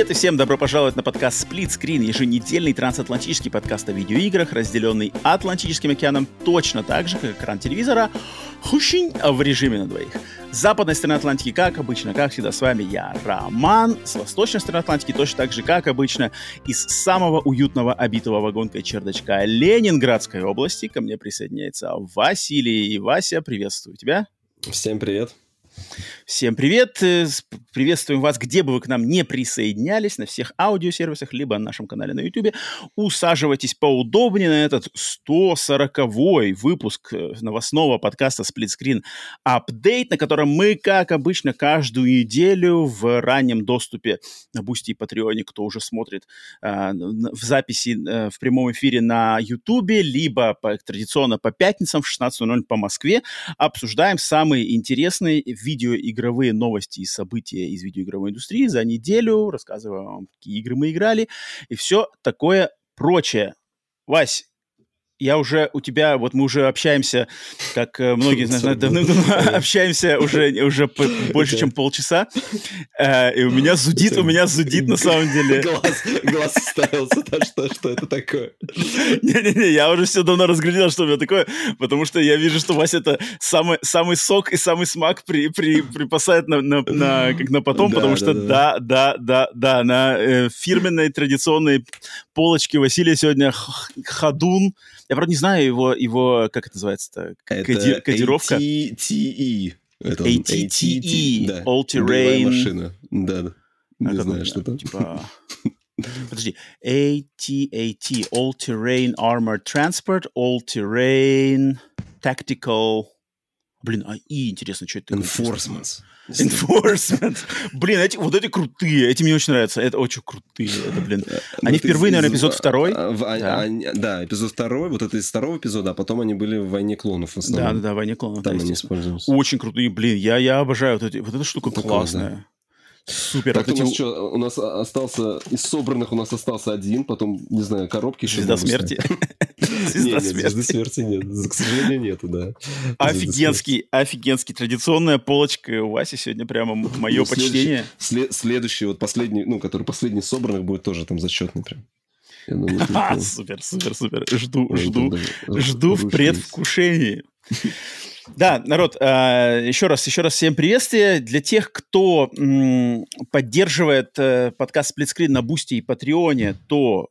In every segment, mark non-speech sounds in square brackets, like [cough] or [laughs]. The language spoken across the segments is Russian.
Привет и всем добро пожаловать на подкаст Split Screen, еженедельный трансатлантический подкаст о видеоиграх, разделенный Атлантическим океаном точно так же, как экран телевизора, хущинь в режиме на двоих. С западной стороны Атлантики, как обычно, как всегда, с вами я, Роман. С восточной стороны Атлантики точно так же, как обычно, из самого уютного, обитого вагонкой чердачка Ленинградской области ко мне присоединяется Василий. И Вася, приветствую тебя. Всем привет. Всем привет! Э, приветствуем вас, где бы вы к нам не присоединялись, на всех аудиосервисах, либо на нашем канале на YouTube. Усаживайтесь поудобнее на этот 140-й выпуск э, новостного подкаста Splitscreen Update, на котором мы, как обычно, каждую неделю в раннем доступе на Boosty и Patreon е, кто уже смотрит э, в записи э, в прямом эфире на YouTube, либо по, традиционно по пятницам в 16.00 по Москве, обсуждаем самые интересные видеоигровые новости и события из видеоигровой индустрии за неделю, рассказываем вам, какие игры мы играли и все такое прочее. Вась, я уже у тебя, вот мы уже общаемся, как э, многие знают, давным-давно общаемся уже, уже больше, чем полчаса, э, и у меня зудит, у меня зудит на самом деле. Глаз, глаз ставился, да, что, что это такое? Не-не-не, я уже все давно разглядел, что у меня такое, потому что я вижу, что Вася это самый, самый сок и самый смак при, при, припасает на, на, на, как на потом, да, потому что да, да, да, да, на э, фирменной традиционной полочке Василия сегодня ходун, я, правда, не знаю его, его как это называется-то, Коди, кодировка. ATTE. Это ATTE, да. All Terrain. машина, да, да. Не а знаю, что там. Типа... Подожди. ATAT, All Terrain Armored Transport, All Terrain Tactical... Блин, а И, интересно, что это? Enforcement. Enforcement. Блин, эти, вот эти крутые, эти мне очень нравятся. Это очень крутые. Это, блин. Они впервые, наверное, эпизод второй. Да. Эпизод второй, вот это из второго эпизода, а потом они были в «Войне клонов» в основном. Да, да, да, «Войне клонов». Там они используются. Очень крутые, блин, я, я обожаю вот, эти, вот эта штука классная. Супер. Так, а у нас что, у нас остался, из собранных у нас остался один, потом, не знаю, коробки еще Звезда смерти. [laughs] Звезда смерти. Смерти нет, [laughs] к сожалению, нету, да. Офигенский, офигенский. Традиционная полочка у Васи сегодня прямо [laughs] мое почтение. Следующий, вот последний, ну, который последний собранных будет тоже там зачетный прям. Супер, супер, супер. Жду, жду, жду в предвкушении. Да, народ, а, еще раз, еще раз всем приветствие. Для тех, кто поддерживает э, подкаст Splitscreen на Boosty и Patreon е, то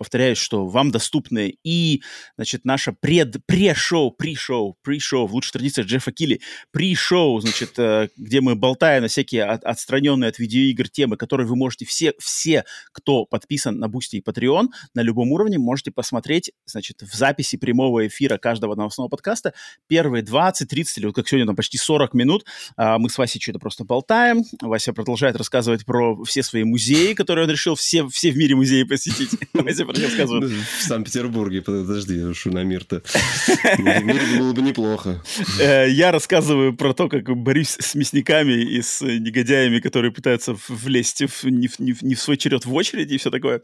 повторяю, что вам доступны и, значит, наша пред, pre-show, pre-show, pre-show, в лучшей традиции Джеффа Кили, pre-show, значит, э, где мы болтаем на всякие от, отстраненные от видеоигр темы, которые вы можете все, все, кто подписан на Boosty и Patreon, на любом уровне, можете посмотреть, значит, в записи прямого эфира каждого новостного подкаста первые 20-30 или вот как сегодня там почти 40 минут а, мы с Васей что-то просто болтаем. Вася продолжает рассказывать про все свои музеи, которые он решил все, все в мире музеи посетить. [laughs] Вася рассказывают. Ну, в Санкт-Петербурге, подожди, что на мир-то. Мир [laughs] было бы неплохо. Э, я рассказываю про то, как борюсь с мясниками и с негодяями, которые пытаются влезть в, не, в, не в свой черед в очереди и все такое.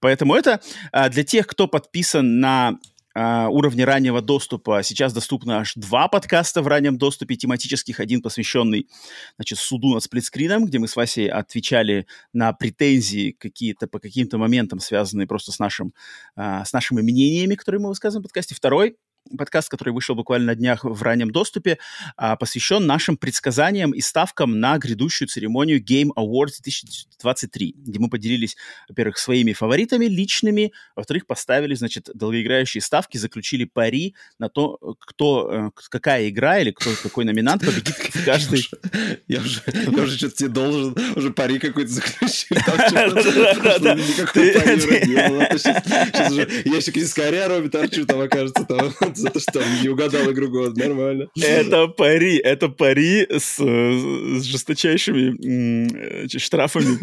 Поэтому это а, для тех, кто подписан на Uh, уровне раннего доступа. Сейчас доступно аж два подкаста в раннем доступе тематических. Один посвященный значит, суду над сплитскрином, где мы с Васей отвечали на претензии какие-то по каким-то моментам, связанные просто с, нашим, uh, с нашими мнениями, которые мы высказываем в подкасте. Второй подкаст, который вышел буквально на днях в раннем доступе, а, посвящен нашим предсказаниям и ставкам на грядущую церемонию Game Awards 2023, где мы поделились, во-первых, своими фаворитами личными, во-вторых, поставили, значит, долгоиграющие ставки, заключили пари на то, кто, э, какая игра или кто, какой номинант победит [laughs] в каждой... Я уже, я уже что-то тебе должен, уже пари какой-то заключил. [laughs] Никакой пари [laughs] Сейчас уже ящик вискаря робит, торчу, там окажется, там за то, что не угадал игру года. Нормально. Это пари, это пари с, с жесточайшими штрафами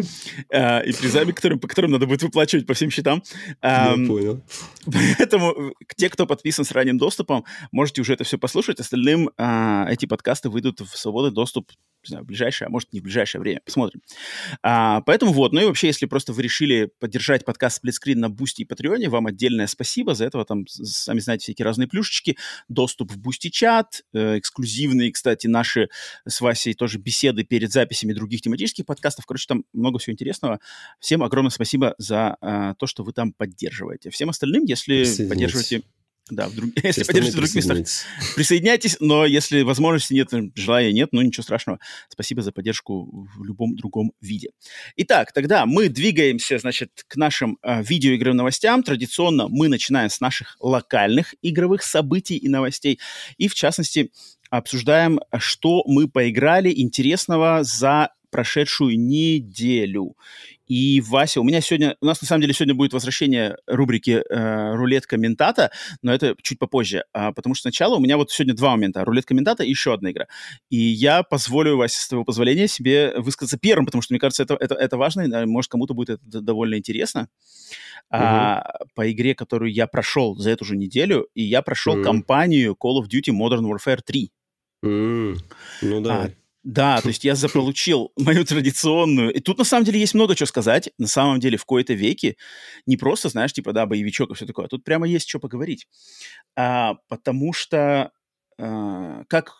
э, и призами, которым, по которым надо будет выплачивать по всем счетам. Я понял. Поэтому те, кто подписан с ранним доступом, можете уже это все послушать. Остальным а, эти подкасты выйдут в свободный доступ не знаю, в ближайшее, а может, не в ближайшее время. Посмотрим. А, поэтому вот. Ну и вообще, если просто вы решили поддержать подкаст Splitscreen на Boosty и Patreon е, вам отдельное спасибо. За этого там, сами знаете, всякие разные плюшечки, доступ в Boosty чат, э, эксклюзивные, кстати, наши с Васей тоже беседы перед записями других тематических подкастов. Короче, там много всего интересного. Всем огромное спасибо за э, то, что вы там поддерживаете. Всем остальным, если поддерживаете да, в друг... [laughs] если поддержите в других местах, присоединяйтесь, но если возможности нет, желания нет, ну ничего страшного. Спасибо за поддержку в любом другом виде. Итак, тогда мы двигаемся, значит, к нашим э, видеоигровым новостям. Традиционно мы начинаем с наших локальных игровых событий и новостей. И, в частности, обсуждаем, что мы поиграли интересного за прошедшую неделю. И, Вася, у меня сегодня, у нас на самом деле сегодня будет возвращение рубрики э, «Рулет комментата», но это чуть попозже, а, потому что сначала у меня вот сегодня два момента. «Рулет комментата» и еще одна игра. И я позволю, Вася, с твоего позволения, себе высказаться первым, потому что, мне кажется, это, это, это важно, и, может, кому-то будет это довольно интересно. Uh-huh. А, по игре, которую я прошел за эту же неделю, и я прошел uh-huh. кампанию Call of Duty Modern Warfare 3. Mm. Ну да. А, да, то [laughs] есть я заполучил мою традиционную... И тут, на самом деле, есть много чего сказать. На самом деле, в кои-то веке не просто, знаешь, типа, да, боевичок и все такое. А тут прямо есть что поговорить. А, потому что, а, как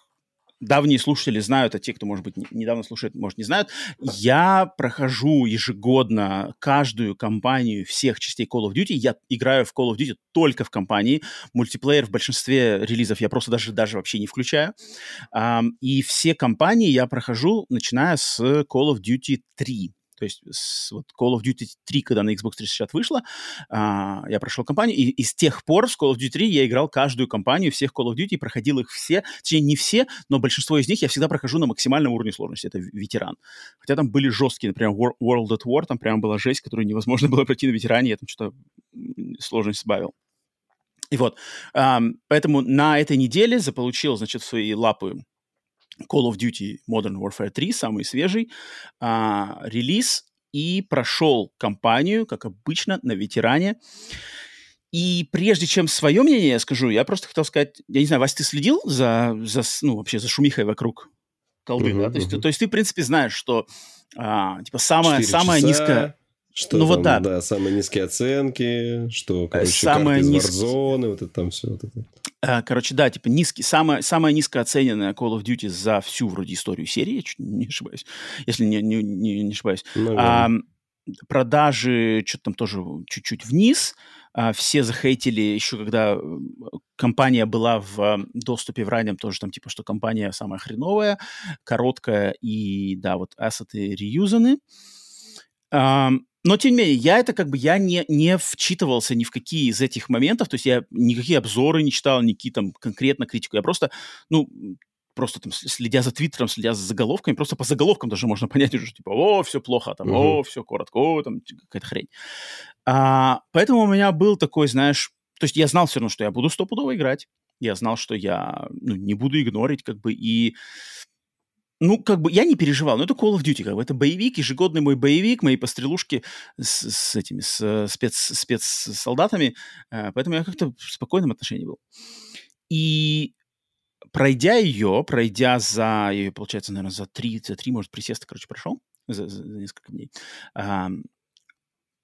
давние слушатели знают, а те, кто, может быть, недавно слушает, может, не знают, я прохожу ежегодно каждую кампанию всех частей Call of Duty. Я играю в Call of Duty только в компании. Мультиплеер в большинстве релизов я просто даже, даже вообще не включаю. И все кампании я прохожу, начиная с Call of Duty 3. То есть с, вот Call of Duty 3, когда на Xbox 360 вышла, а, я прошел кампанию, и, и с тех пор с Call of Duty 3 я играл каждую кампанию всех Call of Duty, проходил их все, точнее, не все, но большинство из них я всегда прохожу на максимальном уровне сложности, это ветеран. Хотя там были жесткие, например, World at War, там прям была жесть, которую невозможно было пройти на ветеране, я там что-то сложность сбавил. И вот, um, поэтому на этой неделе заполучил, значит, свои лапы Call of Duty Modern Warfare 3, самый свежий, а, релиз, и прошел кампанию, как обычно, на ветеране. И прежде чем свое мнение я скажу, я просто хотел сказать, я не знаю, Вась, ты следил за, за ну, вообще за шумихой вокруг колды, uh-huh, да? То есть, uh-huh. то есть ты, в принципе, знаешь, что а, типа самая, самая низкая что ну, там, вот да. да, самые низкие оценки, что, короче, самая карты низ... из Warzone, вот это там все. Вот это. А, короче, да, типа низкий, самая, самая низко оцененная Call of Duty за всю вроде историю серии, я чуть не ошибаюсь, если не, не, не, не ошибаюсь. Ну, а, продажи что-то там тоже чуть-чуть вниз. А, все захейтили еще, когда компания была в доступе в раннем, тоже там типа, что компания самая хреновая, короткая и, да, вот ассеты реюзаны. Um, но, тем не менее, я это как бы, я не, не вчитывался ни в какие из этих моментов, то есть я никакие обзоры не читал, никакие там конкретно критику, я просто, ну, просто там следя за твиттером, следя за заголовками, просто по заголовкам даже можно [laughs] понять уже, типа, о, все плохо, там, uh-huh. о, все коротко, о, там, какая-то хрень. А, поэтому у меня был такой, знаешь, то есть я знал все равно, что я буду стопудово играть, я знал, что я ну, не буду игнорить, как бы, и ну, как бы, я не переживал, но это Call of Duty, как бы, это боевик, ежегодный мой боевик, мои пострелушки с, с этими, с э, спец, спецсолдатами, э, поэтому я как-то в спокойном отношении был. И пройдя ее, пройдя за, ее, получается, наверное, за три, за три, может, присеста, короче, прошел за, за, за несколько дней,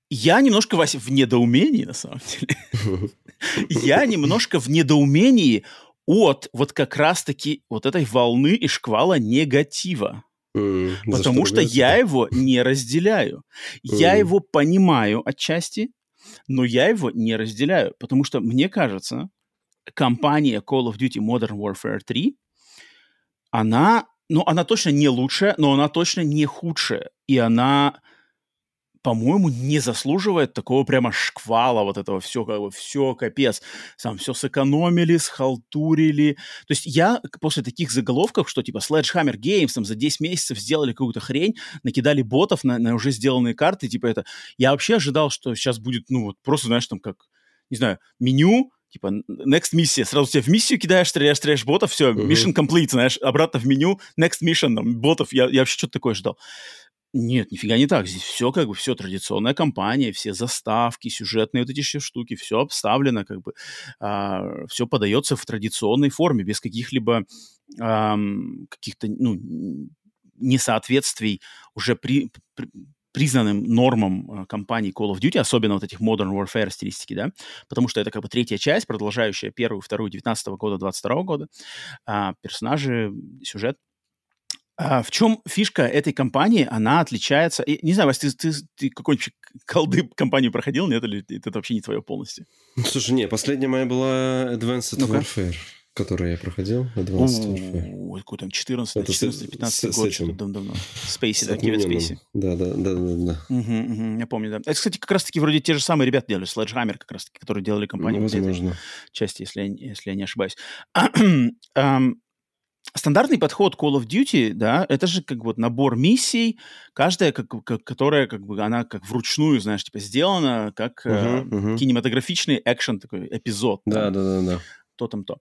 я немножко, Вася, в недоумении, на самом деле. [laughs] Я немножко в недоумении от вот как раз-таки вот этой волны и шквала негатива. Mm, потому что, что я его не разделяю. Mm. Я его понимаю отчасти, но я его не разделяю, потому что мне кажется, компания Call of Duty Modern Warfare 3, она, ну, она точно не лучшая, но она точно не худшая. И она по-моему, не заслуживает такого прямо шквала вот этого все, как бы, все капец. Сам все сэкономили, схалтурили. То есть я после таких заголовков, что типа Sledgehammer Games там за 10 месяцев сделали какую-то хрень, накидали ботов на, на уже сделанные карты, типа это, я вообще ожидал, что сейчас будет, ну вот просто, знаешь, там как, не знаю, меню, типа, next миссия, сразу тебя в миссию кидаешь, стреляешь, стреляешь ботов, все, uh-huh. mission complete, знаешь, обратно в меню, next mission, там, ботов, я, я вообще что-то такое ждал. Нет, нифига не так. Здесь все как бы, все традиционная компания, все заставки, сюжетные вот эти все штуки, все обставлено как бы, а, все подается в традиционной форме, без каких-либо а, каких-то, ну, несоответствий уже при, при признанным нормам компании Call of Duty, особенно вот этих Modern Warfare стилистики, да, потому что это как бы третья часть, продолжающая первую, вторую, 19 года, 22 года. А, персонажи, сюжет а в чем фишка этой компании? Она отличается... И, не знаю, Вась, ты, ты, ты какой-нибудь колды компанию проходил, нет? Или это вообще не твое полностью? Слушай, не, последняя моя была Advanced ну Warfare, которую я проходил. Advanced Warfare. Какой там 14, 14 15 год, что-то давно. Спейси, да, Кевин Спейси. Да, да, да, да, да. Угу, угу, я помню, да. Это, кстати, как раз-таки вроде те же самые ребята делали, Sledgehammer как раз-таки, которые делали компанию. Ну, возможно. Части, если если я не ошибаюсь. [clears throat] стандартный подход Call of Duty, да, это же как вот набор миссий, каждая, как, как, которая как бы она как вручную, знаешь, типа сделана как uh-huh, э, uh-huh. кинематографичный экшен такой эпизод. Да, да, да, да. То там то.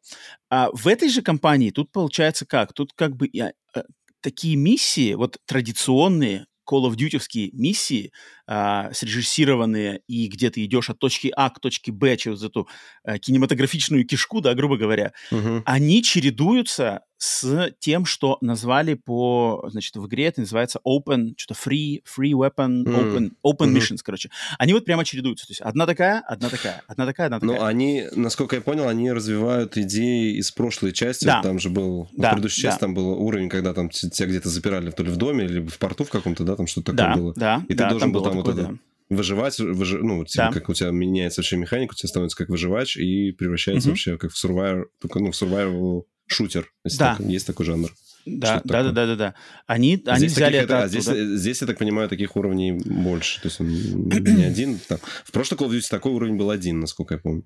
А в этой же компании тут получается как? Тут как бы я, э, такие миссии, вот традиционные Call of Duty миссии, а, срежиссированные, и где ты идешь от точки А к точке Б через эту а, кинематографичную кишку, да, грубо говоря, угу. они чередуются с тем, что назвали по, значит, в игре это называется open, что-то free, free weapon, open, open mm-hmm. missions, короче. Они вот прямо чередуются. То есть одна такая, одна такая, одна такая, одна такая. Но они, насколько я понял, они развивают идеи из прошлой части. Да. Там же был, да, в предыдущей да. части там был уровень, когда там тебя где-то запирали то ли в доме, либо в порту в каком-то, да, там что-то такое да, было. Да, И да, ты должен был там вот да. это выживать, выжи... ну, типа, Да. как у тебя меняется вообще механика, у тебя становится как выживач и превращается Мгм. вообще как в survivor, только, ну, в survival шутер, если Да. так- есть такой жанр. Да, да, да, да, да, да. Они, они здесь взяли таких, это а, здесь, оттуда. здесь, я так понимаю, таких уровней больше. То есть он [clears throat] не один. Там. В прошлой Call of Duty такой уровень был один, насколько я помню.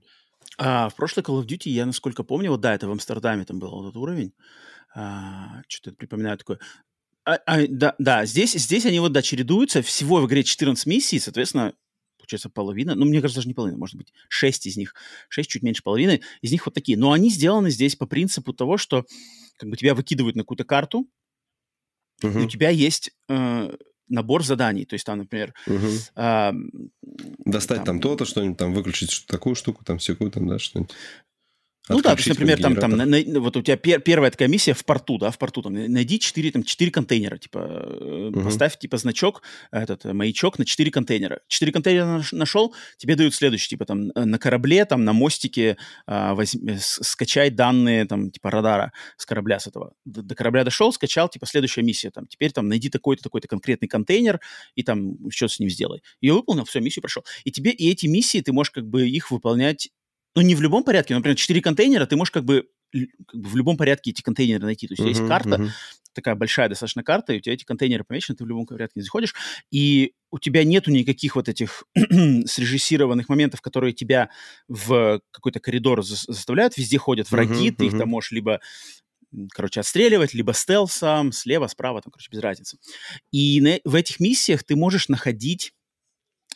А, в прошлой Call of Duty, я насколько помню, вот да, это в Амстердаме там был вот этот уровень. А, что-то припоминаю такое. А, а, да, да, здесь, здесь они вот, да, чередуются. Всего в игре 14 миссий, соответственно, получается половина. Ну, мне кажется, даже не половина, может быть, 6 из них. 6, чуть меньше половины. Из них вот такие. Но они сделаны здесь по принципу того, что как бы тебя выкидывают на какую-то карту, и у тебя есть э, набор заданий. То есть там, например, мгм. а, Достать там- там, то-то, что-нибудь там, выключить что- такую штуку, там, всякую, там, да, что-нибудь. Ну да, то есть, например, там, там на- на- вот у тебя пер- первая такая миссия в порту, да, в порту, там, найди 4, там, 4 контейнера, типа, э, Мгм. поставь, типа, значок, этот, э, маячок на 4 контейнера. 4 контейнера наш- нашел, тебе дают следующий, типа, там, э, на корабле, там, на мостике а, возьми- скачай данные, там, типа, радара с корабля с этого. До, до корабля дошел, скачал, типа, следующая миссия, там, теперь, там, найди такой-то, такой-то конкретный контейнер и, там, что-то с ним сделай. Ее выполнил, все, миссию прошел. И тебе, и эти миссии, ты можешь, как бы, их выполнять ну, не в любом порядке, например, 4 контейнера, ты можешь как бы, как бы в любом порядке эти контейнеры найти. То есть тебя есть карта, мгм. такая большая достаточно карта, и у тебя эти контейнеры помечены, ты в любом порядке заходишь, и у тебя нету никаких вот этих [clears throat] срежиссированных моментов, которые тебя в какой-то коридор за- заставляют, везде ходят враги, Мгм, ты их мгм. там можешь либо короче, отстреливать, либо стелсом, слева, справа, там, короче, без разницы. И на- в этих миссиях ты можешь находить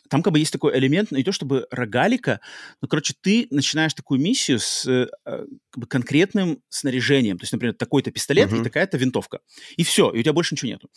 там как бы есть такой элемент, ну, не то чтобы рогалика, но, короче, ты начинаешь такую миссию с э, э, как бы конкретным снаряжением. То есть, например, такой-то пистолет и Мгм. такая-то винтовка. И все, и у тебя больше ничего нету.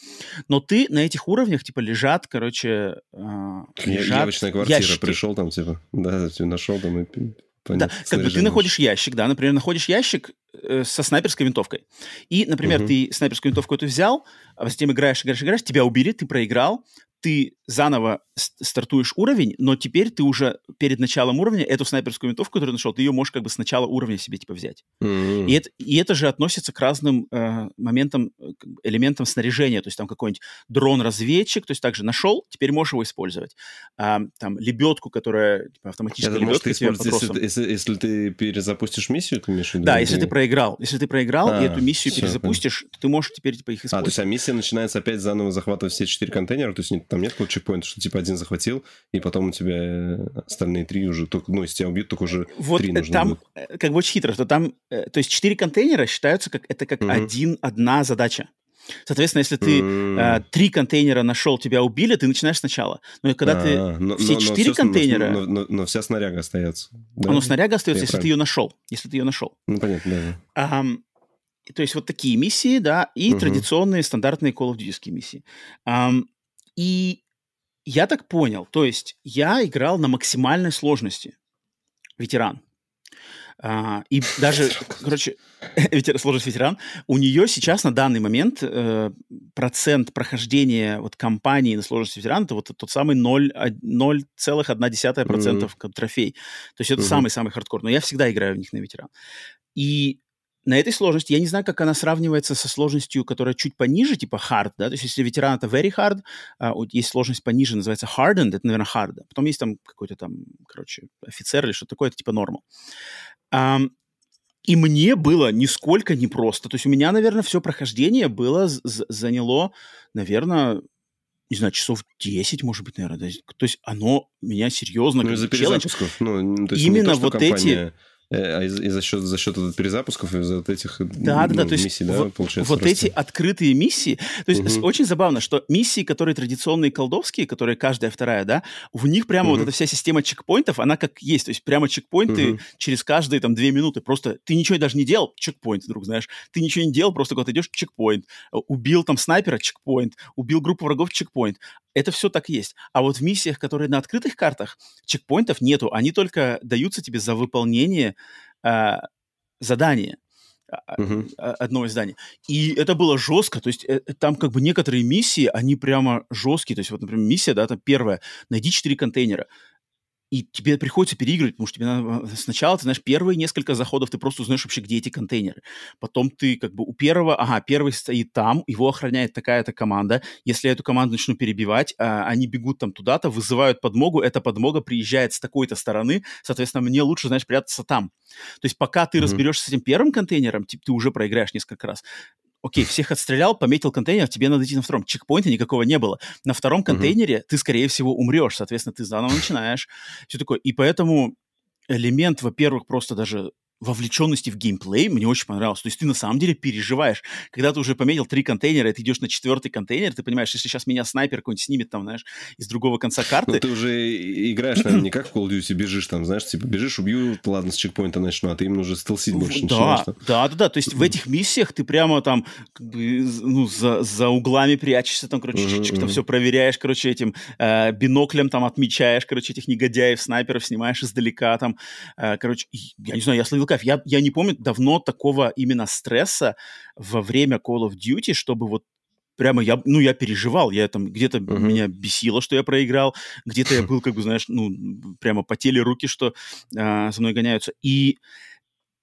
Но ты на этих уровнях, типа, лежат, короче, Я- лежат Явочная квартира, ящики. пришел там, типа, да, ты нашел там и п- Да, понятно, как бы ты находишь ящик, да, например, находишь ящик э, со снайперской винтовкой. И, например, Мгм. ты снайперскую винтовку эту взял, а затем играешь, играешь, играешь, тебя убили, ты проиграл, ты заново стартуешь уровень, но теперь ты уже перед началом уровня эту снайперскую винтовку, которую нашел, ты ее можешь как бы с начала уровня себе типа взять. Мгм. И это, и это же относится к разным э, моментам, э, элементам снаряжения. То есть там какой-нибудь дрон-разведчик, то есть также нашел, теперь можешь его использовать. А, там лебедку, которая типа, Это может лебедка по если, ты- если, если ты перезапустишь миссию, ты имеешь в виду? Да, если ты проиграл. Если ты проиграл и А, эту миссию всё, перезапустишь, то ты можешь теперь типа их А, то использовать. есть а миссия начинается опять заново захватывать все четыре контейнера, то есть там нет какого чекпоинта, что типа один захватил, и потом у тебя э, остальные три уже, только, ну, если тебя убьют, только уже вот три э, нужно там будет. э, как бы очень хитро, что там, то есть четыре контейнера считаются как это как Мгм. один одна задача. Соответственно, если ты mm. э, три контейнера нашел, тебя убили, ты начинаешь сначала. Но когда А-а-а. ты но, все четыре контейнера... Но, но, но вся снаряга остается. Да? Ну, снаряга остается, Я если правильно. ты ее нашел. Если ты ее нашел. Ну, понятно, да. А, то есть вот такие миссии, да, и угу. традиционные стандартные Call of Duty миссии. А, и я так понял, то есть я играл на максимальной сложности. Ветеран. А, и [laughs] даже, короче, [laughs] ветер, сложность ветеран, у нее сейчас на данный момент э, процент прохождения вот компании на сложности ветеран это вот тот самый 0,1% mm-hmm. трофей. То есть это mm-hmm. самый-самый хардкор. Но я всегда играю в них на ветеран. И на этой сложности, я не знаю, как она сравнивается со сложностью, которая чуть пониже, типа hard, да, то есть если ветеран это very hard, а, вот есть сложность пониже, называется hardened, это, наверное, hard, потом есть там какой-то там, короче, офицер или что-то такое, это типа normal. Um, и мне было нисколько непросто. То есть у меня, наверное, все прохождение было, заняло, наверное, не знаю, часов 10, может быть, наверное. То есть оно меня серьезно... Ну, из-за перезапусков. Ну, то есть Именно то, вот компания... эти а и за счет, за счет перезапусков и за вот этих да, ну, да, да, то миссий, есть, да, вот, получается? Вот эти открытые миссии, то есть угу. очень забавно, что миссии, которые традиционные колдовские, которые каждая вторая, да, в них прямо угу. вот эта вся система чекпоинтов, она как есть, то есть прямо чекпоинты угу. через каждые там две минуты, просто ты ничего даже не делал, чекпоинт, вдруг знаешь, ты ничего не делал, просто куда-то идешь, чекпоинт, убил там снайпера, чекпоинт, убил группу врагов, чекпоинт, это все так есть. А вот в миссиях, которые на открытых картах, чекпоинтов нету. Они только даются тебе за выполнение э, задания uh-huh. одного из зданий. И это было жестко, то есть э, там как бы некоторые миссии, они прямо жесткие, то есть вот, например, миссия, да, там первая, найди четыре контейнера, и тебе приходится переигрывать, потому что тебе надо... Э, сначала, ты знаешь, первые несколько заходов ты просто узнаешь вообще, где эти контейнеры. Потом ты как бы у первого... Ага, первый стоит там, его охраняет такая-то команда. Если я эту команду начну перебивать, а, они бегут там туда-то, вызывают подмогу, эта подмога приезжает с такой-то стороны, соответственно, мне лучше, знаешь, прятаться там. То есть пока ты mm-hmm. разберешься с этим первым контейнером, типа, ты уже проиграешь несколько раз окей, всех отстрелял, пометил контейнер, тебе надо идти на втором. Чекпоинта никакого не было. На втором контейнере ты, скорее всего, умрешь, соответственно, ты заново начинаешь. Все такое. И поэтому элемент, во-первых, просто даже вовлеченности в геймплей мне очень понравилось. То есть ты на самом деле переживаешь. Когда ты уже пометил три контейнера, и ты идешь на четвертый контейнер, ты понимаешь, если сейчас меня снайпер какой-нибудь снимет там, знаешь, из другого конца карты... Ну, ты уже играешь, наверное, не как в Call of Duty, бежишь там, знаешь, типа бежишь, убью, ладно, с чекпоинта начну, а ты именно уже стелсить больше да, начинаешь. Да, да, да, то есть в этих миссиях ты прямо там как бы, ну, за, за углами прячешься, там, короче, uh-huh, uh-huh. там все проверяешь, короче, этим э, биноклем там отмечаешь, короче, этих негодяев, снайперов снимаешь издалека там, э, короче, я не знаю, я словил кайф, я, я не помню, давно такого именно стресса во время Call of Duty, чтобы вот прямо я, ну, я переживал, я там где-то uh-huh. меня бесило, что я проиграл, где-то я [laughs] был, как бы, знаешь, ну, прямо потели руки, что а, со мной гоняются. И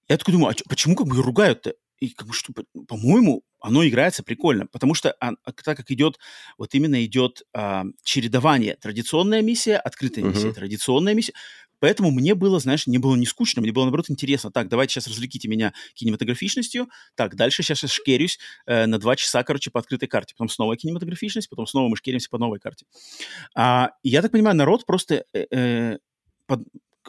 я такой думаю, а чё, почему как бы ругают-то? И как бы что, по-моему, оно играется прикольно, потому что а, а, так как идет, вот именно идет а, чередование, традиционная миссия, открытая uh-huh. миссия, традиционная миссия, Поэтому мне было, знаешь, не было не скучно, мне было, наоборот, интересно. Так, давайте сейчас развлеките меня кинематографичностью. Так, дальше сейчас я шкерюсь э, на два часа, короче, по открытой карте. Потом снова кинематографичность, потом снова мы шкеримся по новой карте. А, я так понимаю, народ просто... Э, э, под,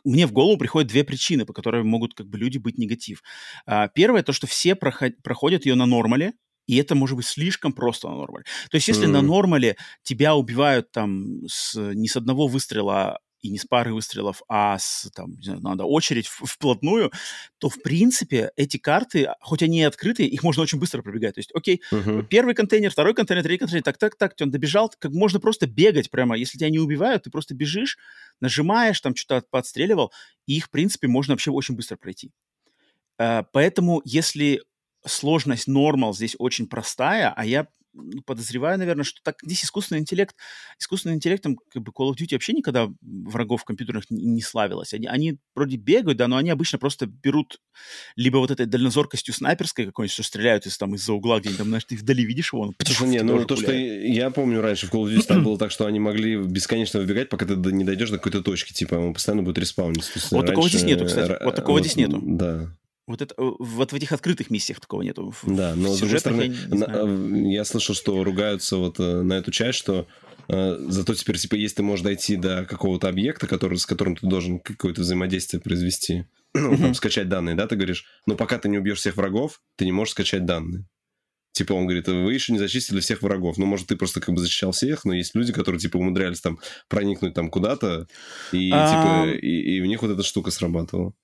мне в голову приходят две причины, по которым могут как бы люди быть негатив. А, первое, то, что все проход, проходят ее на нормале, и это может быть слишком просто на нормале. То есть, если mm. на нормале тебя убивают там с, не с одного выстрела, и не с пары выстрелов, а с, там, не знаю, надо очередь вплотную, то, в принципе, эти карты, хоть они и открытые, их можно очень быстро пробегать. То есть, окей, uh-huh. первый контейнер, второй контейнер, третий контейнер, так, так, так, он добежал, как можно просто бегать прямо. Если тебя не убивают, ты просто бежишь, нажимаешь, там что-то подстреливал, и их, в принципе, можно вообще очень быстро пройти. Uh, поэтому, если сложность нормал здесь очень простая, а я подозреваю, наверное, что так здесь искусственный интеллект, искусственным интеллектом как бы Call of Duty вообще никогда врагов компьютерных не, не славилось. Они, они вроде бегают, да, но они обычно просто берут либо вот этой дальнозоркостью снайперской какой-нибудь, что стреляют из, там, из-за угла где-нибудь, там, знаешь, ты вдали видишь его, он Слушай, не, ну то, что я помню раньше в Call of Duty там [clears throat] было так, что они могли бесконечно выбегать, пока ты не дойдешь до какой-то точки, типа, он постоянно будет респауниться. Вот раньше... такого здесь нету, кстати, вот такого вот, здесь нету. Да. Вот, это, э, вот в этих открытых миссиях такого нету. Да, но с другой стороны, я, на, я слышал, что ругаются вот э, на эту часть, что э, зато теперь, типа, если ты можешь дойти до какого-то объекта, который, с которым ты должен какое-то взаимодействие произвести, ну, там, скачать данные, да, ты говоришь, но пока ты не убьешь всех врагов, ты не можешь скачать данные. Типа он говорит, вы еще не зачистили всех врагов. Ну, может, ты просто как бы защищал всех, но есть люди, которые, типа, умудрялись там проникнуть там куда-то, и, а... типа, и, и у них вот эта штука срабатывала.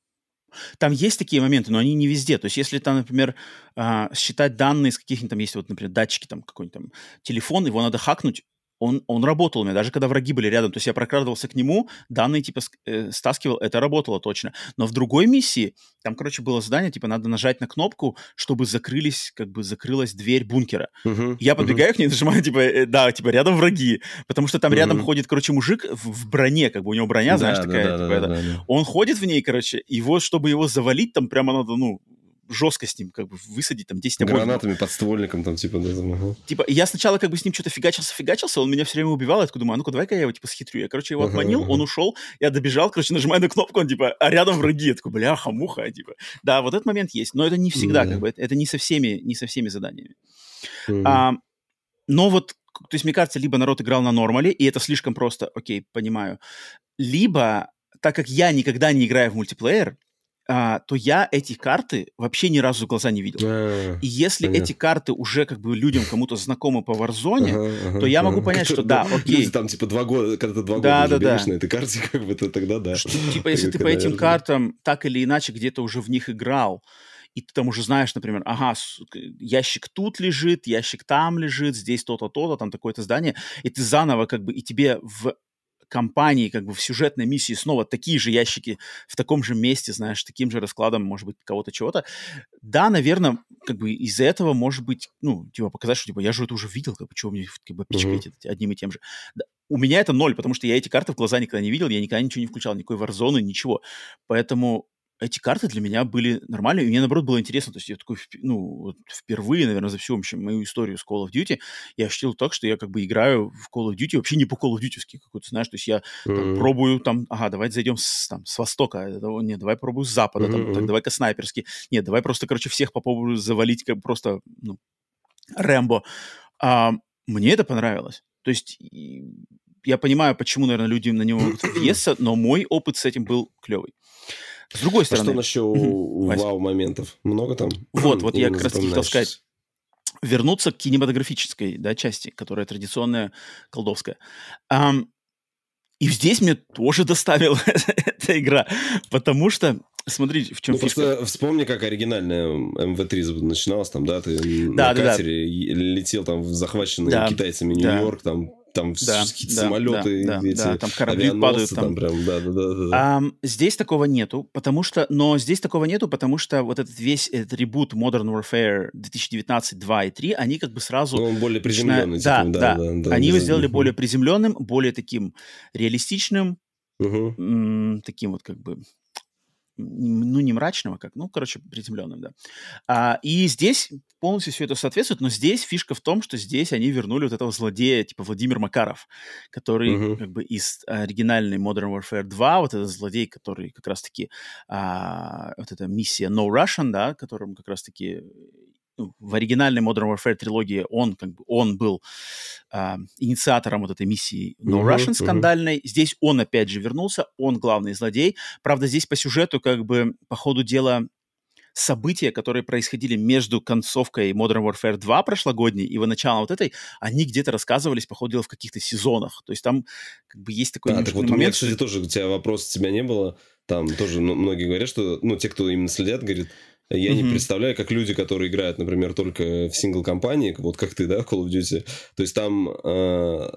Там есть такие моменты, но они не везде. То есть, если там, например, а, считать данные с каких-нибудь там есть, вот, например, датчики, там какой-нибудь там телефон, его надо хакнуть, он, он работал у меня, даже когда враги были рядом. То есть я прокрадывался к нему, данные типа э, стаскивал, это работало точно. Но в другой миссии, там, короче, было задание, типа надо нажать на кнопку, чтобы закрылись, как бы закрылась дверь бункера. Uh-huh, я подбегаю uh-huh. к ней, [laughs] нажимаю, типа, э, да, типа рядом враги. Потому что там uh-huh. рядом ходит, короче, мужик в, в броне, как бы у него броня, знаешь, да, такая, да, типа, да, это. Да, да. Он ходит в ней, короче, и вот, чтобы его завалить, там прямо надо, ну, жестко с ним как бы высадить, там, 10 обоих. Гранатами, подствольником там, типа, да, там, ага. Типа, я сначала как бы с ним что-то фигачился, фигачился, он меня все время убивал, я такой думаю, а ну-ка, давай-ка я его, типа, схитрю. Я, короче, его ага, он ушел, я добежал, короче, нажимаю на кнопку, он, типа, а рядом враги. Я такой, бляха-муха, типа. Да, вот этот момент есть, но это не всегда, как бы, это, это не со всеми, не со всеми заданиями. А, но вот то есть, мне кажется, либо народ играл на нормале, и это слишком просто, окей, понимаю. Либо, так как я никогда не играю в мультиплеер, а, то я эти карты вообще ни разу в глаза не видел. А, и если понятно. эти карты уже как бы людям кому-то знакомы по Warzone, ага, ага, то я могу ага. понять, что [laughs] да, окей. Люди там типа два года, когда ты два да, года да, да. на этой карте, [laughs] как бы, то тогда да. Что, типа, если ты по этим картам так или иначе где-то уже в них играл, и ты там уже знаешь, например, ага, ящик тут лежит, ящик там лежит, здесь то-то, то-то, там такое-то здание, и ты заново как бы, и тебе в компании, как бы в сюжетной миссии снова такие же ящики в таком же месте, знаешь, таким же раскладом, может быть, кого-то чего-то. Да, наверное, как бы из-за этого, может быть, ну, типа, показать, что, типа, я же это уже видел, как бы, чего мне, как бы, пичкаете mm-hmm. одним и тем же. Да, у меня это ноль, потому что я эти карты в глаза никогда не видел, я никогда ничего не включал, никакой Warzone, ничего. Поэтому эти карты для меня были нормальные, и мне, наоборот, было интересно. То есть я такой, ну, вот впервые, наверное, за всю общем, мою историю с Call of Duty я ощутил так, что я как бы играю в Call of Duty вообще не по Call of Duty какой-то, знаешь, то есть я mm-hmm. пробую там, ага, давайте зайдем с, там, с востока, нет, давай пробую с запада, mm-hmm. там, так, давай-ка снайперски, нет, давай просто, короче, всех попробую завалить, как просто, ну, Рэмбо. А, мне это понравилось. То есть я понимаю, почему, наверное, люди на него [clears throat] въесться, но мой опыт с этим был клевый. С другой стороны... А что насчет вау-моментов? Много там? [clears throat] Вот, вот я как раз хотел сказать вернуться к кинематографической да, части, которая традиционная, колдовская. Um, и здесь мне тоже доставила [laughs] эта игра, потому что Смотри, в чем ну, фишка. Просто вспомни, как оригинальная МВ-3 начиналась там, да? Ты да, на да, катере да. летел там захваченный да, китайцами Нью-Йорк, да. там там да, какие-то да, самолеты, да, эти да, там корабли падают. Там. там прям, да, да, да, да. А, здесь такого нету, потому что, но здесь такого нету, потому что вот этот весь этот ребут Modern Warfare 2019 2 и 3, они как бы сразу... Ну, он более приземленный. Начинают... Типа, да, да, да, да. Они его сделали угу. более приземленным, более таким реалистичным, угу. таким вот как бы ну, не мрачного, как, ну, короче, приземленным, да. А, и здесь полностью все это соответствует, но здесь фишка в том, что здесь они вернули вот этого злодея, типа Владимир Макаров, который uh-huh. как бы из оригинальной Modern Warfare 2, вот этот злодей, который как раз-таки, а, вот эта миссия No Russian, да, которым как раз-таки в оригинальной Modern Warfare трилогии он как бы он был э, инициатором вот этой миссии No uh-huh, Russian скандальной. Uh-huh. Здесь он опять же вернулся, он главный злодей. Правда, здесь по сюжету как бы по ходу дела события, которые происходили между концовкой Modern Warfare 2 прошлогодней и его началом вот этой, они где-то рассказывались, по ходу дела, в каких-то сезонах. То есть там как бы есть такой а, так вот момент. У меня, кстати, тоже у тебя вопрос у тебя не было. Там тоже ну, многие говорят, что, ну, те, кто именно следят, говорят, я mm-hmm. не представляю, как люди, которые играют, например, только в сингл-компании, вот как ты, да, в Call of Duty, то есть там... Э,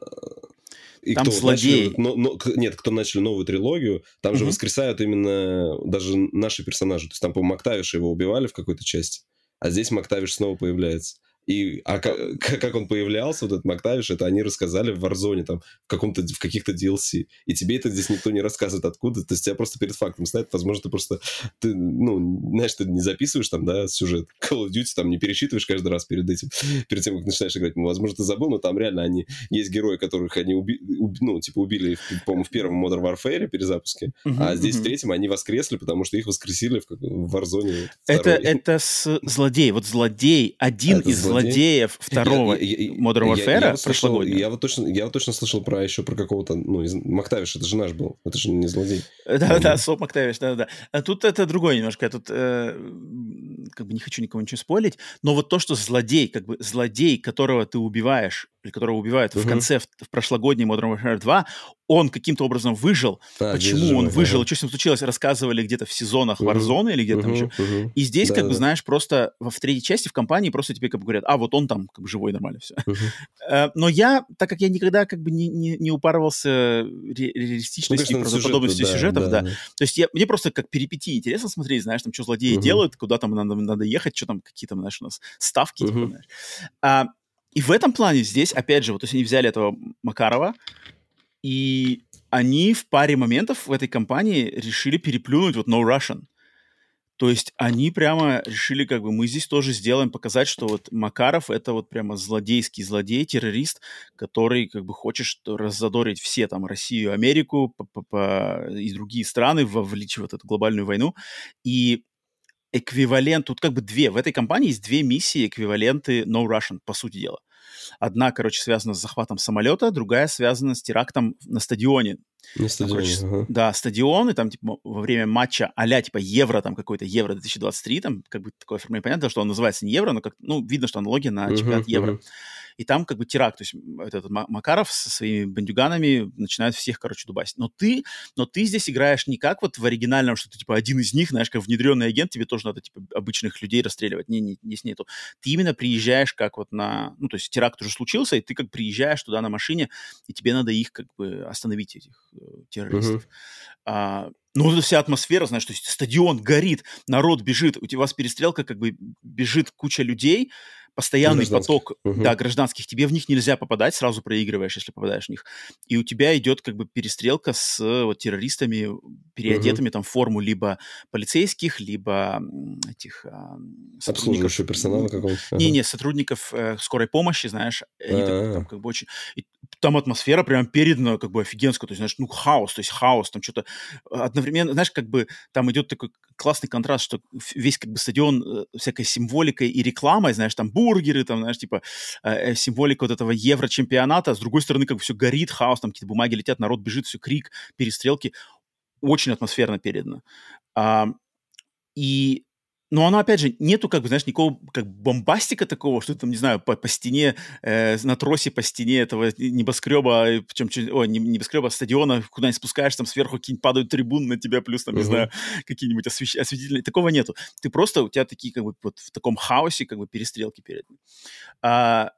и там кто злодеи. Начали, но, но, нет, кто начали новую трилогию, там mm-hmm. же воскресают именно даже наши персонажи. То есть там, по-моему, Мактавиша его убивали в какой-то части, а здесь Мактавиш снова появляется. И а как, [laughs] как он появлялся, вот этот Мактавиш, это они рассказали в Warzone, там, в, каком-то, в каких-то DLC. И тебе это здесь никто не рассказывает откуда. То есть тебя просто перед фактом ставят. Возможно, ты просто, ты, ну, знаешь, ты не записываешь там, да, сюжет [laughs] Call of Duty, там, не пересчитываешь каждый раз перед этим, [laughs] перед тем, как начинаешь играть. Ну, возможно, ты забыл, но там реально они, есть герои, которых они уби, уби, ну, типа, убили, по-моему, в первом Modern Warfare перезапуске, uh-huh, а здесь uh-huh. в третьем они воскресли, потому что их воскресили в, в Warzone. Это, это с злодей. Вот злодей, один это из злодей? Злодеев второго я, я, Modern Warfare я, я, я, вот точно, я вот точно слышал про еще про какого-то, ну, из, Мактавиш, это же наш был, это же не злодей. Да, да, Соп Мактавиш, да, да. А тут это другое немножко, тут э, как бы не хочу никому ничего спойлить, но вот то, что злодей, как бы злодей, которого ты убиваешь, которого убивают в конце, в, в прошлогоднем Modern Warfare 2, он каким-то образом выжил. А, Почему он выжил, ага. что с ним случилось, рассказывали где-то в сезонах uh-huh. Warzone или где-то uh-huh. там еще. Uh-huh. И здесь, да, как да. бы, знаешь, просто в, в третьей части в компании просто тебе как бы говорят, а, вот он там как бы живой, нормально все. Uh-huh. Но я, так как я никогда как бы не, не, не упарывался ре- реалистичностью ну, и правдоподобностью сюжет, сюжетов, да, да. да. То есть я, мне просто как перипетии интересно смотреть, знаешь, там, что злодеи uh-huh. делают, куда там надо, надо ехать, что там, какие там, знаешь, у нас ставки, uh-huh. типа, знаешь. А, и в этом плане здесь, опять же, вот то есть они взяли этого Макарова, и они в паре моментов в этой компании решили переплюнуть вот No Russian. То есть они прямо решили, как бы, мы здесь тоже сделаем, показать, что вот Макаров — это вот прямо злодейский злодей, террорист, который, как бы, хочет раззадорить все, там, Россию, Америку и другие страны, вовлечь в эту глобальную войну. И эквивалент, тут как бы две, в этой компании есть две миссии, эквиваленты No Russian, по сути дела. Одна, короче, связана с захватом самолета, другая связана с терактом на стадионе. На стадионе, короче, ага. Да, стадион, и там, типа, во время матча а типа, Евро, там, какой-то Евро 2023, там, как бы, такое оформление понятно, что он называется не Евро, но, как, ну, видно, что аналогия на чемпионат uh-huh, Евро. Uh-huh и там как бы теракт, то есть этот Макаров со своими бандюганами начинает всех, короче, дубасить. Но ты, но ты здесь играешь не как вот в оригинальном, что ты, типа, один из них, знаешь, как внедренный агент, тебе тоже надо, типа, обычных людей расстреливать. Не, не, здесь нету. Ты именно приезжаешь как вот на, ну, то есть теракт уже случился, и ты как приезжаешь туда на машине, и тебе надо их как бы остановить, этих э, террористов. Uh-huh. А, ну, вот вся атмосфера, знаешь, то есть стадион горит, народ бежит, у тебя у вас перестрелка, как бы бежит куча людей, постоянный поток угу. да, гражданских, тебе в них нельзя попадать, сразу проигрываешь, если попадаешь в них. И у тебя идет как бы перестрелка с вот, террористами, переодетыми угу. там в форму либо полицейских, либо этих а, сотрудников. персонала какого-то? Ага. Не-не, сотрудников э, скорой помощи, знаешь, они там, там как бы очень... И там атмосфера прям передана как бы офигенская, то есть, знаешь, ну, хаос, то есть хаос, там что-то одновременно, знаешь, как бы там идет такой классный контраст, что весь как бы стадион э, всякой символикой и рекламой, знаешь, там бургеры, там, знаешь, типа э, э символика вот этого евро-чемпионата, с другой стороны как бы все горит, хаос, там какие-то бумаги летят, народ бежит, все крик, перестрелки, очень атмосферно передано. А, и но оно, опять же, нету, как бы, знаешь, никакого как бомбастика такого, что там, не знаю, по, по стене, э, на тросе по стене этого небоскреба, причем, о, не, небоскреба, а стадиона, куда-нибудь спускаешь, там сверху какие-нибудь падают трибуны на тебя, плюс, там, uh-huh. не знаю, какие-нибудь освещ... осветительные. Такого нету. Ты просто, у тебя такие, как бы, вот в таком хаосе, как бы, перестрелки перед ним. А,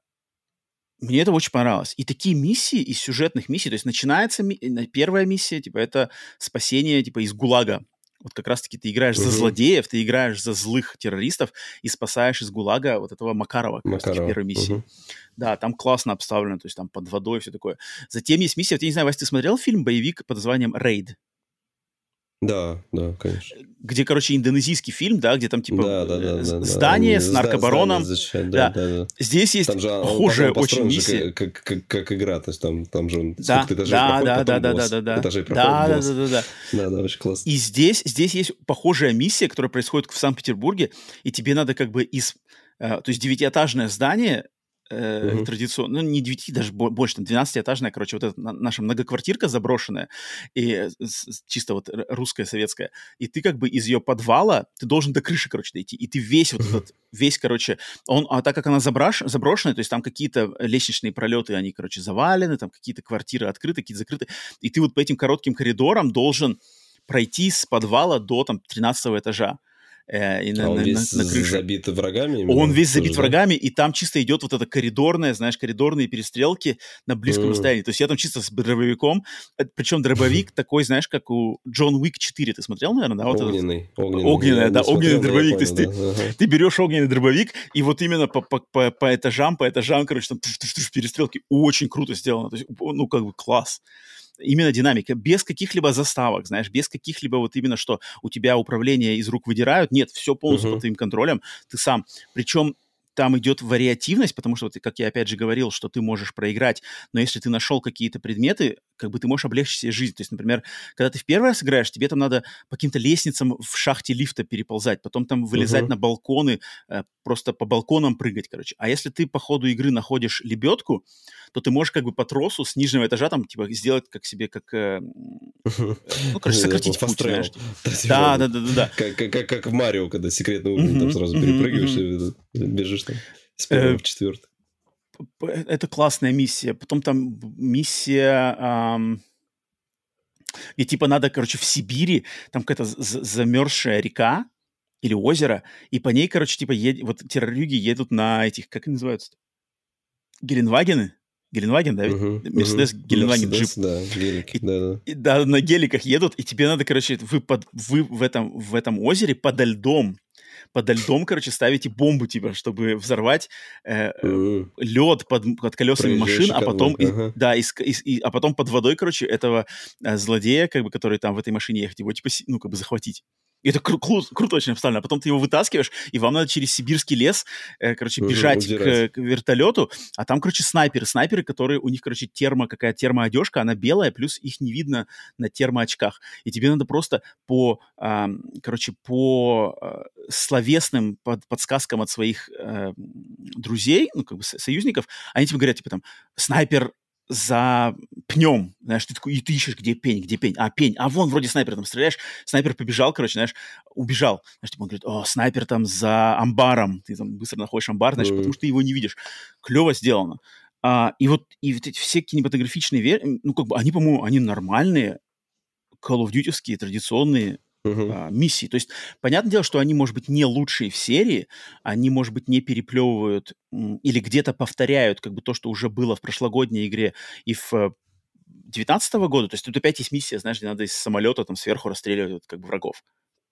мне это очень понравилось. И такие миссии из сюжетных миссий, то есть начинается ми- первая миссия, типа, это спасение, типа, из ГУЛАГа вот как раз-таки ты играешь uh-huh. за злодеев, ты играешь за злых террористов и спасаешь из ГУЛАГа вот этого Макарова, как Макарова. в первой миссии. Uh-huh. Да, там классно обставлено, то есть там под водой все такое. Затем есть миссия, вот я не знаю, Вася, ты смотрел фильм боевик под названием «Рейд»? Да, да, конечно. Где, короче, индонезийский фильм, да, где там типа да, да, да, да, здание да, с наркобароном. Здание да, да, да. Здесь есть там же, похожая очень миссия. Как, как, как, как игра, то есть там, там же он да, этажей да, проходит, да, да, да, да, да, да. Этажей проходит да, да, да, да, да. Да, да, очень классно. И здесь, здесь есть похожая миссия, которая происходит в Санкт-Петербурге, и тебе надо как бы из... Э, то есть девятиэтажное здание, э, угу. традиционно, ну, не 9, даже больше, там, 12-этажная, короче, вот эта наша многоквартирка заброшенная, и чисто вот русская, советская, и ты как бы из ее подвала, ты должен до крыши, короче, дойти, и ты весь вот этот, весь, короче, он, а так как она заброш, заброшенная, то есть там какие-то лестничные пролеты, они, короче, завалены, там какие-то квартиры открыты, какие-то закрыты, и ты вот по этим коротким коридорам должен пройти с подвала до, там, 13 этажа э, и на, а он на, весь на, на крыше. забит врагами? Именно? Он весь забит Тоже, врагами, да? и там чисто идет вот это коридорное, знаешь, коридорные перестрелки на близком mm. расстоянии. То есть я там чисто с дробовиком, э, причем дробовик [laughs] такой, знаешь, как у Джон Уик 4. Ты смотрел, наверное, да? Вот огненный. Этот? Огненный, огненный да, огненный дробовик. Понял, То есть да, ты, ага. ты берешь огненный дробовик, и вот именно по, по, по, по этажам, по этажам, короче, там перестрелки очень круто сделано. То есть, ну, как бы класс именно динамика, без каких-либо заставок, знаешь, без каких-либо вот именно, что у тебя управление из рук выдирают. Нет, все полностью uh-huh. под твоим контролем, ты сам. Причем там идет вариативность, потому что, вот, как я опять же говорил, что ты можешь проиграть, но если ты нашел какие-то предметы, как бы ты можешь облегчить себе жизнь. То есть, например, когда ты в первый раз играешь, тебе там надо по каким-то лестницам в шахте лифта переползать, потом там вылезать uh-huh. на балконы, э, просто по балконам прыгать, короче. А если ты по ходу игры находишь лебедку, то ты можешь как бы по тросу с нижнего этажа там типа сделать как себе как э, ну короче [laughs] сократить путь, знаешь. [laughs] Да, да, да, да, да. Как в Марио, когда секретный уровень там сразу перепрыгиваешь и бежишь там с первого э, в четвертый. Это классная миссия. Потом там миссия где типа надо, короче, в Сибири, там какая-то замерзшая река, или озеро, и по ней, короче, типа, ед... вот террорюги едут на этих, как они называются? Геленвагены? Геленваген, да? Мерседес, uh-huh, Геленваген, джип. Да, гелик, и, да, да. И, да, на геликах едут, и тебе надо, короче, вы, под, вы в, этом, в этом озере подо льдом, подо льдом, короче, ставите бомбу, типа, чтобы взорвать э, uh-huh. лед под, под колесами машин, а потом, и, uh-huh. да, и, и, а потом под водой, короче, этого э, злодея, как бы, который там в этой машине ехать, его, типа, ну, как бы захватить. И это кру- кру- круто очень обставлено. А потом ты его вытаскиваешь, и вам надо через сибирский лес, э, короче, бежать к, к вертолету. А там, короче, снайперы. Снайперы, которые, у них, короче, термо, какая термоодежка, она белая, плюс их не видно на термоочках. И тебе надо просто по, э, короче, по э, словесным под, подсказкам от своих э, друзей, ну, как бы союзников, они тебе говорят, типа, там, снайпер за пнем, знаешь, ты такой, и ты ищешь, где пень, где пень, а, пень, а вон вроде снайпер там стреляешь, снайпер побежал, короче, знаешь, убежал, знаешь, типа он говорит, о, снайпер там за амбаром, ты там быстро находишь амбар, значит, mm-hmm. потому что ты его не видишь, клево сделано. А, и вот, и вот эти все кинематографичные, ну, как бы, они, по-моему, они нормальные, Call of Duty традиционные uh-huh. а, миссии. То есть, понятное дело, что они, может быть, не лучшие в серии, они, может быть, не переплевывают или где-то повторяют как бы то, что уже было в прошлогодней игре и в 19 -го года. То есть тут опять есть миссия, знаешь, где надо из самолета там сверху расстреливать как бы врагов.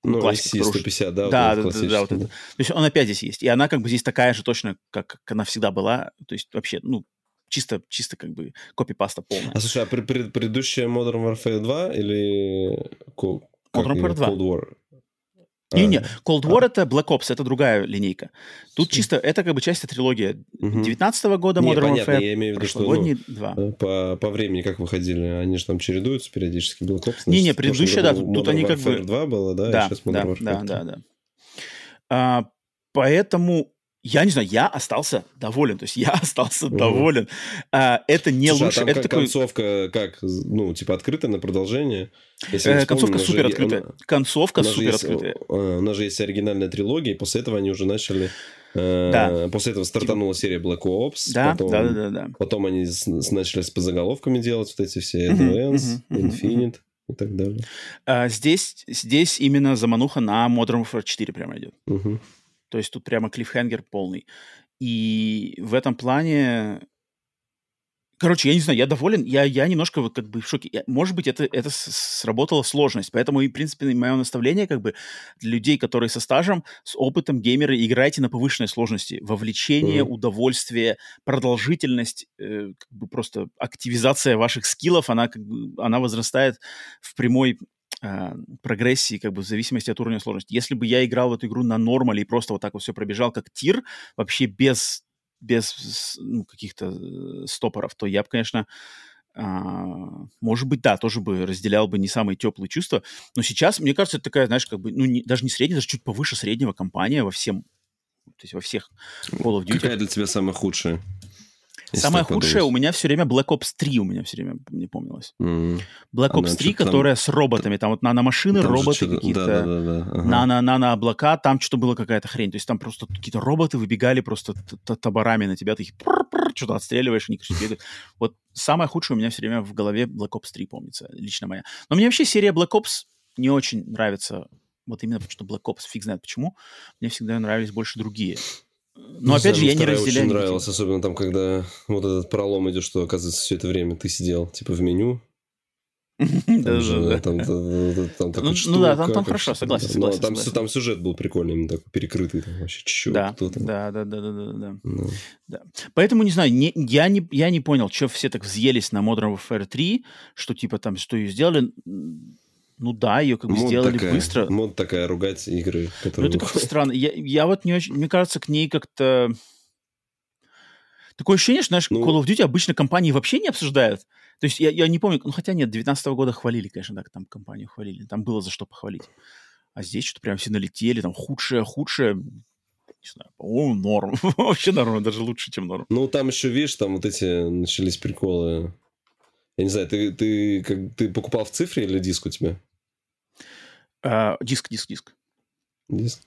Ну, классика, SC-150, да? Да, вот да, да, да, вот это. То есть он опять здесь есть. И она как бы здесь такая же точно, как, как она всегда была. То есть вообще, ну, чисто, чисто как бы копипаста полная. А слушай, а пред, пред, предыдущая Modern Warfare 2 или Modern Warfare 2. Cold War. Не-не, Cold War а. это Black Ops, это другая линейка. Тут чисто, это как бы часть трилогии 19 -го года Modern не, понятно, Warfare, я имею в виду, что ну, 2. Э, по, по времени как выходили, они же там чередуются периодически, Black Ops. Не-не, предыдущая, да, тут, тут они как бы... 2 было, да, да и сейчас Modern да, Warfare Да, да, да. А, поэтому я не знаю, я остался доволен. То есть я [laughs] остался угу. доволен. А, это не Слушай, лучше. А там это как такой... концовка, как, ну, типа открытая на продолжение? э, концовка супер открытая. Она... Концовка супер есть, открытая. У нас же есть оригинальная трилогия, и после этого они уже начали... Э, да. После этого стартанула серия Black Ops. Да, потом, да, да, да. Потом они с, начали с подзаголовками делать вот эти все Advance, Infinite. И так далее. А, здесь, здесь именно замануха на Modern Warfare 4 прямо идет. Угу. То есть тут прямо клиффхенгер полный. И в этом плане... Короче, я не знаю, я доволен, я, я немножко вот как бы в шоке. Я, может быть, это, это сработала сложность. Поэтому, и, в принципе, мое наставление как бы для людей, которые со стажем, с опытом геймеры, играйте на повышенной сложности. Вовлечение, mm-hmm. удовольствие, продолжительность, э, как бы просто активизация ваших скиллов, она, как бы, она возрастает в прямой прогрессии, как бы в зависимости от уровня сложности. Если бы я играл в эту игру на нормале и просто вот так вот все пробежал как тир, вообще без, без ну, каких-то э, стопоров, то я бы, конечно, а, может быть, да, тоже бы разделял бы не самые теплые чувства. Но сейчас, мне кажется, это такая, знаешь, как бы, ну, не, даже не средняя, даже чуть повыше среднего компания во всем, то есть во всех Call of Duty. Какая для тебя самая худшая? Самое худшее у меня все время Black Ops 3 у меня все время не помнилось. Mm. Black Ops Она 3, которая там... с роботами, там вот наномашины, там роботы какие-то, да, да, да, ага. нано, нано-облака, там что-то было какая-то хрень. То есть там просто какие-то роботы выбегали просто таборами на тебя, ты их что-то отстреливаешь, они кричат, Вот самое худшее у меня все время в голове Black Ops 3 помнится, лично моя. Но мне вообще серия Black Ops не очень нравится, вот именно потому что Black Ops, фиг знает почему. Мне всегда нравились больше другие. Но не опять знаю, же, я не разделяю. очень нравилось, особенно там, когда вот этот пролом идет, что, оказывается, все это время ты сидел, типа, в меню, да, [laughs] Там Ну да, там хорошо, согласен, согласен. Там сюжет был прикольный, именно такой перекрытый, там вообще чё, да, Да, да, да, да, да. да. Поэтому, не знаю, я не понял, что все так взъелись на Modern Warfare 3, что типа там, что ее сделали ну да, ее как бы мод сделали такая, быстро. Мод такая ругать игры. Ну это как-то странно. Я, я вот не очень... Мне кажется, к ней как-то... Такое ощущение, что, знаешь, ну... Call of Duty обычно компании вообще не обсуждают. То есть я, я не помню, ну хотя нет, 19 года хвалили, конечно, так, там компанию хвалили. Там было за что похвалить. А здесь что-то прям все налетели, там худшее, худшее, не знаю, по-моему, норм. [laughs] Вообще норм, даже лучше, чем норм. Ну, там еще, видишь, там вот эти начались приколы. Я не знаю, ты, ты, как, ты покупал в цифре или диск у тебя? А, диск, диск, диск. Диск?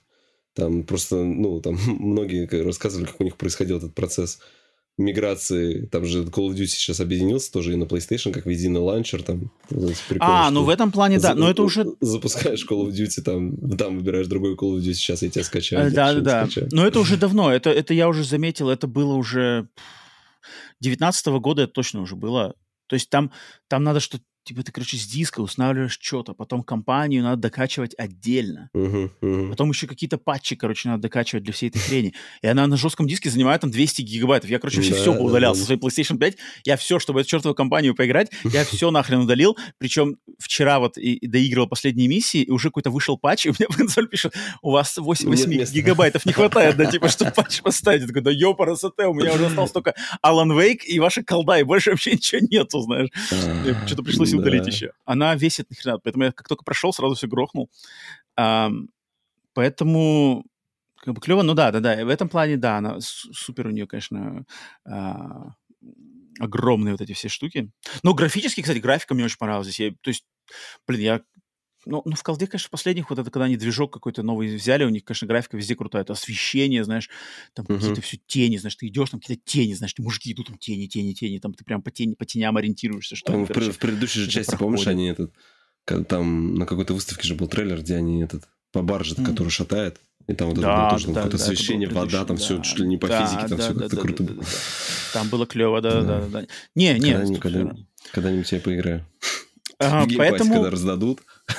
Там просто, ну, там [laughs] многие рассказывали, как у них происходил этот процесс миграции, там же Call of Duty сейчас объединился тоже и на PlayStation, как в единый ланчер, там. А, ну в этом плане, да, но это уже... [laughs] Запускаешь Call of Duty, там, там выбираешь другой Call of Duty, сейчас я тебя скачаю. Да, да, да, но это уже [laughs] давно, это, это я уже заметил, это было уже... 19 -го года это точно уже было. То есть там, там надо что-то типа ты, короче, с диска устанавливаешь что-то, потом компанию надо докачивать отдельно, uh-huh, uh-huh. потом еще какие-то патчи, короче, надо докачивать для всей этой хрени. И она на жестком диске занимает там 200 гигабайтов. Я, короче, вообще да, все удалял да, со своей PlayStation 5. Я все, чтобы эту чертову компанию поиграть, я все нахрен удалил. Причем вчера вот и, и доигрывал последние миссии, и уже какой-то вышел патч, [laughs] и у меня в консоль пишет, у вас 8, 8 гигабайтов не хватает, да, типа, чтобы [laughs] патч поставить. Я такой, да ёпара, у меня уже осталось только Alan Wake и ваша колда, и больше вообще ничего нету, знаешь. Что-то пришлось удалить еще она весит ни хрена. Поэтому я как только прошел, сразу все грохнул. Поэтому как бы клево, ну да, да, да. В этом плане, да, она супер у нее, конечно, а, огромные вот эти все штуки. Но графически, кстати, графика мне очень понравилась. Я, то есть, блин, я ну, ну, в колде, конечно, последних, вот это, когда они движок какой-то новый взяли, у них, конечно, графика везде крутая. Это освещение, знаешь, там uh-huh. какие-то все тени, знаешь, ты идешь, там какие-то тени, знаешь, мужики идут, там тени, тени, тени, там ты прям по, тени, по теням ориентируешься. Что там, короче, в, предыдущей же части, проходит. помнишь, они этот, там на какой-то выставке же был трейлер, где они этот, по барже, mm. который шатает, и там вот да, это было тоже да, какое-то да, освещение, вода, там да, все чуть ли не по да, физике, там да, все да, как-то да, круто да, было. Да, да. Там было клево, да, да, да. да. Не, не. Когда-нибудь, когда, когда-нибудь я поиграю. Поэтому... когда раздадут. [laughs]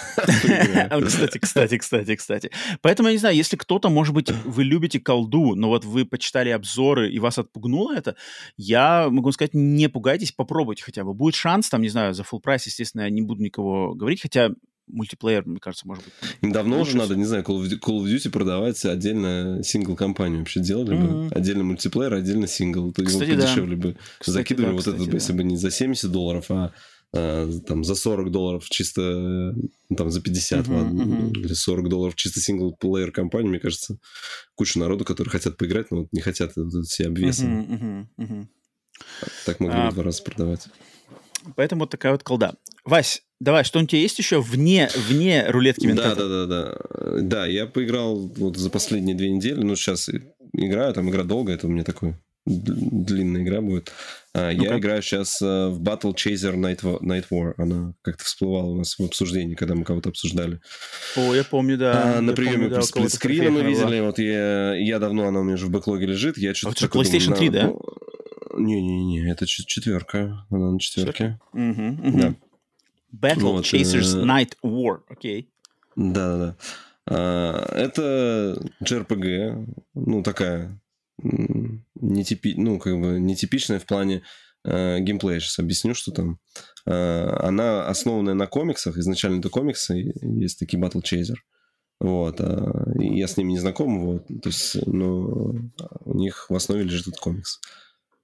Кстати, кстати, кстати, кстати. Поэтому я не знаю, если кто-то, может быть, вы любите колду, но вот вы почитали обзоры и вас отпугнуло это, я могу сказать, не пугайтесь, попробуйте хотя бы. Будет шанс, там, не знаю, за full прайс, естественно, я не буду никого говорить, хотя мультиплеер, мне кажется, может быть. Им давно уже надо, не знаю, Call of, Call of Duty продавать отдельно сингл-компанию. Вообще делали mm-hmm. бы отдельно мультиплеер, отдельно сингл. То Кстати, его подешевле да. бы Кстати, закидывали да, вот кстати, этот, да. если бы не за 70 долларов, а Э, там за 40 долларов чисто, ну, там за 50, uh-huh, ладно, uh-huh. или 40 долларов чисто синглплеер компании, мне кажется, куча народу, которые хотят поиграть, но вот не хотят вот все обвесы. Uh-huh, uh-huh, Так могли а, два раза продавать. Поэтому вот такая вот колда. Вась, давай, что у тебя есть еще вне, вне рулетки ментата? Да, да, да, да. Да, я поиграл вот за последние две недели, ну, сейчас играю, там игра долгая, это у меня такой длинная игра будет. А, ну я играю сейчас э, в Battle Chaser Night, Night War. Она как-то всплывала у нас в обсуждении, когда мы кого-то обсуждали. О, я помню, да. А, на приеме помню, да, сплитскрина мы видели. Вот я, я давно, она у меня уже в бэклоге лежит. Я что-то а вот PlayStation 3, да? Не-не-не, это четверка. Она на четверке. Угу, угу. Да. Battle вот, Chasers э... Night War, окей. Okay. Да-да-да. А, это JRPG, ну, такая нетипи... ну, как бы нетипичная в плане э, геймплея. Сейчас объясню, что там. Э, она основанная на комиксах. Изначально это комиксы. Есть такие Battle Chaser. Вот. А я с ними не знаком. Вот. То есть, но у них в основе лежит этот комикс.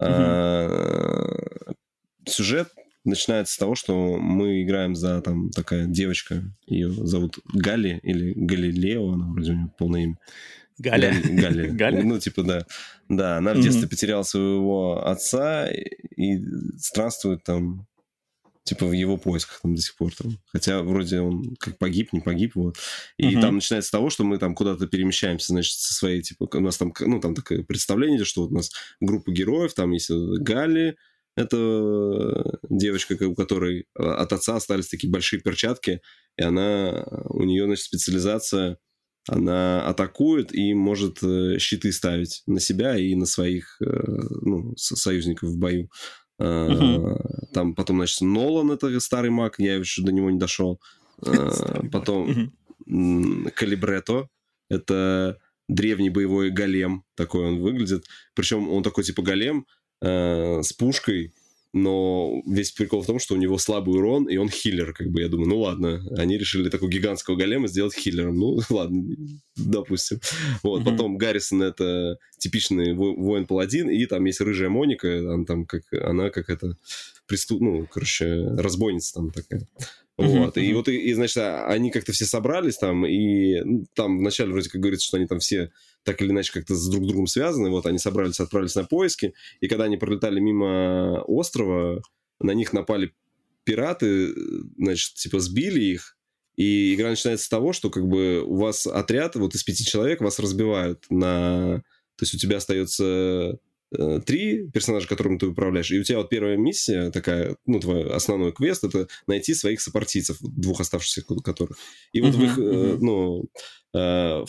Mm-hmm. А, сюжет начинается с того, что мы играем за там такая девочка, ее зовут Гали или Галилео, она вроде у нее полное имя. Галя. Галя. [laughs] Галя? Ну, типа, да. Да, она в детстве потеряла своего отца и странствует там, типа, в его поисках там до сих пор. Там. Хотя вроде он как погиб, не погиб, вот. И там начинается с того, что мы там куда-то перемещаемся, значит, со своей, типа, у нас там, ну, там такое представление, что вот у нас группа героев, там есть Гали, это девочка, у которой от отца остались такие большие перчатки, и она, у нее, значит, специализация она атакует и может э, щиты ставить на себя и на своих э, ну, союзников в бою. Угу. Там потом, значит, Нолан, это старый маг, я еще до него не дошел. [laughs] Потом Калибрето, это древний боевой голем, такой он выглядит. Причем он такой типа голем с пушкой, но весь прикол в том, что у него слабый урон, и он хиллер, как бы, я думаю, ну ладно, они решили такого гигантского голема сделать хиллером, ну [laughs] ладно, допустим. Вот, mm-hmm. потом Гаррисон это типичный воин-паладин, и там есть рыжая Моника, она там как, она как это, преступ, ну, короче, разбойница там такая. Вот, и вот, и, и, значит, они как-то все собрались там, и ну, там вначале вроде как говорится, что они там все так или иначе как-то с друг другом связаны, вот, они собрались, отправились на поиски, и когда они пролетали мимо острова, на них напали пираты, значит, типа сбили их, и игра начинается с того, что как бы у вас отряд, вот из пяти человек вас разбивают на... То есть у тебя остается Э, три персонажа, которым ты управляешь, и у тебя вот первая миссия такая, ну, твой основной квест, это найти своих сопартийцев, двух оставшихся которых. И вот uh-huh, в их, uh-huh. ну, э,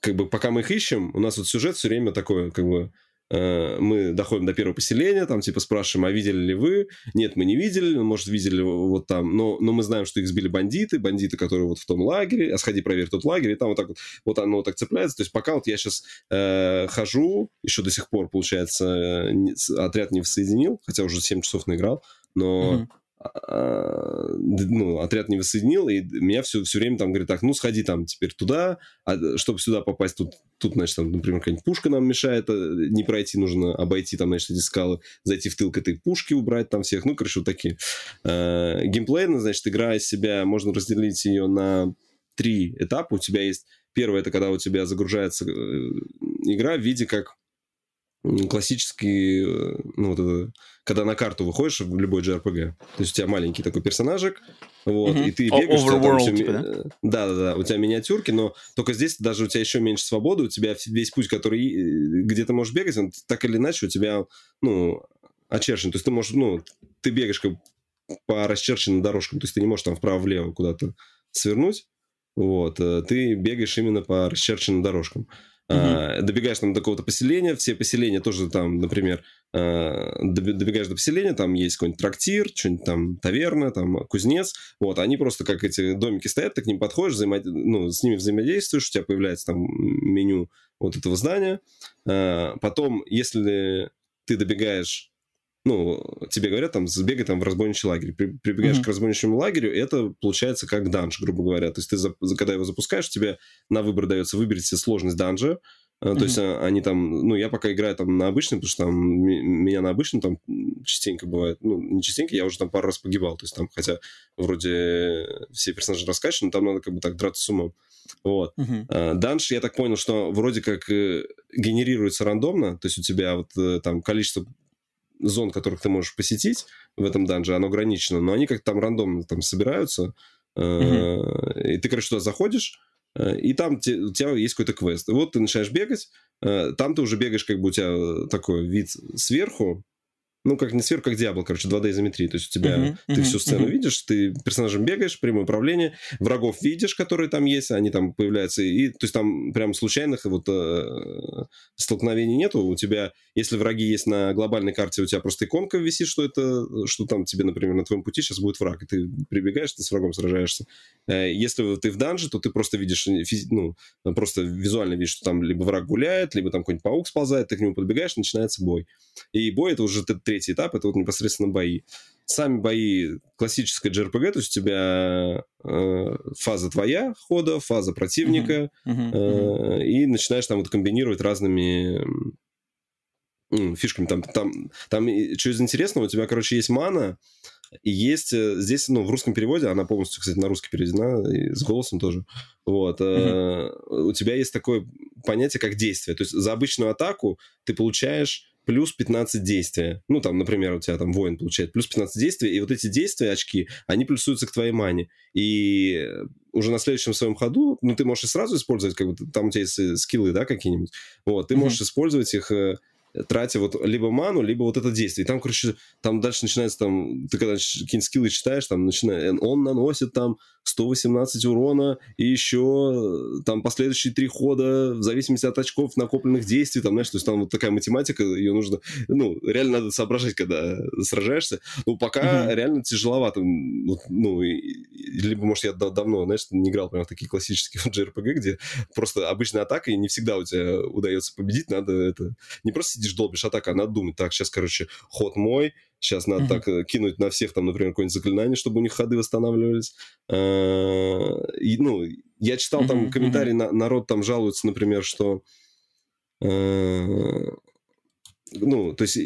как бы пока мы их ищем, у нас вот сюжет все время такой, как бы, Э, мы доходим до первого поселения, там типа спрашиваем, а видели ли вы? Нет, мы не видели, может, видели вот там, но, но мы знаем, что их сбили бандиты, бандиты, которые вот в том лагере, а сходи проверь тот лагерь, и там вот так вот, вот оно вот так цепляется. То есть пока вот я сейчас э, хожу, еще до сих пор, получается, э, не, отряд не воссоединил, хотя уже 7 часов наиграл, но... Mm-hmm ну, отряд не воссоединил, и меня все, все время там говорит, так, ну, сходи там теперь туда, а чтобы сюда попасть, тут, тут значит, там, например, какая-нибудь пушка нам мешает, э, не пройти, нужно обойти там, значит, эти скалы, зайти в тыл к этой пушке, убрать там всех, ну, короче, вот такие. А, геймплейно, значит, игра из себя, можно разделить ее на три этапа. У тебя есть первое, это когда у тебя загружается э, игра в виде как классический, э, ну, вот это, когда на карту выходишь в любой JRPG. То есть у тебя маленький такой персонажик, вот, mm-hmm. и ты бегаешь... Overworld, все... типа, да? Да-да-да, у тебя миниатюрки, но только здесь даже у тебя еще меньше свободы, у тебя весь путь, который э, где ты можешь бегать, он так или иначе у тебя, ну, очерчен. То есть ты можешь, ну, ты бегаешь как по расчерченным дорожкам, то есть ты не можешь там вправо-влево куда-то свернуть, вот, э, ты бегаешь именно по расчерченным дорожкам. Uh-huh. добегаешь там до какого-то поселения, все поселения тоже там, например, а, добегаешь до поселения, там есть какой-нибудь трактир, что-нибудь там таверна, там кузнец, вот, они просто как эти домики стоят, ты к ним подходишь, взаимо... ну, с ними взаимодействуешь, у тебя появляется там меню вот этого здания, а, потом, если ты добегаешь ну, тебе говорят, там, сбегай там в разбойничий лагерь. При, прибегаешь mm-hmm. к разбойничьему лагерю, это получается как данж, грубо говоря. То есть ты, за, когда его запускаешь, тебе на выбор дается выбрать себе сложность данжа, Mm-hmm. То есть а, они там, ну, я пока играю там на обычном, потому что там меня на обычном там частенько бывает, ну, не частенько, я уже там пару раз погибал, то есть там, хотя вроде все персонажи раскачаны, там надо как бы так драться с умом. Вот. Uh-huh. Данж, я так понял, что вроде как э, генерируется рандомно, то есть у тебя вот э, там количество зон, которых ты можешь посетить в этом данже, оно ограничено, но они как-то там рандомно там собираются, mm-hmm. и ты, короче, туда заходишь, э, и там те, у тебя есть какой-то квест. И вот ты начинаешь бегать, э, там ты уже бегаешь, как бы у тебя такой вид сверху, ну, как не сверху, как Диабло, короче, 2D-изометрии. То есть у тебя, uh-huh, ты uh-huh, всю сцену uh-huh. видишь, ты персонажем бегаешь, прямое управление, врагов видишь, которые там есть, они там появляются, и, то есть там прям случайных вот э, столкновений нету. У тебя, если враги есть на глобальной карте, у тебя просто иконка висит, что это, что там тебе, например, на твоем пути сейчас будет враг, и ты прибегаешь, ты с врагом сражаешься. Э, если ты в данже, то ты просто видишь, физи- ну, просто визуально видишь, что там либо враг гуляет, либо там какой-нибудь паук сползает, ты к нему подбегаешь, начинается бой. И бой это уже третий этап, это вот непосредственно бои. Сами бои классическая JRPG, то есть у тебя э, фаза твоя хода, фаза противника, uh-huh, uh-huh. Э, и начинаешь там вот комбинировать разными э, фишками. Там, там, там что из интересного, у тебя, короче, есть мана, и есть э, здесь, ну, в русском переводе, она полностью, кстати, на русский переведена, и с голосом тоже. Вот. Uh-huh. у тебя есть такое понятие, как действие. То есть за обычную атаку ты получаешь плюс 15 действия. Ну, там, например, у тебя там воин получает плюс 15 действия, и вот эти действия, очки, они плюсуются к твоей мане. И уже на следующем своем ходу, ну, ты можешь и сразу использовать, как бы, там у тебя есть э, скиллы, да, какие-нибудь. Вот, ты mm-hmm. можешь использовать их э, тратя вот либо ману, либо вот это действие. И там, короче, там дальше начинается там, ты когда какие-нибудь скиллы читаешь, там начинает, он наносит там 118 урона, и еще там последующие три хода, в зависимости от очков накопленных действий, там, знаешь, то есть там вот такая математика, ее нужно, ну, реально надо соображать, когда сражаешься. Ну, пока mm-hmm. реально тяжеловато. Вот, ну, и, либо, может, я давно, знаешь, не играл прям в такие классические [laughs] JRPG, где просто обычная атака, и не всегда у тебя удается победить, надо это... Не просто сидишь долбишь атака, надо думать, так, сейчас, короче, ход мой, сейчас надо mm-hmm. так кинуть на всех там, например, какое-нибудь заклинание, чтобы у них ходы восстанавливались. И, ну, я читал там mm-hmm. комментарии, на, народ там жалуется, например, что ну, то есть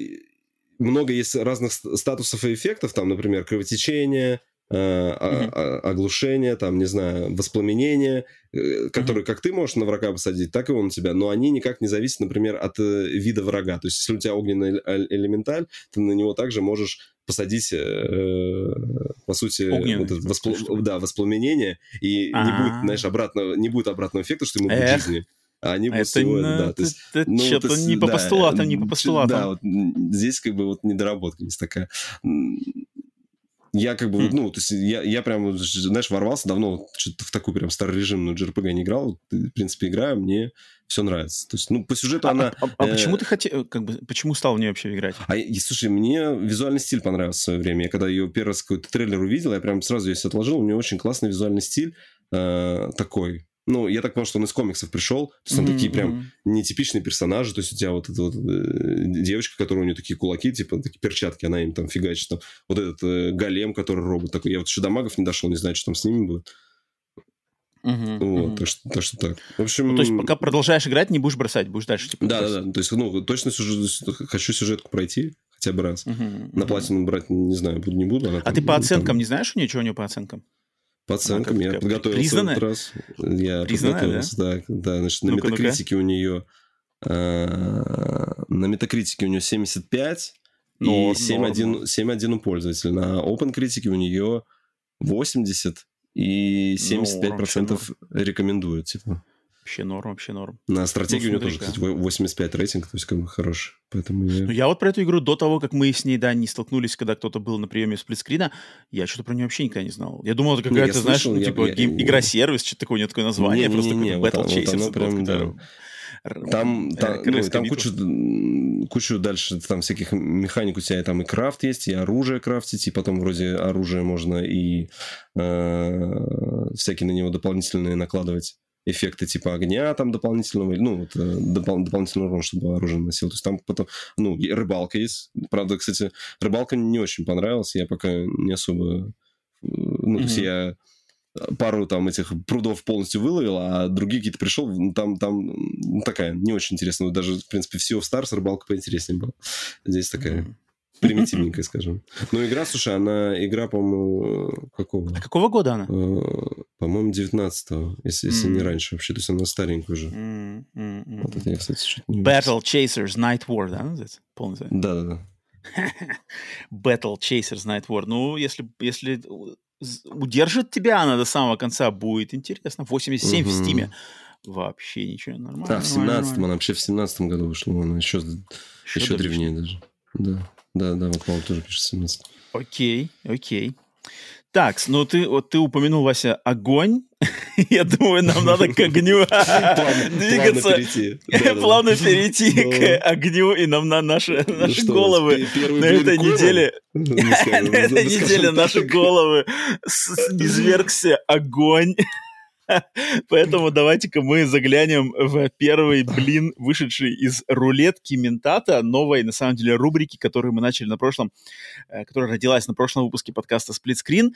много есть разных статусов и эффектов, там, например, кровотечение. Оглушение, там, не знаю, воспламенение, э, которые как ты можешь на врага посадить, так и он тебя, но они никак не зависят, например, от э, вида врага. То есть, если у тебя огненный элементаль, ты на него также можешь посадить, э, по сути, вот это воспл... да, воспламенение, и А-а-а. не будет, знаешь, обратно, не будет обратного эффекта, что ему будет жизни. А они будут всего, на... да, то есть, это ну, что-то то не по да, постулатам, не по постулатам. Да, вот здесь как бы вот недоработка есть такая я как бы, mm. ну, то есть я, я прям, знаешь, ворвался давно в такую прям старорежимную JRPG не играл. В принципе, играю, мне все нравится. То есть, ну, по сюжету а, она... А, а, а э... почему ты хотел, как бы, почему стал в нее вообще играть? А, и, слушай, мне визуальный стиль понравился в свое время. Я когда ее первый раз какой-то трейлер увидел, я прям сразу ее отложил. У нее очень классный визуальный стиль э, такой. Ну, я так понял, что он из комиксов пришел. То есть там mm-hmm. такие прям нетипичные персонажи. То есть у тебя вот эта вот э, девочка, которая у нее такие кулаки, типа такие перчатки, она им там фигачит. Там. Вот этот э, голем, который робот такой. Я вот еще до магов не дошел, не знаю, что там с ними будет. Uh-huh, вот, uh-huh. Так, что, так что так. В общем... Ну, то есть, пока продолжаешь играть, не будешь бросать, будешь дальше типа. Да, да, да. То есть, ну, точно сюжет, хочу сюжетку пройти хотя бы раз. Uh-huh, На платину брать, не знаю, буду, не буду. а там, ты по оценкам там... не знаешь у нее, что у нее по оценкам? По оценкам я подготовился признанная? в этот раз. Я признанная, подготовился, да? да. да значит, на ну метакритике ну у нее... Э, на метакритике у нее 75 норм, и 7.1 у пользователя. На OpenCritic у нее 80 и 75% норм, рекомендуют, типа. Вообще норм, вообще норм. На стратегию ну, у него тоже, кстати, 85 рейтинг, то есть как бы хороший. Поэтому я... Ну, я вот про эту игру до того, как мы с ней, да, не столкнулись, когда кто-то был на приеме сплитскрина, я что-то про нее вообще никогда не знал. Я думал, это какая-то, знаешь, ну, я, типа я, гейм, я, игра-сервис, что-то такое, у нее такое название, не, просто не, не, Battle вот, Chasers. Вот прям, да. Там, там, ну, там кучу, кучу дальше там всяких механик у тебя там и крафт есть, и оружие крафтить, и потом вроде оружие можно и э, всякие на него дополнительные накладывать эффекты типа огня там дополнительного, ну, вот, э, допол- дополнительный урон, чтобы оружие носил. То есть там потом, ну, рыбалка есть. Правда, кстати, рыбалка не очень понравилась, я пока не особо... Э, ну, mm-hmm. то есть я пару там этих прудов полностью выловил, а другие какие-то пришел, там, там ну, такая не очень интересная. Даже, в принципе, все в Stars рыбалка поинтереснее была. Здесь такая... Mm-hmm примитивненькая, скажем. Но игра, слушай, она игра, по-моему, какого? А какого года она? Э, по-моему, 19-го, если, если не раньше вообще. То есть она старенькая уже. Вот это я, кстати, чуть не Battle Chasers Night War, да, называется? Полностью. Да-да-да. [laughs] Battle Chasers Night War. Ну, если, если удержит тебя она до самого конца, будет интересно. 87 угу. в Стиме. Вообще ничего, нормально. Да, в 17-м, она вообще в 17 году вышла, она еще, еще, еще древнее даже. Да. Да, да, вот Павел тоже пишет 17. Окей, окей. Так, ну ты, вот ты упомянул, Вася, огонь. [laughs] Я думаю, нам надо к огню [laughs] двигаться. Плавно перейти [laughs] к огню, и нам на наши ну головы на этой неделе... На этой неделе наши головы извергся огонь. [laughs] Поэтому давайте-ка мы заглянем в первый блин, вышедший из рулетки Ментата, новой, на самом деле, рубрики, которую мы начали на прошлом, э, которая родилась на прошлом выпуске подкаста Screen,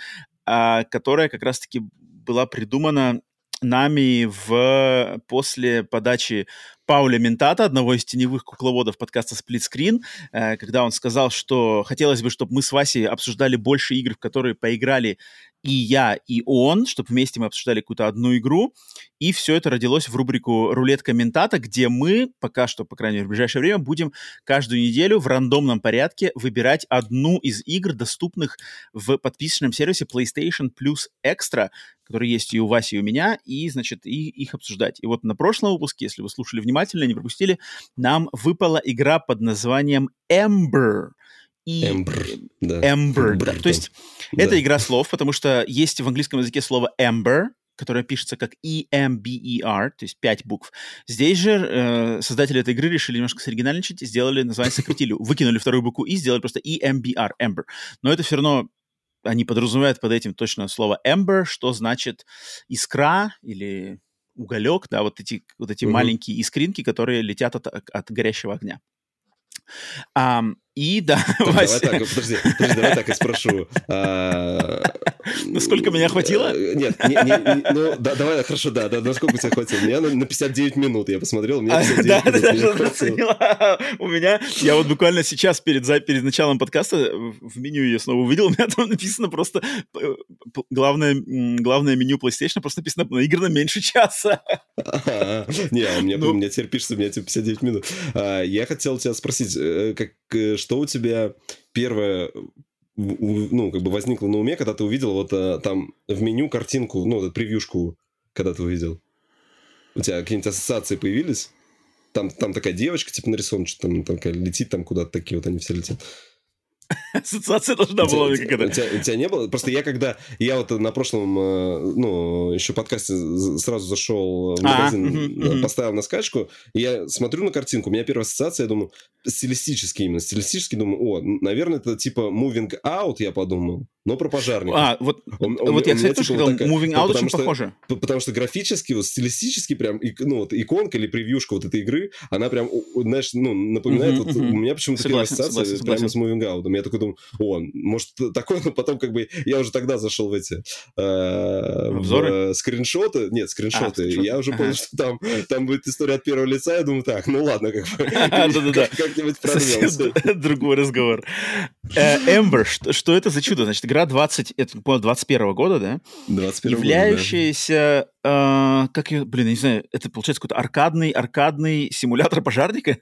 а, которая как раз-таки была придумана нами в, после подачи Пауля Ментата, одного из теневых кукловодов подкаста Split Screen, э, когда он сказал, что хотелось бы, чтобы мы с Васей обсуждали больше игр, в которые поиграли и я, и он, чтобы вместе мы обсуждали какую-то одну игру. И все это родилось в рубрику «Рулетка Ментата», где мы, пока что, по крайней мере, в ближайшее время, будем каждую неделю в рандомном порядке выбирать одну из игр, доступных в подписочном сервисе PlayStation Plus Extra, который есть и у Васи, и у меня, и, значит, и их обсуждать. И вот на прошлом выпуске, если вы слушали внимательно, не пропустили, нам выпала игра под названием Ember — и Ember, да. Ember, Ember да. То есть да. это игра слов, потому что есть в английском языке слово Ember, которое пишется как E-M-B-E-R, то есть пять букв. Здесь же э, создатели этой игры решили немножко соригинальничать, сделали название сократили, выкинули вторую букву И, сделали просто E-M-B-R, Ember. Но это все равно они подразумевают под этим точно слово Ember, что значит искра или уголек, да, вот эти, вот эти угу. маленькие искринки, которые летят от, от горящего огня. Um, и да, так, Вася... Давай так, подожди, подожди, давай так я спрошу. [laughs] А... Насколько меня хватило? Э, нет, не, не, не, ну, да, давай, хорошо, да, да, насколько тебя хватило? Меня на, на 59 минут, я посмотрел, мне [laughs] 59 да, минут. Да, меня хватило. [laughs] У меня, я вот буквально сейчас перед, перед началом подкаста в меню ее снова увидел, у меня там написано просто э, главное, главное меню PlayStation, просто написано наиграно меньше часа. Не, у меня, ну. у меня теперь пишется, у меня типа 59 минут. А, я хотел тебя спросить, э, как что у тебя первое ну, как бы возникло на уме, когда ты увидел вот а, там в меню картинку, ну, превьюшку, когда ты увидел? У тебя какие-нибудь ассоциации появились? Там, там такая девочка, типа, нарисована, что там такая летит там куда-то, такие вот они все летят. [laughs] Ассоциация должна у была. Тебя, у, тебя, у тебя не было? Просто я когда... Я вот на прошлом, э, ну, еще подкасте сразу зашел в а, магазин, а, поставил на скачку, и я смотрю на картинку, у меня первая ассоциация, я думаю, стилистически именно, стилистически думаю, о, наверное, это типа moving out, я подумал, но про пожарника. А, вот, он, вот я, кстати, тоже типа, сказал, moving out очень что, похоже. Потому что графически, вот, стилистически прям, ну, вот иконка или превьюшка вот этой игры, она прям, знаешь, ну, напоминает, вот, у меня почему-то первая ассоциация прямо с moving out. Я такой думаю, о, может, такой, но потом как бы я уже тогда зашел в эти... Э, Обзоры? В, скриншоты. Нет, скриншоты. А, я уже понял, что там, там будет история от первого лица. Я думаю, так, ну ладно, как бы [laughs] как-нибудь прорвемся. Другой разговор. Эмбер, что это за чудо? Значит, игра 20, это, 21 года, да? 21 Являющаяся Uh, как ее, блин, я не знаю, это получается какой-то аркадный, аркадный симулятор пожарника?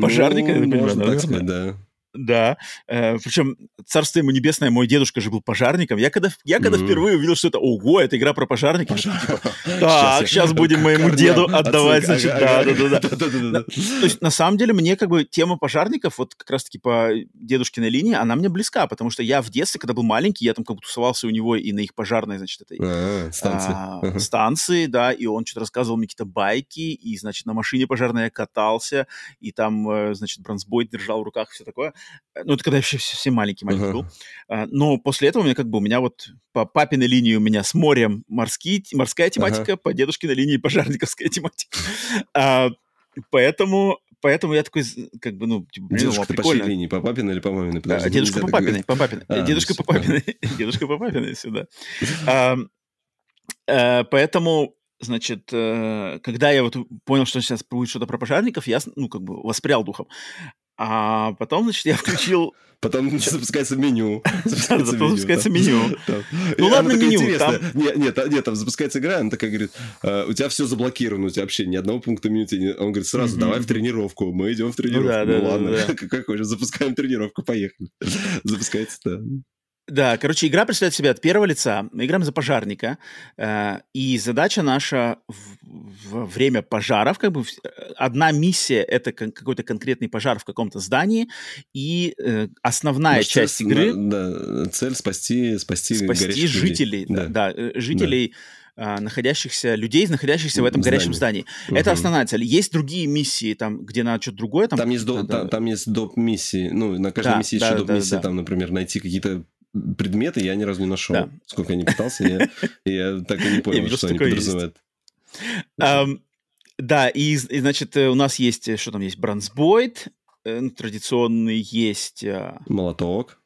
Пожарника, ну, я понимаю, можно так сказать, да. Да, э, причем царство ему небесное, мой дедушка же был пожарником. Я когда, я когда mm-hmm. впервые увидел, что это, ого, это игра про пожарников, Пожар... типа, [laughs] так, сейчас [laughs] будем моему деду отдавать, значит, да, да, да. То есть, на самом деле, мне как бы тема пожарников, вот как раз-таки по дедушкиной линии, она мне близка, потому что я в детстве, когда был маленький, я там как бы тусовался у него и на их пожарной, значит, этой а, станции. А, станции, да, и он что-то рассказывал мне какие-то байки, и, значит, на машине пожарной я катался, и там, э, значит, бронзбой держал в руках, все такое. Ну, это когда я еще совсем маленький маленький uh-huh. был. А, но после этого у меня как бы у меня вот по папиной линии у меня с морем морские, морская тематика, uh-huh. по дедушкиной линии [laughs] пожарниковская тематика. А, поэтому поэтому я такой, как бы, ну, типа, Дедушка по чьей линии? По папиной или по маминой? Подожди, а, дедушка по папиной, по папиной. А, дедушка по папиной. [laughs] дедушка по папиной сюда. А, а, поэтому значит, э, когда я вот понял, что сейчас будет что-то про пожарников, я, ну, как бы воспрял духом. А потом, значит, я включил... [laughs] Потом запускается меню. [laughs] [laughs] Запускается меню. Запускается меню. Ну ладно, меню. Нет, нет, нет, там запускается игра, она такая говорит, «Э, у тебя все заблокировано, у тебя вообще ни одного пункта меню. Он говорит, сразу давай в тренировку. Мы идем в тренировку. Ну ладно, как хочешь, запускаем тренировку, поехали. Запускается, да. Да, короче, игра представляет себя от первого лица. Мы играем за пожарника. Э, и задача наша в, время пожаров, как бы э, одна миссия это какой-то конкретный пожар в каком-то здании, и э, основная Может, часть цель, игры. Да, цель спасти, спасти, спасти жителей, людей. да, да, да жителей. Да находящихся людей, находящихся в этом Здание. горящем здании. Угу. Это основная цель. Есть другие миссии, там, где надо что-то другое. Там, там есть, до, там, там есть доп. миссии. Ну, на каждой да, миссии да, еще доп. миссии, да, да. там, например, найти какие-то предметы я ни разу не нашел. Да. Сколько я не пытался, я, [laughs] я так и не понял, что они подразумевают. Um, да, и, и, значит, э, у нас есть, э, что там есть, бронзбойд, э, ну, традиционный есть... Молоток.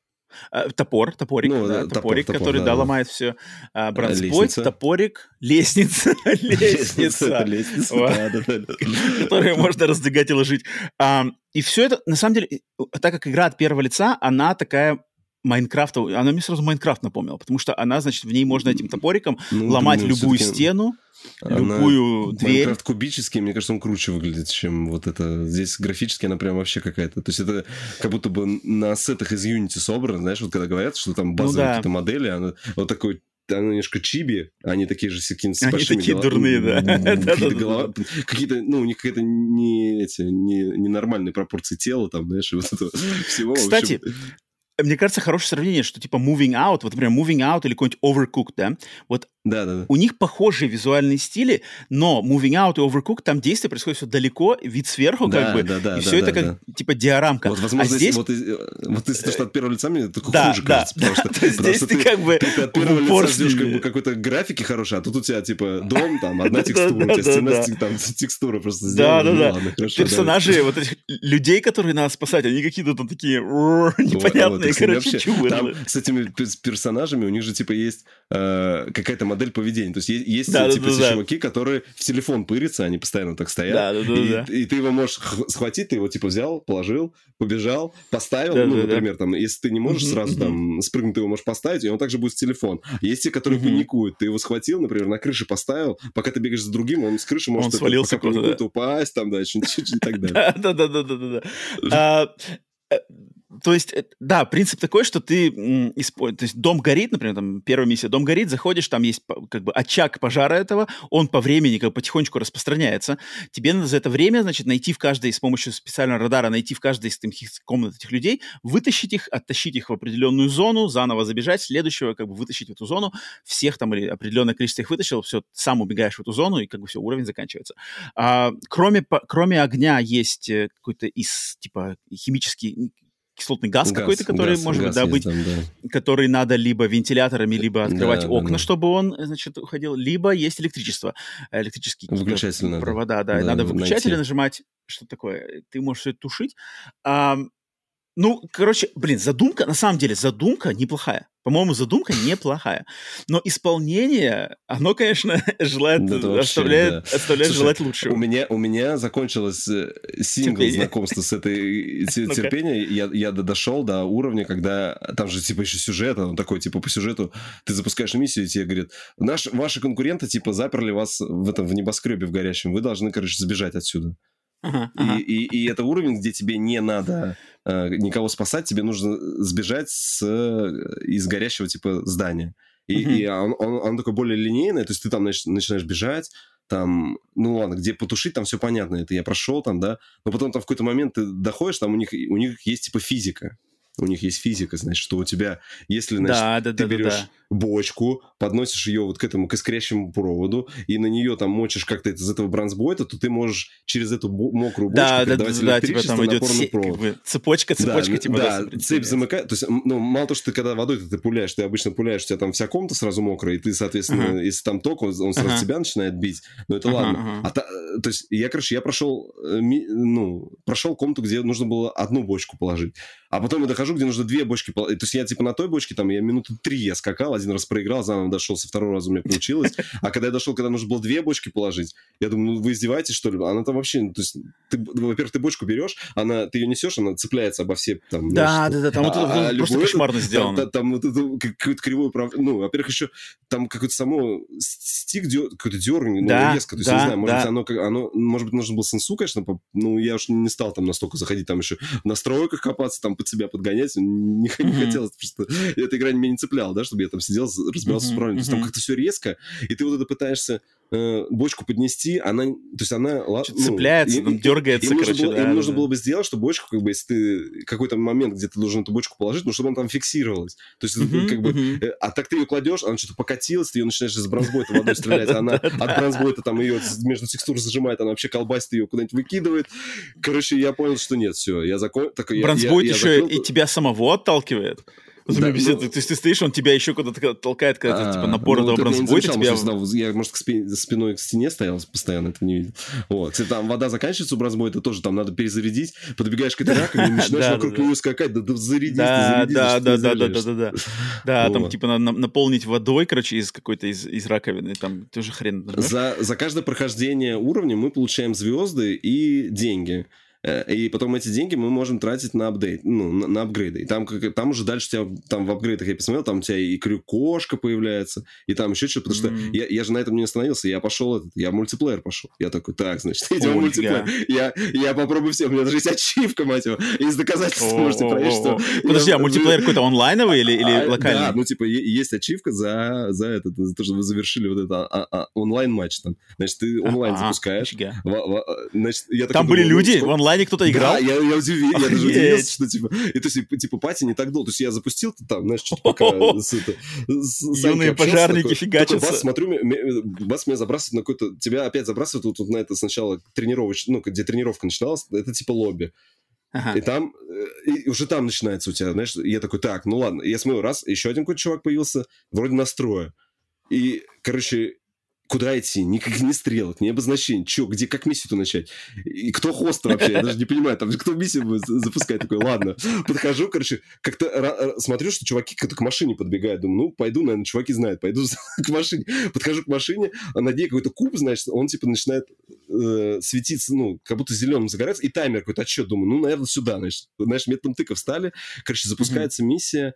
Топор, топорик, ну, да, топорик, топор, который, да, да, ломает все. Бронзбойд, топорик, [laughs] [laughs] лестница, лестница, которую можно раздвигать и ложить. И все это, на самом деле, так как игра от первого лица, она такая Майнкрафта, она мне сразу Майнкрафт напомнила, потому что она, значит, в ней можно этим топориком ну, ломать думаю, любую стену, она... любую дверь. Майнкрафт кубический, мне кажется, он круче выглядит, чем вот это. Здесь графически она прям вообще какая-то. То есть это как будто бы на ассетах из Unity собрано, знаешь, вот когда говорят, что там базовые ну, да. какие-то модели, она вот такой она немножко чиби, они такие же какие с Они такие голов... дурные, да. [laughs] Какие-то, ну, у них какие-то не эти, не ненормальные пропорции тела, там, знаешь, вот этого всего. Кстати, мне кажется, хорошее сравнение, что типа moving out, вот, например, moving out или какой-нибудь overcooked, да, вот Да, да, да. У них похожие визуальные стили, но Moving Out и Overcooked, там действие происходит все далеко, вид сверху Да, как бы, да, да, и да, все это да, как типа диорамка. Вот, возможно, а здесь вот, из- вот если то, что от первого лица мне только Да, хуже да, кажется, потому да, что, [laughs] потому здесь что ты как бы ты, ты от первого лица ждешь как бы какой-то графики хорошей, а тут у тебя типа дом, там [laughs] одна Да, текстура, у да, тебя да, стена, да. там [laughs] текстура просто Да, сделана. да, ну да. хорошо, Персонажи вот этих людей, которые надо спасать, они какие-то там такие непонятные, короче. Там с этими пер- персонажами у них же типа есть э, какая-то модель поведения. То есть есть Да, да, типа да, да. чуваки, которые в телефон пырятся, они постоянно так стоят. Да, да, да, и, да. и ты его можешь схватить, ты его типа взял, положил, побежал, поставил, Да, ну, да, да. например, там, если ты не можешь Мгм, сразу мгм. там спрыгнуть, ты его можешь поставить, и он также будет в телефон. Есть те, которые Мгм. паникуют. Ты его схватил, например, на крыше поставил, пока ты бегаешь за другим, он с крыши может Он это, свалился куда-то, паникует, упасть, там, да, что-нибудь и так [laughs] далее. Да, да, да, да, да, да. То есть, э, да, принцип такой, что ты, то есть дом горит, например, там первая миссия, дом горит, заходишь, там есть как бы очаг пожара этого, он по времени как бы потихонечку распространяется. Тебе надо за это время, значит, найти в каждой, с помощью специального радара, найти в каждой из таких комнат этих людей, вытащить их, оттащить их в определенную зону, заново забежать, следующего как бы вытащить в эту зону, всех там или определенное количество их вытащил, все, сам убегаешь в эту зону, и как бы все, уровень заканчивается. А, кроме, кроме огня есть э, какой-то из, типа, химический кислотный газ, какой-то, который газ- может газ добыть, там, да. который надо либо вентиляторами, либо открывать Да, да, окна, да. чтобы он, значит, уходил, либо есть электричество, электрические какие-то Выключатель надо. провода, да, Да, надо найти. выключатели нажимать, что такое, ты можешь все это тушить. Ну, короче, блин, задумка, на самом деле, задумка неплохая. По-моему, задумка неплохая. Но исполнение, оно, конечно, [laughs] желает, Да это вообще, оставляет, да. оставляет Слушай, желать лучшего. У меня, у меня закончилось э, сингл Терпение. знакомства с этой те- Ну-ка. терпения. Я, я до- дошел до уровня, когда там же типа еще сюжет, он такой типа по сюжету ты запускаешь миссию, и тебе говорят, Наш, ваши конкуренты типа заперли вас в этом в небоскребе в горящем, вы должны, короче, сбежать отсюда. Ага, И, ага. и, и это уровень, где тебе не надо э, никого спасать, тебе нужно сбежать с, э, из горящего типа здания. И, Мгм. и он, он, он такой более линейный, то есть ты там нач- начинаешь бежать, там, ну ладно, где потушить, там все понятно, это я прошел там, да, но потом там в какой-то момент ты доходишь, там у них, у них есть типа физика. У них есть физика, значит, что у тебя, если, значит, Да, да, ты да, да, берешь да. Бочку, подносишь ее вот к этому, к искрящему проводу, и на нее там мочишь как-то из этого бронзбойта, то ты можешь через эту мокрую бочку Да, да, да, передавать да, да, типа электричество там идет се- как провод. бы цепочка, цепочка, да, типа. да, да, цепь соединяется. замыкает. То есть, ну, мало то, что ты когда водой ты пуляешь, ты обычно пуляешь, у тебя там вся комната сразу мокрая, и ты, соответственно, Ага. если там ток, он, он сразу Ага. тебя начинает бить. Но это Ага, ладно. ага. А та- э, то есть, я, короче, я прошел, э, ну, прошел комнату, где нужно было одну бочку положить. А потом я дохожу, где нужно две бочки положить. То есть, я типа на той бочке, там, я минуты три я скакал, один раз проиграл, заново дошел, со второго раза у меня получилось. [laughs] А когда я дошел, когда нужно было две бочки положить, я думаю, ну, вы издеваетесь, что ли? Она там вообще, ну, то есть, ты, во-первых, ты бочку берешь, она, ты ее несешь, она цепляется обо все там... Да, да, да, там вот это а- а просто любой кошмарно сделано. Там, там вот это как- какое-то кривое управ- Ну, во-первых, еще там какой-то само стик дё- какой-то дерганный, ну, Да, резко. То есть, да, не знаю, может да. быть, оно, оно, может быть, нужно было сенсу, конечно, по- ну, я уж не стал там настолько заходить, там еще в настройках копаться, там под себя подгонять, не, не Мгм. хотелось, просто эта игра меня не цепляла, да, чтобы я там сидел, разбирался с Мгм, управлением. То есть, там как-то все резко, и ты вот это пытаешься э, бочку поднести, она, то есть она... ну, цепляется, и- там и- дергается, им нужно, короче, было, да, им да, нужно было бы сделать, что бочку, как бы, если ты какой-то момент, где ты должен эту бочку положить, ну, чтобы она там фиксировалась. То есть, Мгм, как бы, э, а так ты ее кладешь, она что-то покатилась, ты ее начинаешь из бронзбойта водой стрелять, она [laughs] от бронзбойта там ее между текстур зажимает, она вообще колбасит ее куда-нибудь выкидывает. Короче, я понял, что нет, все, я закон... так, я- Бронзбойт еще и тебя самого отталкивает. Да, бесит, ну- То есть ты стоишь, он тебя еще куда-то толкает, когда ты, А, типа напор ну, это я не бронзбойта замечал, тебя... может, я может, к спи- спиной к стене стоял постоянно, это не видел. Вот. Кстати, там вода заканчивается у бронзбойта, тоже там надо перезарядить. Подбегаешь к этой раковине, [laughs] начинаешь вокруг нее скакать. Да, зарядись, Да, да, да, да, да, да, да, да. Да, там типа надо на- наполнить водой, короче, из какой-то из, раковины, там тоже хрен. за каждое прохождение уровня мы получаем звезды и деньги. Э, И потом эти деньги мы можем тратить на апдейт, ну, на, на апгрейды. И там, как- там уже дальше у тебя, там в апгрейдах я посмотрел, там у тебя и крюкошка появляется, и там еще что-то, потому Мгм. что я, я же на этом не остановился, я пошел, этот, я в мультиплеер пошел. Я такой, так, значит, [laughs] идем Ольга. мультиплеер. Я, я попробую все, у меня даже есть ачивка, мать его, из доказательств О, можете проверить, что... Подожди, а мультиплеер какой-то онлайновый или, или а, локальный? Да, ну типа есть ачивка за, за это, за то, что вы завершили вот это а- а- онлайн-матч там. Значит, ты онлайн А, запускаешь. во- Значит, я Там были ну, люди в сколько- онлайне кто-то играл? Да, я, я, удивил, я даже удивился, что типа... И то есть, типа, пати не так долго. То есть я запустил там, знаешь, что пока... [laughs] С, это, с, Юные пожарники фигачатся. Бас, смотрю, бас меня забрасывает на какой-то... Тебя опять забрасывают вот, вот на это сначала тренировочный, ну, где тренировка начиналась, это типа лобби. Ага. И там, э, и уже там начинается у тебя, знаешь, я такой, так, ну ладно, я смотрю, раз, еще один какой-то чувак появился, вроде настроя. И, короче, куда идти, никаких ни стрелок, ни обозначений, что, где, как миссию-то начать, и кто хост вообще, я даже не понимаю, там, кто миссию будет запускать, такой, ладно, подхожу, короче, как-то смотрю, что чуваки как-то к машине подбегают, думаю, ну, пойду, наверное, чуваки знают, пойду [laughs] к машине, подхожу к машине, а на ней какой-то куб, значит, он, типа, начинает э, светиться, ну, как будто зеленым загорается, и таймер какой-то отсчет, думаю, ну, наверное, сюда, значит, знаешь, методом тыка встали, короче, запускается миссия,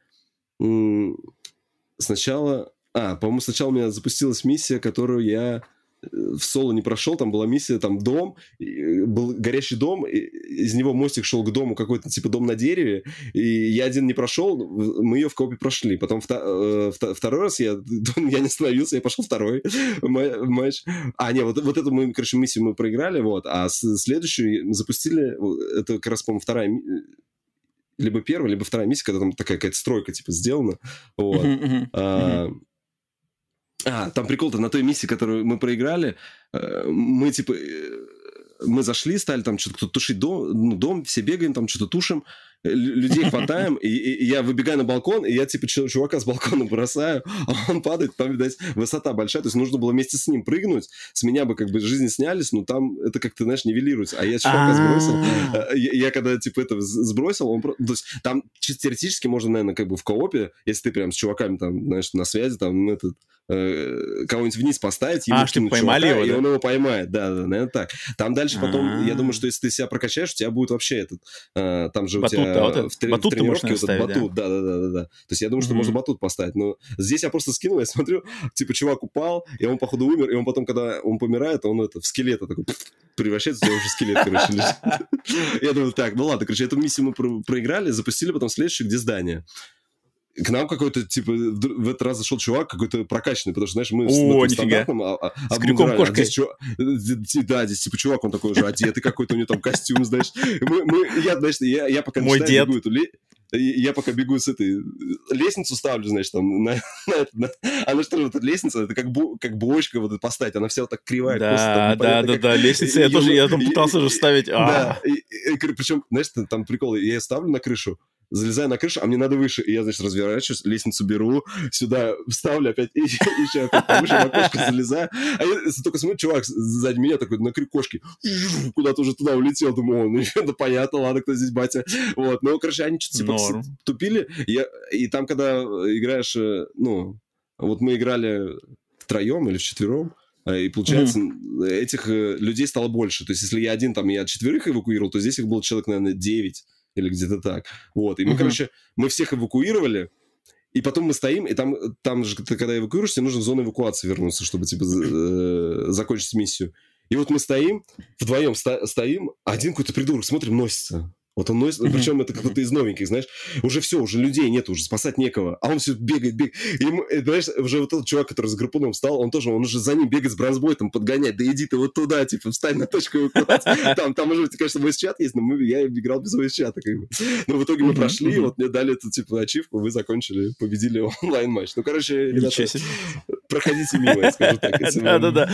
сначала а, по-моему, сначала у меня запустилась миссия, которую я э, в соло не прошел, там была миссия, там дом, э, был горящий дом, из него мостик шел к дому, какой-то типа дом на дереве, и я один не прошел, мы ее в копе прошли. Потом э, второй раз я, [laughs] я не остановился, я пошел второй [laughs] матч. А, не, вот, вот эту мы, короче, миссию мы проиграли, вот, а следующую запустили, это как раз, по-моему, вторая либо первая, либо вторая миссия, когда там такая какая-то стройка, типа, сделана. Вот. Uh-huh, uh-huh, uh-huh. А, там прикол-то на той миссии, которую мы проиграли, э, мы типа э, мы зашли, стали там что-то тушить дом, ну, дом, все бегаем, там что-то тушим, людей хватаем, и, и, и я выбегаю на балкон, и я типа чувака с балкона бросаю, [laughs] а он падает, там, видать, высота большая, то есть нужно было вместе с ним прыгнуть, с меня бы как бы жизни снялись, но там это как-то, знаешь, нивелируется, а я чувака сбросил, э, я когда типа это сбросил, он, то есть там чисто теоретически можно, наверное, как бы в коопе, если ты прям с чуваками там, знаешь, на связи, там, этот, Э, кого-нибудь вниз поставить, ему а, чтобы поймали чувака, его, да? и он его поймает. Да, да, наверное, так. Там дальше потом, А-а-а. я думаю, что если ты себя прокачаешь, у тебя будет вообще этот, э, там же батут, у тебя да, вот в, батут в тренировке вот этот батут, да, да, да, да, да. То есть я думаю, что mm-hmm. можно батут поставить, но здесь я просто скинул, я смотрю, типа чувак упал, и он походу умер, и он потом, когда он помирает, он это в скелета такой превращается, у него уже скелет, короче, лежит. [laughs] Я думаю, так, ну ладно, короче, эту миссию мы проиграли, запустили потом следующую, где здание к нам какой-то, типа, в этот раз зашел чувак какой-то прокачанный, потому что, знаешь, мы О, с стандартным... А, а, с крюком-кошкой. А здесь, чувак, да, здесь, типа, чувак, он такой же одетый какой-то, у него там костюм, знаешь. Мы, мы, я, знаешь, я, я пока Мой начинаю, дед. Бегу, я пока бегу с этой... Лестницу ставлю, значит, там, на, [laughs] на, на, она что же, вот эта лестница, это как, бу, как бочка вот поставить, она вся вот так кривая. Да, просто, там, да, да, как... да, лестница, я тоже, я там пытался же ставить. Да, и, причем, знаешь, там прикол, я ее ставлю на крышу, залезаю на крышу, а мне надо выше. И я, значит, разворачиваюсь, лестницу беру, сюда вставлю опять, [laughs] и еще опять повыше, в окошко залезаю. А я только смотрю, чувак сзади меня такой на крикошке [laughs] куда-то уже туда улетел. Думаю, ну, [laughs] это понятно, ладно, кто здесь батя. Вот, ну, короче, они что-то типа тупили. Я, и там, когда играешь, э, ну, вот мы играли втроем или вчетвером, э, и получается, mm-hmm. этих э, людей стало больше. То есть, если я один там, я четверых эвакуировал, то здесь их было человек, наверное, девять или где-то так. Вот, и мы, угу. короче, мы всех эвакуировали, и потом мы стоим, и там, там же, ты, когда эвакуируешься, нужно в зону эвакуации вернуться, чтобы, типа, э, закончить миссию. И вот мы стоим, вдвоем ста- стоим, один какой-то придурок, смотрим, носится. Вот он носит, mm-hmm. причем это кто-то из новеньких, знаешь, уже все, уже людей нет, уже спасать некого, а он все бегает, бегает. И ему, и, знаешь, уже вот этот чувак, который с гарпуном встал, он тоже, он уже за ним бегает с бронзбойтом, подгонять, да иди ты вот туда, типа, встань на точку эвакуации. [laughs] Там, там уже, конечно, мой чат есть, но мы, я играл без voice чата, как бы. Но в итоге мы прошли, вот мне дали эту, типа, ачивку, вы закончили, победили [laughs] онлайн-матч. Ну, короче, ребята, проходите мимо, я скажу так. [laughs] Да-да-да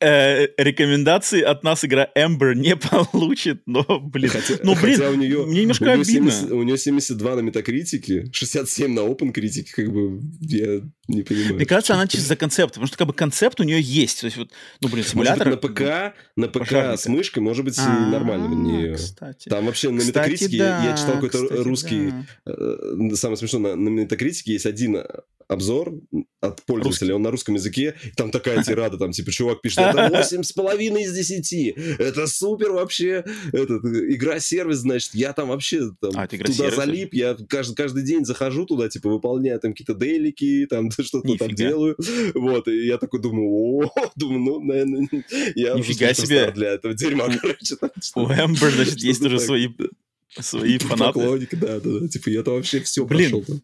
э, рекомендации от нас игра Эмбер не [laughs] получит, но, блин, хотя, ну, блин, хотя у нее, мне немножко у нее обидно. 70, у нее 72 на метакритике, 67 на open критике, как бы, я не понимаю. Мне кажется, она чисто за концепт, потому что, как бы, концепт у нее есть, то есть, вот, ну, блин, симулятор... Может быть, на ПК, на ПК пожарника. с мышкой, может быть, а, нормально у нее. Кстати. Там вообще на метакритике, да, я, читал какой-то русский, да. э, самое смешное, на, на метакритике есть один обзор от пользователя, он на русском языке, там такая [laughs] тирада, там, типа, чувак пишет, это [laughs] 8,5 из 10, это супер вообще, этот, игра-сервис, значит, я там вообще там, а, туда залип, я каждый, каждый день захожу туда, типа, выполняю там какие-то дейлики, там, [laughs] что-то там делаю, вот, и я такой думаю, о, [laughs] думаю, ну, наверное, я Нифига себе. для этого дерьма, короче. Там, У Эмбер, значит, есть уже свои свои фанаты. Поклонники, да, да, да. Типа, я-то вообще все Блин, прошел.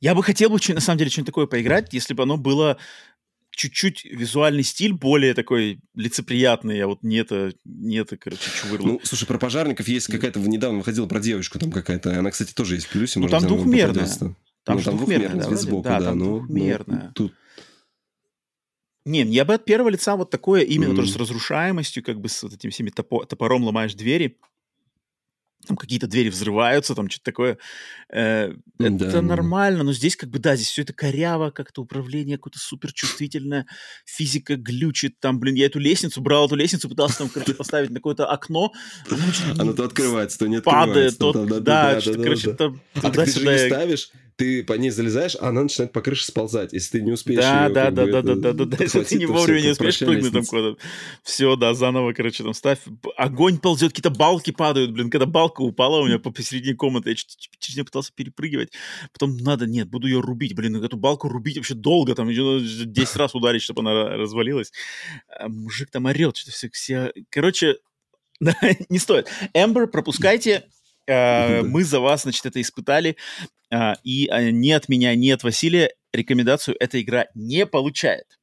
Я бы хотел бы, на самом деле, что-нибудь такое поиграть, если бы оно было чуть-чуть визуальный стиль более такой лицеприятный, а вот не это, не это, короче, чувырло. Ну, слушай, про пожарников есть какая-то, недавно выходила про девочку там какая-то, она, кстати, тоже есть в плюсе. Ну, может, там двухмерная. Там ну, же там двухмерная, да, сбоку, Да, да, там ну, ну, двухмерная. тут Не, я бы от первого лица вот такое, именно Мгм. тоже с разрушаемостью, как бы с вот этим всеми топо- топором ломаешь двери, там какие-то двери взрываются, там что-то такое. Э, Да, это да. нормально, но здесь как бы, да, здесь все это коряво, как-то управление какое-то суперчувствительное, физика глючит, там, блин, я эту лестницу, брал эту лестницу, пытался там, короче, [laughs] поставить на какое-то окно, она то открывается, то не падает, открывается. то, там, да, да, что-то, да, короче, да. там А ты же не ставишь, ты по ней залезаешь, а она начинает по крыше сползать. Если ты не успеешь Да, её, да, да, бы, да, это, да, да, да, да. Если ты не вовремя не успеешь прыгнуть там куда-то. Все, да, заново, короче, там ставь. Огонь ползет, какие-то балки падают, блин. Когда балка упала у меня по посередине комнаты, я через нее пытался перепрыгивать. Потом надо, нет, буду ее рубить. Блин, эту балку рубить вообще долго, там её надо 10 раз ударить, чтобы она ра- развалилась. А мужик там орет, что-то все, все... Короче, [laughs] не стоит. Эмбер, пропускайте. Э. Мы за вас, значит, это испытали. А, И а, ни от меня, ни от Василия рекомендацию эта игра не получает.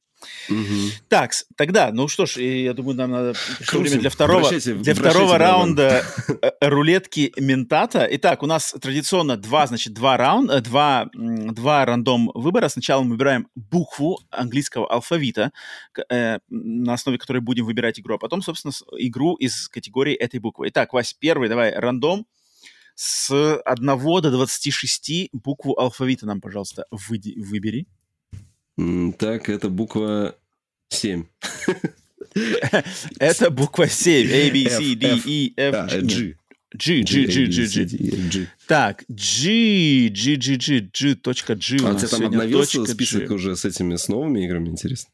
Мгм. Так, тогда, ну что ж, я думаю, нам надо пришло время для второго, Вращайте- для вращайте второго раунда [laughs] э, рулетки ментата. Итак, у нас традиционно два, значит, два раунда, два, два рандом выбора. Сначала мы выбираем букву английского алфавита, э, на основе которой будем выбирать игру, а потом, собственно, игру из категории этой буквы. Итак, Вась, первый, давай, рандом. С 1 до 26 букву алфавита нам, пожалуйста, выди- выбери. Так, это буква 7. [laughs] Это буква 7. A, B, C, D. E, F, G. G. G, G, G, G, G. Так, G, G, G, G, G, точка G А у тебя там обновился список уже с этими, с новыми играми, интересно?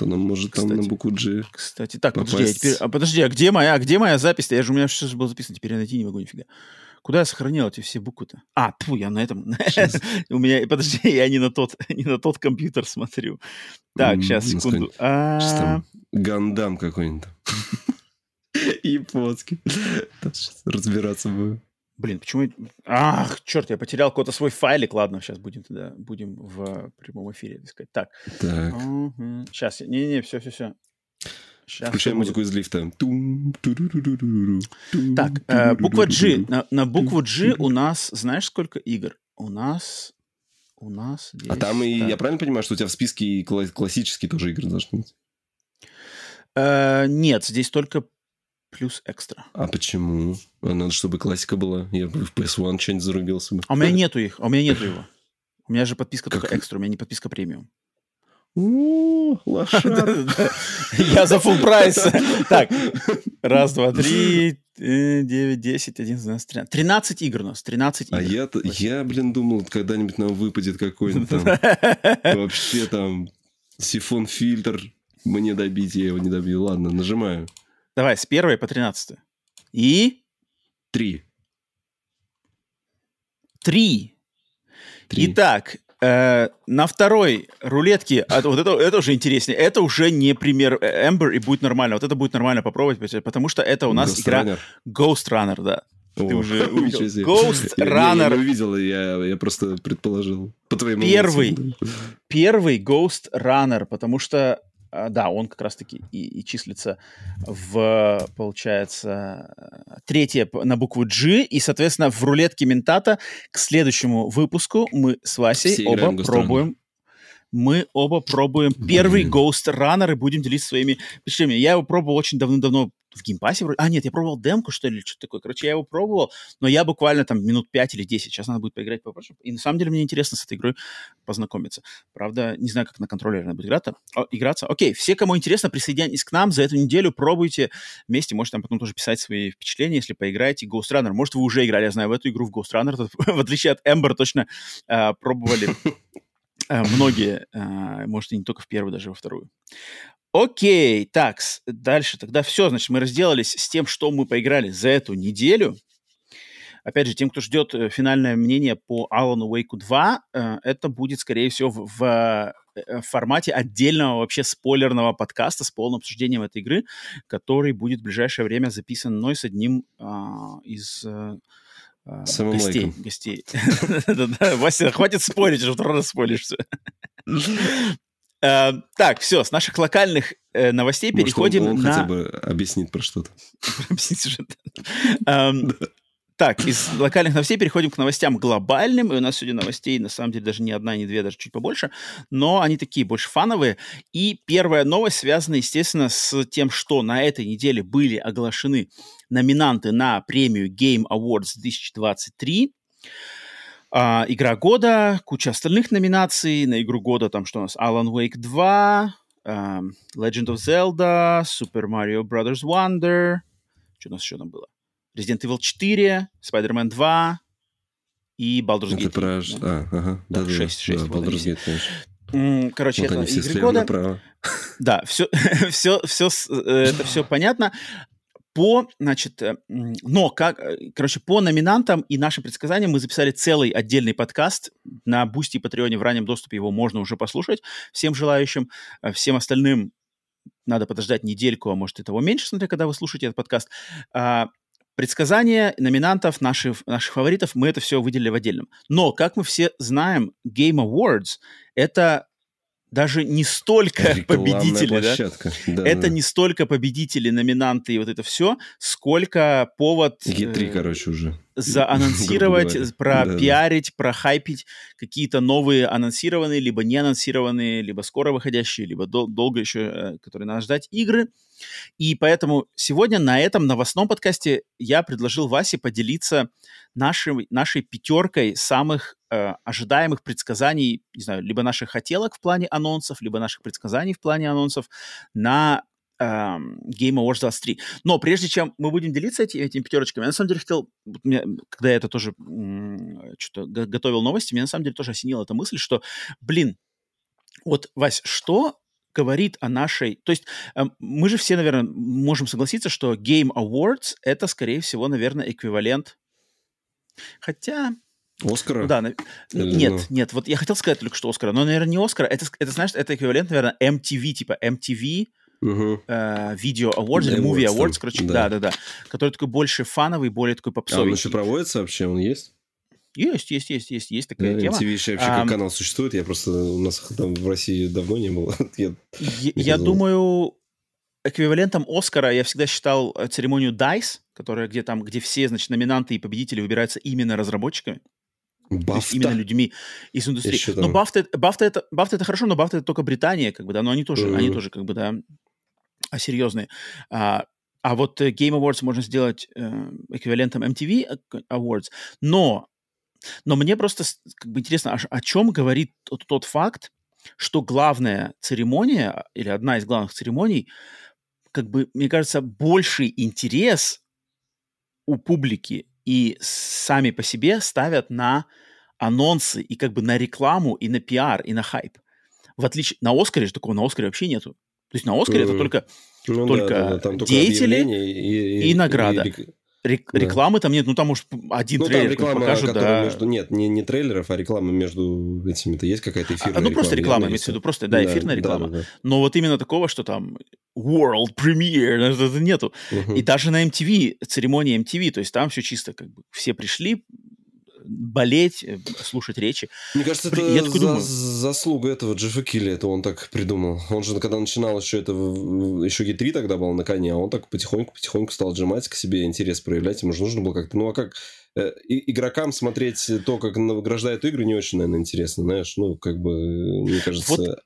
То нам может там на Кстати. букву G. Кстати, так, подожди, а, Попасть. теперь, а подожди, а где моя, где моя запись-то? Я же у меня все было записано, теперь я найти не могу нифига. Куда я сохранил эти все буквы-то? А, тьфу, я на этом. [laughs] У меня, подожди, [laughs] я не на тот, [laughs] не на тот компьютер смотрю. Так, сейчас, секунду. А, Гандам какой-нибудь. Японский. Разбираться будем. Блин, почему... Ах, черт, я потерял какой-то свой файлик. Ладно, сейчас будем тогда, будем в прямом эфире искать. Так, Так, сейчас, не-не-не, все-все-все. Сейчас включай музыку из лифта. Так, э, буква G. На, на букву G у нас, знаешь, сколько игр? У нас... У нас здесь... А там и, так. я правильно понимаю, что у тебя в списке классические тоже игры должны быть? Э, нет, здесь только плюс экстра. А почему? А надо, чтобы классика была. Я бы в PS1 что-нибудь зарубился бы. А у меня нету их, а у меня нету его. У меня же подписка Как- только экстра, у меня не подписка премиум. [laughs] Я за full прайс. [laughs] Так, раз, два, три, э, девять, десять, одиннадцать, двенадцать, тринадцать. Тринадцать игр у нас, тринадцать А игр. я, я, блин, думал, когда-нибудь нам выпадет какой-нибудь там [laughs] вообще там сифон-фильтр мне добить, я его не добил. Ладно, нажимаю. Давай, с первой по тринадцатую. И Три. три. Три. Итак, э, на второй рулетке, а, вот это, это уже интереснее, это уже не пример э, Ember и будет нормально. Вот это будет нормально попробовать, потому что это у нас Ghost игра Runner. Ghost Runner, да. О, Ты уже [laughs] увидел. Ghost Я- Я, Runner. не увидел, я, я просто предположил. По твоему Первый. да. Первый Ghost Runner, потому что, да, он как раз-таки и, и числится в, получается, третье на букву G, и, соответственно, в рулетке Ментата к следующему выпуску мы с Васей Все оба пробуем мы оба пробуем первый. Ghost Runner и будем делиться своими впечатлениями. Я его пробовал очень давно-давно в Game Pass е. вроде. А, нет, я пробовал демку, что ли, или что-то такое. Короче, я его пробовал, но я буквально там минут 5 или 10. Сейчас надо будет поиграть попозже. И на самом деле мне интересно с этой игрой познакомиться. Правда, не знаю, как на контроллере надо будет играться. О, играться. Окей, все, кому интересно, присоединяйтесь к нам за эту неделю, пробуйте вместе. Можете там потом тоже писать свои впечатления, если поиграете. Ghost Runner. Может, вы уже играли, я знаю, в эту игру, в Ghost Runner. [laughs] В отличие от Ember, точно э, пробовали э, [laughs] многие. э, может, и не только в первую, даже во вторую. Окей, так, дальше. Тогда все, значит, мы разделались с тем, что мы поиграли за эту неделю. Опять же, тем, кто ждет э, финальное мнение по Алану Уэйку 2, э, это будет, скорее всего, в, в, э, в формате отдельного вообще спойлерного подкаста с полным обсуждением этой игры, который будет в ближайшее время записан мной с одним а, из э, а, Самым гостей. лайком. гостей. [laughs] Вася, хватит спорить, уже второй раз споришь все. [laughs] Э, так, все, с наших локальных э, новостей Может, переходим он, он на... хотя бы объяснит про что-то. [laughs] Объяснить сюжет. Эм, [laughs] Так, из локальных новостей переходим к новостям глобальным. И у нас сегодня новостей, на самом деле, даже не одна, не две, даже чуть побольше. Но они такие больше фановые. И первая новость связана, естественно, с тем, что на этой неделе были оглашены номинанты на премию Game Awards 2023. А, игра года, куча остальных номинаций. На игру года там что у нас? Alan Wake 2, эм, Legend of Zelda, Super Mario Brothers Wonder. Что у нас еще там было? Resident Evil 4, Spider-Man 2 и Baldur's Gate. Это про... 3, да. А, ага. Да, Да, да, шесть, шесть, да, вот они Baldur's. Gate, конечно. Короче, Вот это игры года. направо. Да, все, все, все, это все понятно. По, значит, э, но как, э, короче, по номинантам и нашим предсказаниям мы записали целый отдельный подкаст на Boosty и Patreon е в раннем доступе, его можно уже послушать всем желающим, Э, всем остальным надо подождать недельку, а может и того меньше, смотря когда вы слушаете этот подкаст. А, Предсказания номинантов, наших, наших фаворитов, мы это все выделили в отдельном. Но, как мы все знаем, Game Awards — это даже не столько Рекламная победители, да? площадка. Да, Это да. не столько победители, номинанты и вот это все, сколько повод E3, э, короче, уже. заанонсировать, [laughs] пропиарить, прохайпить какие-то новые анонсированные, либо не анонсированные, либо скоро выходящие, либо дол- долго еще, э, которые надо ждать игры. И поэтому сегодня на этом новостном подкасте я предложил Васе поделиться нашей, нашей пятеркой самых э, ожидаемых предсказаний, не знаю, либо наших хотелок в плане анонсов, либо наших предсказаний в плане анонсов на эм, Game Awards 23. Но прежде чем мы будем делиться эти, этими пятерочками, я на самом деле хотел, меня, когда я это тоже что-то го- готовил новости, меня на самом деле тоже осенила эта мысль, что, блин, вот, Вась, что говорит о нашей... То есть эм, мы же все, наверное, можем согласиться, что Game Awards — это, скорее всего, наверное, эквивалент... Хотя, Оскара? да, на- Или, нет, ну. нет, вот я хотел сказать только что Оскара, но, наверное, не Оскара, это, это, знаешь, это эквивалент, наверное, MTV, типа MTV Мгм. э, Video Awards или Awards Movie там, Awards, короче, да. да-да-да, который такой больше фановый, более такой А он попсовый. еще проводится вообще? Он есть? Есть, есть, есть, есть, есть такая Да, тема. MTV вообще Ам. как канал существует? Я просто... У нас там в России давно не было. [laughs] Я- Я, я думаю, эквивалентом Оскара я всегда считал э, церемонию DICE, которая где там, где все, значит, номинанты и победители выбираются именно разработчиками, есть именно Бафта. людьми из индустрии. Еще Но там- Бафта, Бафта, это, Бафта это хорошо, но Бафта это только Британия, как бы, да, но они тоже, они Мгм. тоже, как бы, да, а, серьезные. А, а вот э, Game Awards можно сделать э, эквивалентом MTV Awards, но, но мне просто как бы интересно, а о чем говорит тот, тот факт, что главная церемония или одна из главных церемоний, как бы, мне кажется, больший интерес у публики и сами по себе ставят на анонсы и как бы на рекламу и на пиар и на хайп. В отличие на Оскаре же такого на Оскаре вообще нету. То есть на Оскаре это Мгм. только Ну только да, да, да, там деятели объявление и, и награда. рек- рек- Да. рекламы там нет. Ну там может один Ну, там трейлер реклама, покажут, да. между... Нет, не, не трейлеров, а реклама между этими-то. Есть какая-то А, эфирная ну просто реклама, имеется в виду, просто, да, эфирная да, реклама. да, да. Но вот именно такого, что там world premiere, это это нету. Мгм. И даже на MTV, церемонии MTV, то есть там все чисто как бы все пришли болеть, э, слушать речи. Мне кажется, это я за- думаю. заслуга этого Джеффа Килли, это он так придумал. Он же, когда начинал еще это, еще Е3 тогда был на коне, а он так потихоньку-потихоньку стал отжимать к себе интерес проявлять. Ему же нужно было как-то... Ну, а как э, и- игрокам смотреть то, как награждают игры, не очень, наверное, интересно, знаешь? Ну, как бы, мне кажется...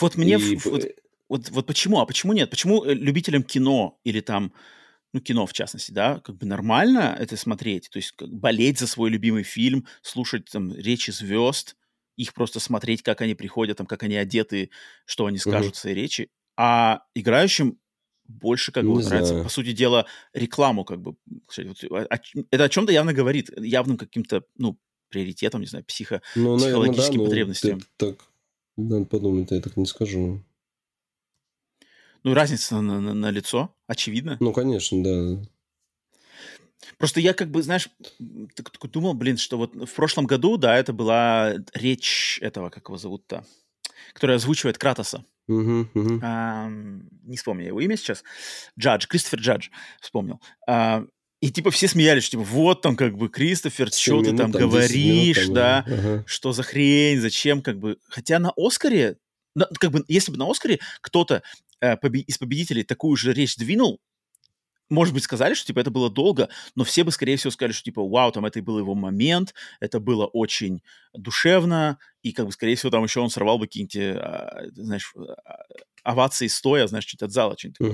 Вот мне и- вот, вот, вот почему, а почему нет? Почему э, любителям кино или там, ну, кино в частности, да, как бы нормально это смотреть, то есть как болеть за свой любимый фильм, слушать там речи звезд, их просто смотреть, как они приходят, там, как они одеты, что они скажут в своей речи, а играющим больше как бы нравится, по сути дела, рекламу как бы. о ч- это о чем-то явно говорит, явным каким-то, ну, приоритетом, не знаю, психо... Ну, наверное, да, психологическим потребностям. так... Надо подумать, я так не скажу. Ну, разница на, на, на лицо, очевидно. Ну, конечно, да. Просто я как бы, знаешь, так- так думал, блин, что вот в прошлом году, да, это была речь этого, как его зовут-то, который озвучивает Кратоса. Мгм, мгм. Ам, не вспомню его имя сейчас. Джадж, Кристофер Джадж, вспомнил. А, и типа все смеялись, типа вот там как бы Кристофер, что ты там 10 минут говоришь, там, да, ага. что за хрень, зачем как бы. Хотя на Оскаре на- как бы, если бы на Оскаре кто-то э, побе- из победителей такую же речь двинул, может быть, сказали, что, типа, это было долго, но все бы, скорее всего, сказали, что, типа, вау, там, это был его момент, это было очень душевно, и, как бы, скорее всего, там еще он сорвал бы какие-нибудь, э, а, знаешь, а, овации стоя, знаешь, чуть от зала, что-нибудь такое.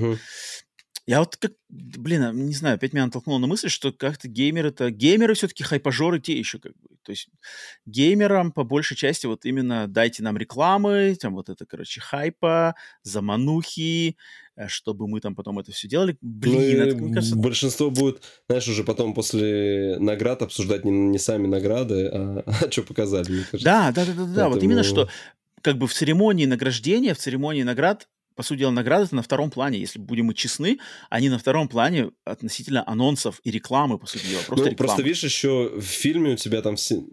Я вот как, блин, а, не знаю, опять меня натолкнуло на мысль, что как-то геймеры-то... Геймеры все-таки хайпажоры те еще как бы. То есть геймерам по большей части вот именно дайте нам рекламы, там вот это, короче, хайпа, заманухи, э, чтобы мы там потом это все делали. Ну Блин, и это, мне кажется... большинство будет, знаешь, уже потом после наград обсуждать не, не сами награды, а, [laughs] что показали, мне кажется. Да, да, да, да, да. Вот именно Поэтому- что как бы в церемонии награждения, в церемонии наград, по сути дела, награды на втором плане. Если будем мы честны, они на втором плане относительно анонсов и рекламы, по сути дела. Просто ну, просто видишь, еще в фильме у тебя там все...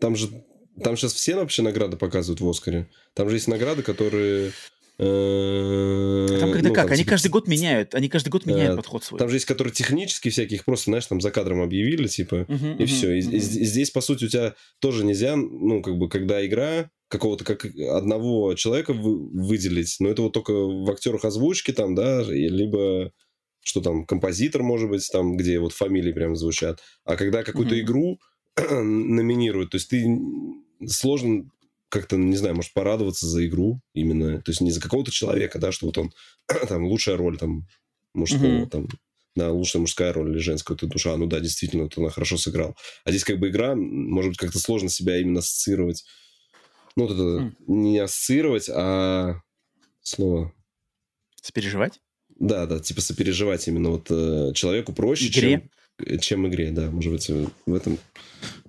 Там же... Там сейчас все вообще награды показывают в Оскаре. Там же есть награды, которые... э, А Там когда ну, как? там, Они типа, каждый год меняют, они каждый год меняют Э, подход свой. Там же есть, которые технические всякие, их просто, знаешь, там за кадром объявили, типа, Мгм, и мгм, все. И, мгм. и и здесь, по сути, у тебя тоже нельзя, ну, как бы, когда игра какого-то как одного человека вы- выделить, но это вот только в актерах озвучки там, да, либо что там, композитор, может быть, там, где вот фамилии прям звучат. А когда какую-то Мгм. игру [clears throat] номинируют, то есть ты сложно как-то, не знаю, может, порадоваться за игру именно, то есть не за какого-то человека, да, что вот он, [clears throat] там, лучшая роль там мужского, Мгм. там, да, лучшая мужская роль или женская, ты душа, ну да, действительно, вот она хорошо сыграл. А здесь как бы игра, может быть, как-то сложно себя именно ассоциировать. Ну, вот это М. не ассоциировать, а слово... Сопереживать? Да, да, типа сопереживать именно вот э, человеку проще, Игре? чем, чем игре, да, может быть, в этом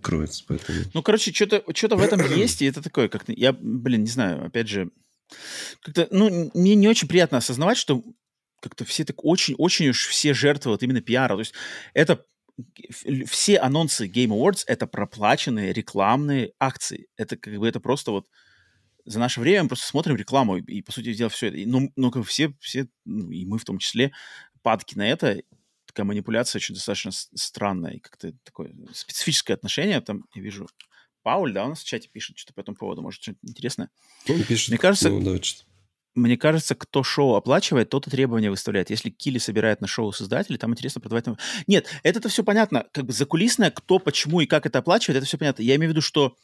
кроется, поэтому... Ну, короче, что-то что в этом есть, и это такое, как-то, я, блин, не знаю, опять же, как-то, ну, мне не очень приятно осознавать, что как-то все так очень-очень уж все жертвы вот именно пиара. То есть это все анонсы Game Awards — это проплаченные рекламные акции. Это как бы это просто вот за наше время мы просто смотрим рекламу, и, и, по сути дела, все это. И, Ну, ну, как все, все, ну, и мы в том числе, падки на это, такая манипуляция очень достаточно странная, и как-то такое специфическое отношение. Там я вижу Пауль, да, у нас в чате пишет что-то по этому поводу, может, что-то интересное. Он пишет, Мне кажется- ну, да, что-то. Мне кажется, кто шоу оплачивает, тот и требования выставляет. Если Кили собирает на шоу создателей, там интересно продавать... Нет, это-то все понятно. Как бы закулисное, кто, почему и как это оплачивает, это все понятно. Я имею в виду, что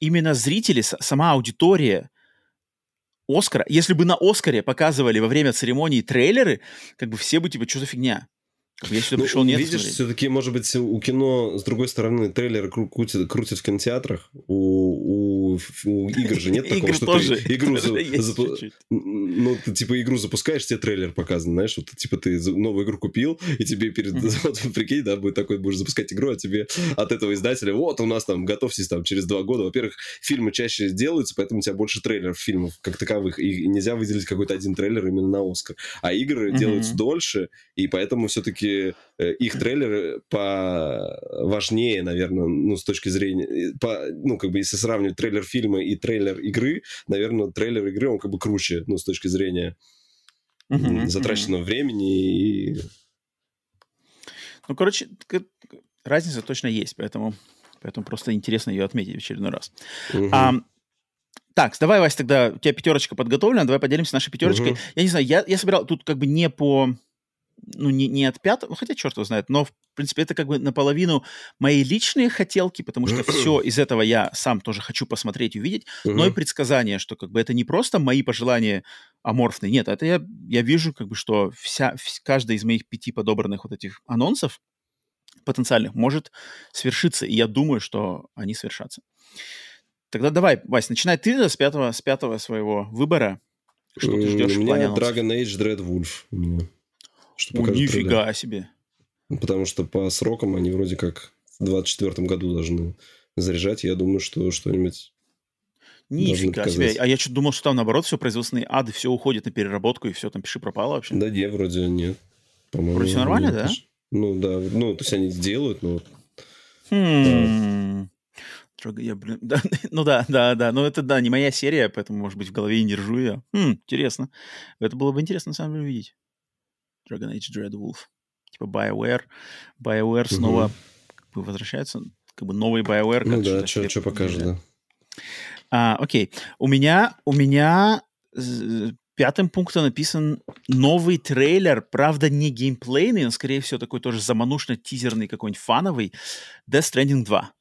именно зрители, сама аудитория Оскара, если бы на Оскаре показывали во время церемонии трейлеры, как бы все бы, типа, что за фигня? Я сюда Ну, пришел не это видишь, смотреть. все-таки, может быть, у кино, с другой стороны, трейлеры кру- крутят, крутят в кинотеатрах. У, у, у игр же нет [laughs] такого, что тоже. ты [laughs] игру за-. Ну, ты типа игру запускаешь, тебе трейлер показан, знаешь, вот типа ты новую игру купил, и тебе перед, [laughs] вот, прикинь, да, будет такой, будешь запускать игру, а тебе от этого издателя, вот у нас там, готовьтесь там через два года. Во-первых, фильмы чаще делаются, поэтому у тебя больше трейлеров фильмов как таковых, и нельзя выделить какой-то один трейлер именно на Оскар. А игры делаются дольше, и поэтому все-таки их трейлеры по важнее, наверное, ну, с точки зрения, э, по, ну, как бы, если сравнивать трейлер фильма и трейлер игры, наверное, трейлер игры, он как бы круче, ну, с точки зрения затраченного времени и... Ну, короче, разница точно есть, поэтому, поэтому просто интересно ее отметить в очередной раз. Мгм. Ам, так, давай, Вась, тогда у тебя пятерочка подготовлена, давай поделимся нашей пятерочкой. Мгм. Я не знаю, я, я собирал тут как бы не по... Ну, не, не от пятого, хотя черт его знает, но, в принципе, это как бы наполовину мои личные хотелки, потому что [clears throat] все из этого я сам тоже хочу посмотреть и увидеть, но и Мгм. предсказание, что как бы это не просто мои пожелания аморфные, нет, это я, я вижу как бы, что вся, вс- каждая из моих пяти подобранных вот этих анонсов потенциальных может свершиться, и я думаю, что они свершатся. Тогда давай, Вась, начинай ты с пятого, с пятого своего выбора. Что ты ждешь У в плане меня анонсов? Dragon Age Dread Wolf. Что О, покажет трейлер. нифига себе. Потому что по срокам они вроде как в 24 году должны заряжать. Я думаю, что что-нибудь... Нифига себе. А я что-то думал, что там наоборот все производственные ады, все уходит на переработку, и все там пиши пропало вообще. Да не, вроде нет. По-моему, Вроде всё нормально, да? Ну да, ну то есть они делают, но Хм. Я, блин, да, [laughs] ну да, да, да. Ну это, да, не моя серия, поэтому, может быть, в голове не держу я. Хм, интересно. Это было бы интересно, на самом деле, увидеть. Dragon Age Dread Wolf. Типа BioWare. BioWare Мгм. снова как бы возвращается. Как бы новый BioWare. ну да, что хлеб покажет, да. А, окей. У меня, у меня пятым пунктом написан новый трейлер, правда, не геймплейный, но, скорее всего, такой тоже заманушно-тизерный какой-нибудь фановый, Death Stranding 2.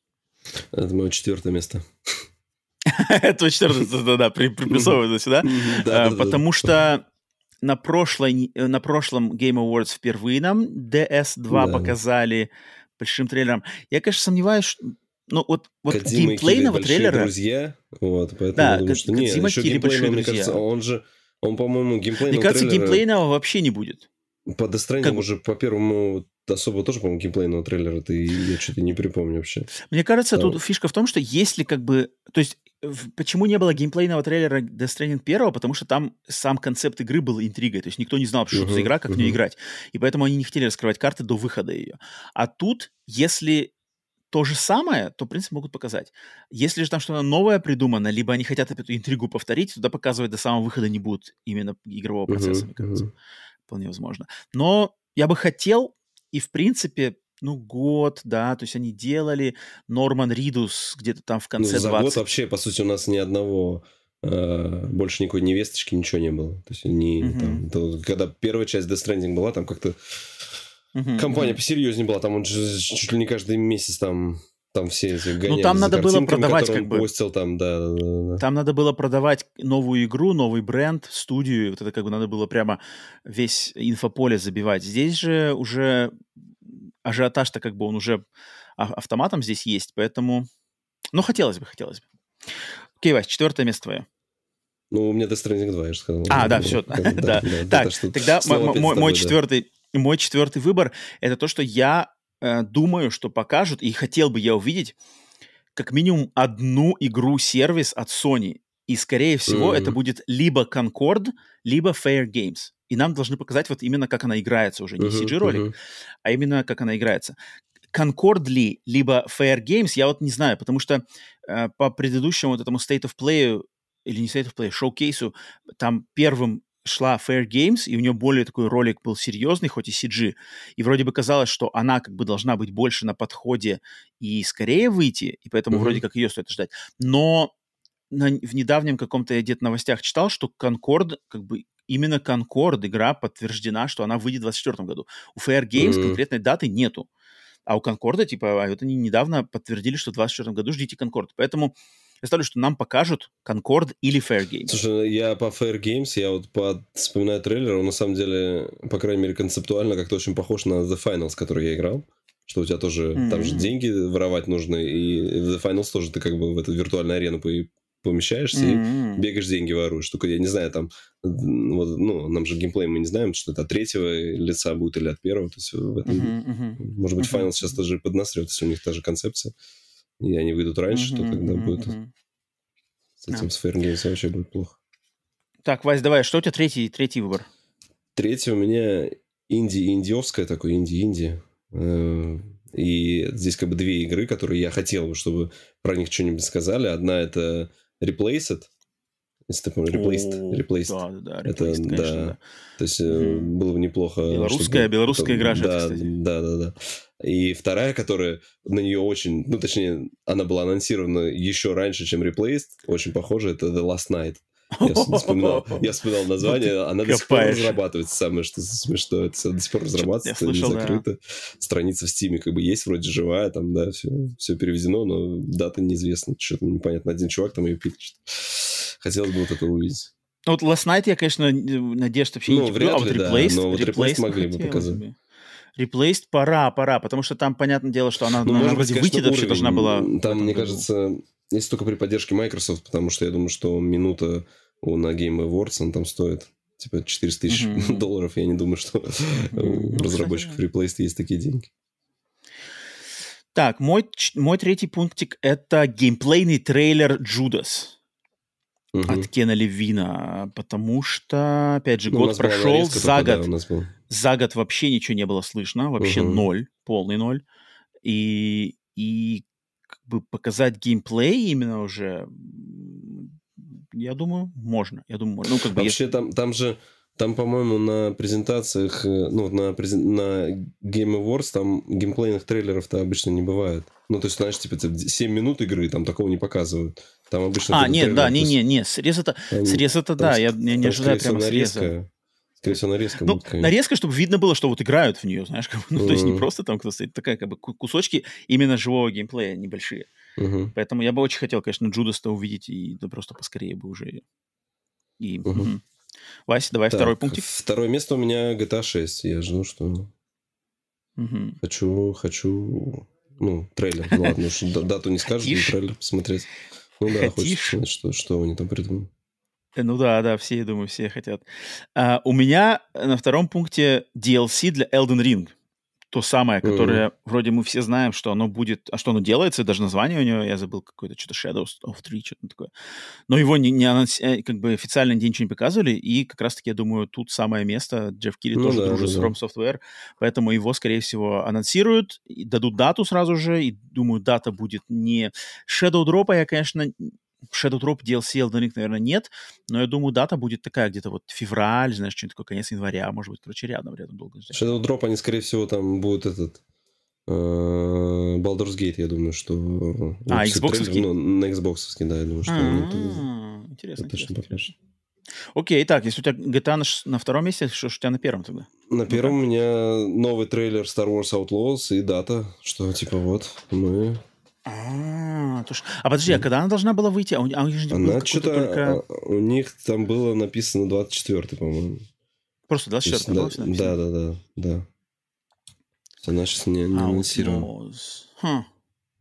Это мое четвертое место. [laughs] Это четвертое, да-да, при- припрессовывается сюда. Да, А. Потому что на, прошлой, э, на прошлом Game Awards впервые нам DS2 Да. показали большим трейлером. Я, конечно, сомневаюсь, что... Ну, вот, вот Кодзима геймплейного трейлера... друзья, вот, поэтому Да, я думаю, что не, Кодзима, еще геймплейного, мне друзья. кажется, он же, он, по-моему, геймплейного Мне кажется, трейлера геймплейного вообще не будет. по Stranding как уже по первому особо тоже, по-моему, геймплейного трейлера ты я что-то не припомню вообще. Мне кажется, Да. тут фишка в том, что если как бы... То есть почему не было геймплейного трейлера Death Stranding 1? Потому что там сам концепт игры был интригой. То есть никто не знал, что это за игра, как в нее играть. И поэтому они не хотели раскрывать карты до выхода ее. А тут, если то же самое, то, в принципе, могут показать. Если же там что-то новое придумано, либо они хотят эту интригу повторить, тогда показывать до самого выхода не будут именно игрового процесса, Мгм, мне кажется. мгм. Вполне возможно. Но я бы хотел, и в принципе, ну, год, да, то есть они делали Норман Ридус где-то там в Ну, конце за год 20... вообще, по сути, у нас ни одного э, больше никакой невесточки, ничего не было. То есть, не, Мгм. там, вот когда первая часть Death Stranding была, там как-то Мгм, компания мгм. посерьезнее была. Там он чуть ли не каждый месяц там, там все эти Ну, там за надо было продавать как бы. постил там, да, да, да. Там надо было продавать новую игру, новый бренд, студию. Вот это как бы надо было прямо весь инфополе забивать. Здесь же уже ажиотаж-то как бы он уже а- автоматом здесь есть, поэтому... Ну, хотелось бы, хотелось бы. Окей, Вась, четвертое место твое. Ну, у меня Death Stranding 2, я же сказал. А, да, все. [laughs] да, Так, это тогда мой, четвертый, мой четвертый выбор это то, что я э, думаю, что покажут, и хотел бы я увидеть как минимум одну игру-сервис от Sony. И, скорее всего, это Мгм. будет либо Concord, либо Fair Games. И нам должны показать вот именно, как она играется уже. Не Мгм, CG-ролик, мгм. а именно как она играется. Concord ли, либо Fair Games, я вот не знаю, потому что э, по предыдущему вот этому State of Play, или не State of Play, шоу-кейсу, там первым шла Fair Games, и у нее более такой ролик был серьезный, хоть и CG, и вроде бы казалось, что она как бы должна быть больше на подходе и скорее выйти, и поэтому Мгм. вроде как ее стоит ждать. Но на- в недавнем каком-то я где-то новостях читал, что Concord, как бы именно Concord игра подтверждена, что она выйдет в 2024 году. У Fair Games Мгм. конкретной даты нету. А у Конкорда, типа, а вот они недавно подтвердили, что в 2024 году ждите Конкорд. Поэтому я ставлю, что нам покажут Конкорд или Fair Games. Слушай, я по Fair Games, я вот по... вспоминаю трейлер, он на самом деле, по крайней мере, концептуально как-то очень похож на The Finals, который я играл. Что у тебя тоже, там же деньги воровать нужно, и в The Finals тоже ты как бы в эту виртуальную арену по- помещаешься и М-м. бегаешь, деньги воруешь. Только я не знаю, там, вот, ну, нам же геймплей мы не знаем, что это от третьего лица будет или от первого. То есть в этом, мгм. может быть, Мгм, Finals сейчас тоже поднасрет, если у них та же концепция, и они выйдут раньше, то Мгм, тогда мгм, будет с этим Да. с Fair Games вообще будет плохо. Так, Вась, давай, что у тебя третий, третий выбор? Третье у меня инди-индиовская, такой инди-инди. Э, И здесь как бы две игры, которые я хотел бы, чтобы про них что-нибудь сказали. Одна это Replaced, если ты помнишь, Replaced. Replaced. Да, да, да, Это, Replaced, конечно, да. да. То есть Мгм. было бы неплохо... Белорусская- чтобы- белорусская игра же это, да, кстати. да, да, да. И вторая, которая на нее очень... Ну, точнее, она была анонсирована еще раньше, чем Replaced. Очень похожа. Это The Last Night. Я вспоминал, [laughs] я вспоминал название, она до сих пор разрабатывается, самое что смешно, это до сих пор разрабатывается, не да. закрыто. Страница в Стиме как бы есть, вроде живая, там, да, все, все переведено, но дата неизвестна, что-то непонятно. Один чувак там ее пишет. Хотелось бы вот это увидеть. Ну, вот Last Night я, конечно, надежд вообще Ну, не вряд а вот ли, да, Replaced, но вот Replaced Replaced могли бы показать. бы. Replaced пора, пора, потому что там, понятное дело, что она, Ну, она может быть, конечно, выйти вообще уровень. должна была... Там, мне году. Если только при поддержке Microsoft, потому что я думаю, что минута у- на Game Awards, он там стоит типа 400 тысяч Мгм. [laughs] долларов. Я не думаю, что Мгм. у Ну, разработчиков Replaced есть такие деньги. Так, мой, мой третий пунктик — это геймплейный трейлер «Джудас» Мгм. от Кена Левина, потому что, опять же, Ну, год прошел, за да, год, был. за год вообще ничего не было слышно, вообще Мгм. ноль, полный ноль. И, и бы показать геймплей именно уже, я думаю, можно. Я думаю, можно. Ну, как бы, если- Вообще там, там же Там, по-моему, на презентациях, э, ну, на, презен... на Game Awards там геймплейных трейлеров-то обычно не бывает. Ну, то есть, знаешь, типа 7 минут игры, там такого не показывают. Там обычно... А, нет, да, не-не-не, срез это, срез это, да, я, я не ожидаю прямо среза. Скорее всего, нарезка ну, будет. Нарезка, чтобы видно было, что вот играют в нее, знаешь, как, ну, mm-hmm. то есть не просто там кто стоит, такая как бы кусочки именно живого геймплея небольшие. Mm-hmm. Поэтому я бы очень хотел, конечно, Джудас-то увидеть и да просто поскорее бы уже. И, mm-hmm. Угу. Вася, давай так, второй пунктик. Второе место у меня GTA 6. Я жду, что... Угу. Хочу, хочу... Ну, трейлер. Ну, ладно, уж дату не скажешь, но трейлер посмотреть. Ну да, хочется что, что они там придумали. Э, ну да, да, все, я думаю, все хотят. А, у меня на втором пункте DLC для Elden Ring то самое, которое mm. вроде мы все знаем, что оно будет, а что оно делается, даже название у него, я забыл какое-то, что-то Shadows of Three, что-то такое. Но его не, не анонс... Э, как бы официально нигде ничего не показывали, и как раз-таки, я думаю, тут самое место, Джефф Килли ну, тоже да, дружит да, с From Software, поэтому его, скорее всего, анонсируют, и дадут дату сразу же, и думаю, дата будет не Shadow Drop, а я, конечно, Shadow Drop DLC Elden Ring, наверное, нет, но я думаю, дата будет такая где-то вот февраль, знаешь, что-нибудь такое, конец января, может быть, короче, рядом, рядом долго ждать. Shadow Drop, они, скорее всего, там будут этот... Э, Baldur's Gate, я думаю, что... А, Xbox? Ну, на Xbox, да, я думаю, что... Интересно, интересно. Окей, так, если у тебя GTA на, на втором месте, что ж у тебя на первом тогда? На первом у меня новый трейлер Star Wars Outlaws и дата, что типа вот мы а, то, а подожди, а когда она должна была выйти? А у, а у них же она что-то только... А, у них там было написано 24 по-моему. Просто 24 было да, да, да, да, да. Она сейчас не, не анонсирована. Хм.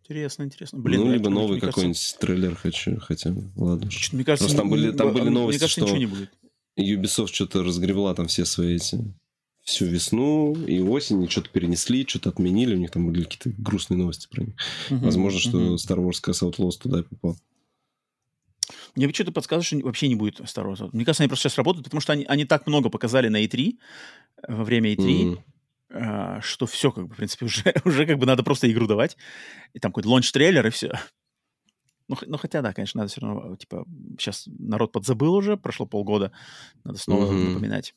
Интересно, интересно. Блин, ну, либо новый какой-нибудь кажется... трейлер хочу, хотя, ладно. Мне кажется, Просто там были, там были новости, мне кажется, что не будет. Ubisoft что-то разгребла там все свои эти всю весну и осень, и что-то перенесли, что-то отменили, у них там были какие-то грустные новости про них. Uh-huh, Возможно, что. Star Wars как Outlaws туда и попал. Мне что-то подсказывает, что вообще не будет Star Wars. Мне кажется, они просто сейчас работают, потому что они, они так много показали на E3, во время E3, mm-hmm. что все, как бы, в принципе, [laughs] уже, уже как бы надо просто игру давать. И там какой-то launch-трейлер, и все. Ну, ну, хотя, да, конечно, надо все равно, типа, сейчас народ подзабыл уже, прошло полгода, надо снова mm-hmm. напоминать.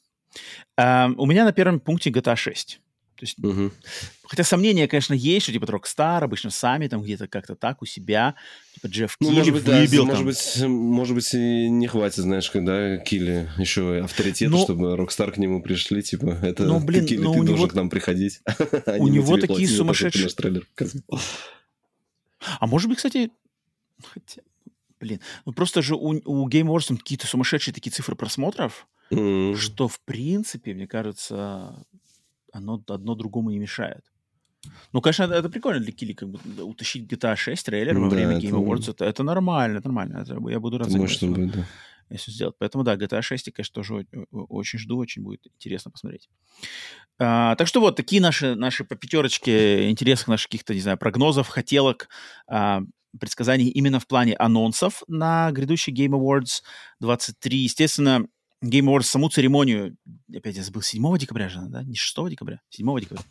Э, у меня на первом пункте GTA 6. То есть, угу. Хотя сомнения, конечно, есть, что типа Rockstar обычно сами там где-то как-то так у себя, типа Джефф ну, Килли может быть, выбил. Да, может, быть, может быть, и не хватит, знаешь, когда Килли еще авторитета, но... чтобы Rockstar к нему пришли, типа, это но, блин, ты, Килли, но ты должен него... к нам приходить. [laughs] У него такие сумасшедшие... А может быть, кстати, хотя, блин, ну просто же у, у Game Awards какие-то сумасшедшие такие цифры просмотров, Mm. Что, в принципе, мне кажется, оно одно другому не мешает. Ну, конечно, это, это прикольно для Кили, как бы утащить GTA 6 трейлер во да, время Game Awards. Это, это нормально, это нормально. Это, я буду рад Может быть, да. Если сделать. Поэтому, да, GTA 6 я, конечно, тоже очень жду, очень будет интересно посмотреть. А, так что вот, такие наши, наши по пятерочке интересных наших каких-то, не знаю, прогнозов, хотелок, а, предсказаний именно в плане анонсов на грядущий Game Awards 23. Естественно, Game Awards саму церемонию, опять я забыл, 7 декабря же, да? Не 6 декабря, 7 декабря.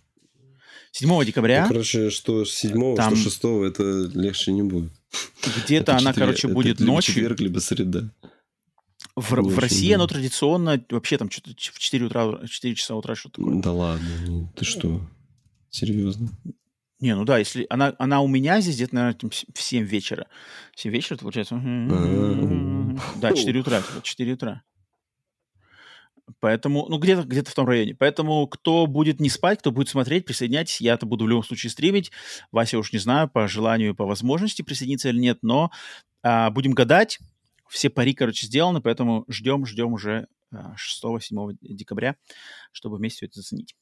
7 декабря. Ну, короче, что 7, там... что 6, это легче не будет. Где-то она, 4, короче, будет либо ночью. четверг, либо среда. В, в России оно традиционно вообще там что-то в 4, утра, 4 часа утра что-то такое. Да ладно, ну, ты что? Серьезно? Не, ну да, если она, она у меня здесь где-то, наверное, в 7 вечера. В 7 вечера, это получается... Да, 4 утра. 4 утра. Поэтому, ну, где-то где в том районе. Поэтому, кто будет не спать, кто будет смотреть, присоединяйтесь. Я-то буду в любом случае стримить. Вася уж не знаю, по желанию, по возможности присоединиться или нет, но а, будем гадать. Все пари, короче, сделаны, поэтому ждем, ждем уже 6-7 декабря, чтобы вместе все это заценить.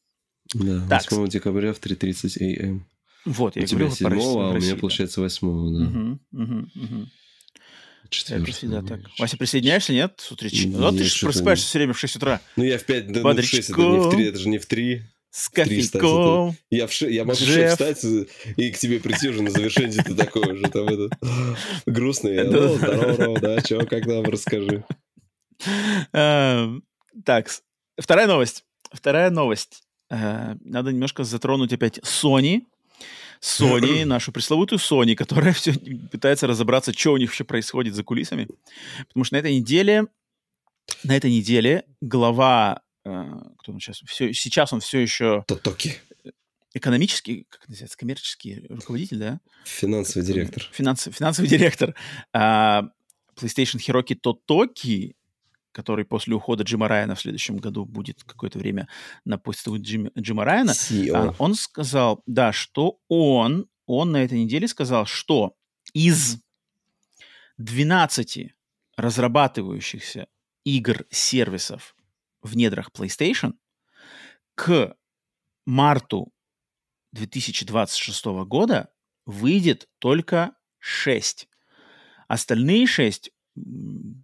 Да, так. 8 декабря в 3.30 ам. Вот, я у тебя 7 а у меня, получается, 8 да. Угу, угу, угу. Четвертый. всегда так. Вася, присоединяешься, нет, с утречка? Ну, ты же просыпаешься все время в 6 утра. Ну, я в 5, да, ну, в 6, это не в 3, это же не в 3. С кофейком. Я, в ше... я могу Джефф. встать и к тебе прийти уже на завершение, ты такой уже там это грустный. Я, ну, здорово, да, чё, как нам, расскажи. Эм, так, вторая новость. Вторая новость. Э, надо немножко затронуть опять Sony. Sony, [clears throat] нашу пресловутую Sony, которая [laughs] все пытается разобраться, что у них вообще происходит за кулисами. Потому что на этой неделе на этой неделе глава, э, кто он сейчас, все, сейчас он все еще... Тотоки. Экономический, как это называется, коммерческий руководитель, да? Финансовый директор. Финанс, финансовый директор. Э, PlayStation Хироки Тотоки, который после ухода Джима Райана в следующем году будет какое-то время на посту Джим, Джима Райана, CEO. он сказал, да, что он, он на этой неделе сказал, что из 12 разрабатывающихся игр-сервисов в недрах PlayStation к марту 2026 года выйдет только 6. Остальные 6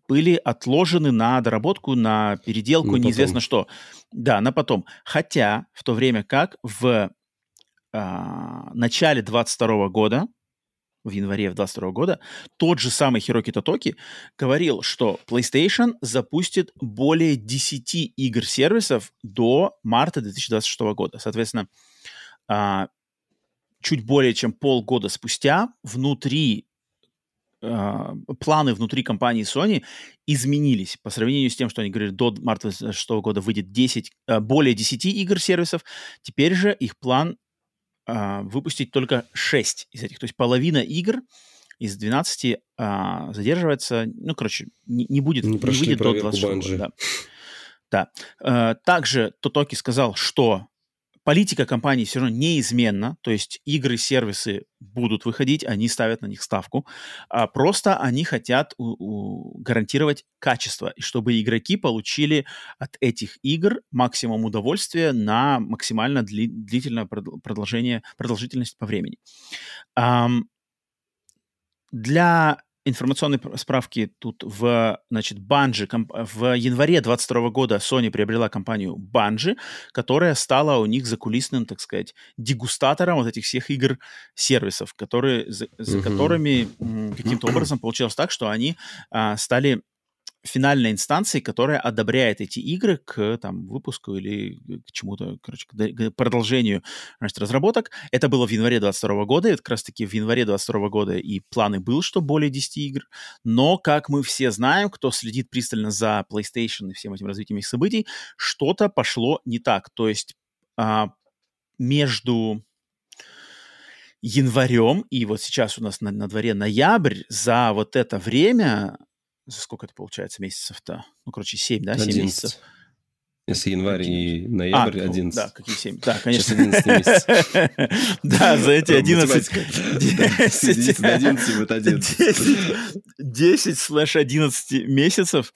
были отложены на доработку, на переделку, На неизвестно что. Да, на потом. Хотя в то время как в а, начале 22 года, в январе 22 года, тот же самый Хироки Тотоки говорил, что PlayStation запустит более 10 игр-сервисов до марта 2026 года. Соответственно, а, чуть более чем полгода спустя внутри планы внутри компании Sony изменились по сравнению с тем, что они говорили, до марта 2026 года выйдет 10, а, более 10 игр-сервисов. Теперь же их план выпустить только 6 из этих. То есть половина игр из 12 а, задерживается, ну, короче, не, не будет, Не не, выйдет до проверку 26 Bungie. года. Да. да. А, также Тотоки сказал, что политика компании все равно неизменна, то есть игры, сервисы будут выходить, они ставят на них ставку, а просто они хотят у- у- гарантировать качество, и чтобы игроки получили от этих игр максимум удовольствия на максимально дли- длительное продолжение, продолжительность по времени. Ам, для информационной пр- справки тут в, значит, комп- в январе 22 года Sony приобрела компанию Bungie, которая стала у них закулисным, так сказать, дегустатором вот этих всех игр-сервисов, которые, за, за Мгм. которыми каким-то образом получилось так, что они а, стали финальной инстанцией, которая одобряет эти игры к там, выпуску или к чему-то, короче, к, продолжению значит, разработок. Это было в январе 22 года, и вот как раз-таки в январе 22 года и планы был, что более 10 игр. Но, как мы все знаем, кто следит пристально за PlayStation и всем этим развитием их событий, что-то пошло не так. То есть а, между январем и вот сейчас у нас на, на дворе ноябрь, за вот это время, за сколько это получается месяцев-то? Ну, короче, 7, да, 7 месяцев. 11. Если январь и А, ноябрь, ну, 11. Да, какие 7? Да, конечно. Сейчас 11 месяц. [laughs] Да, за эти 11... Математика. С 10 до 11 будет 11. 10 слэш 11 месяцев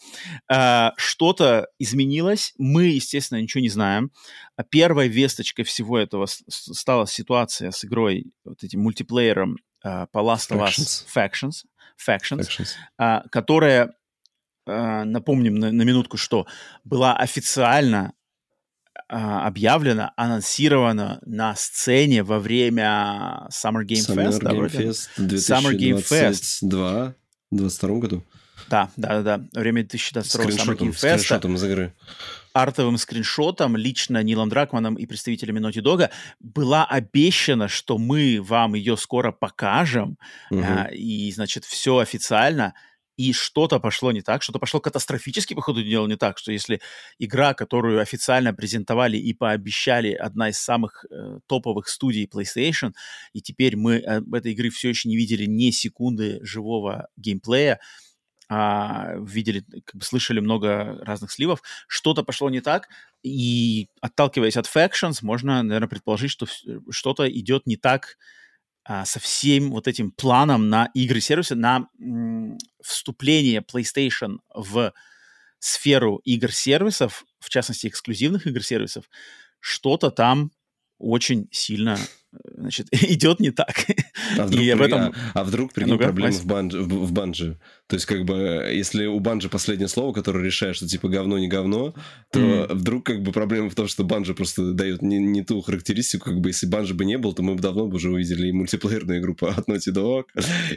а, что-то изменилось. Мы, естественно, ничего не знаем. А Первой весточкой всего этого стала ситуация с игрой, вот этим мультиплеером а, по Last of Us Factions, Factions, Actions. а, которая, а, напомним на, на минутку, что была официально а, объявлена, анонсирована на сцене во время Summer Game Summer Fest. да, Game вроде? Fest Summer Game Fest. 2022 в 22 году. Да, да, да, да. Время 2022 Summer Game Fest скриншотом из игры. артовым скриншотом лично Нилом Дракманом и представителями Naughty Dog была обещано, что мы вам ее скоро покажем, Мгм. а, и, значит, все официально, и что-то пошло не так, что-то пошло катастрофически, по ходу дела, не так, что если игра, которую официально презентовали и пообещали одна из самых э, топовых студий PlayStation, и теперь мы об этой игры все еще не видели ни секунды живого геймплея, а, видели, как бы слышали много разных сливов, что-то пошло не так, и отталкиваясь от Factions, можно, наверное, предположить, что что-то идет не так а, со всем вот этим планом на игры-сервисы, на м, вступление PlayStation в сферу игр-сервисов, в частности, эксклюзивных игр-сервисов, что-то там очень сильно значит, [laughs] идет не так. А вдруг, И об этом... а- а вдруг прикинь, Ну-ка, проблемы в банже, в, в банже. То есть, как бы, если у банжи последнее слово, которое решает, что типа говно не говно, то Мгм. вдруг как бы проблема в том, что банжа просто дает не, не ту характеристику, как бы если банжи бы не был, то мы бы давно бы уже увидели и мультиплеерную игру по от Naughty Dog,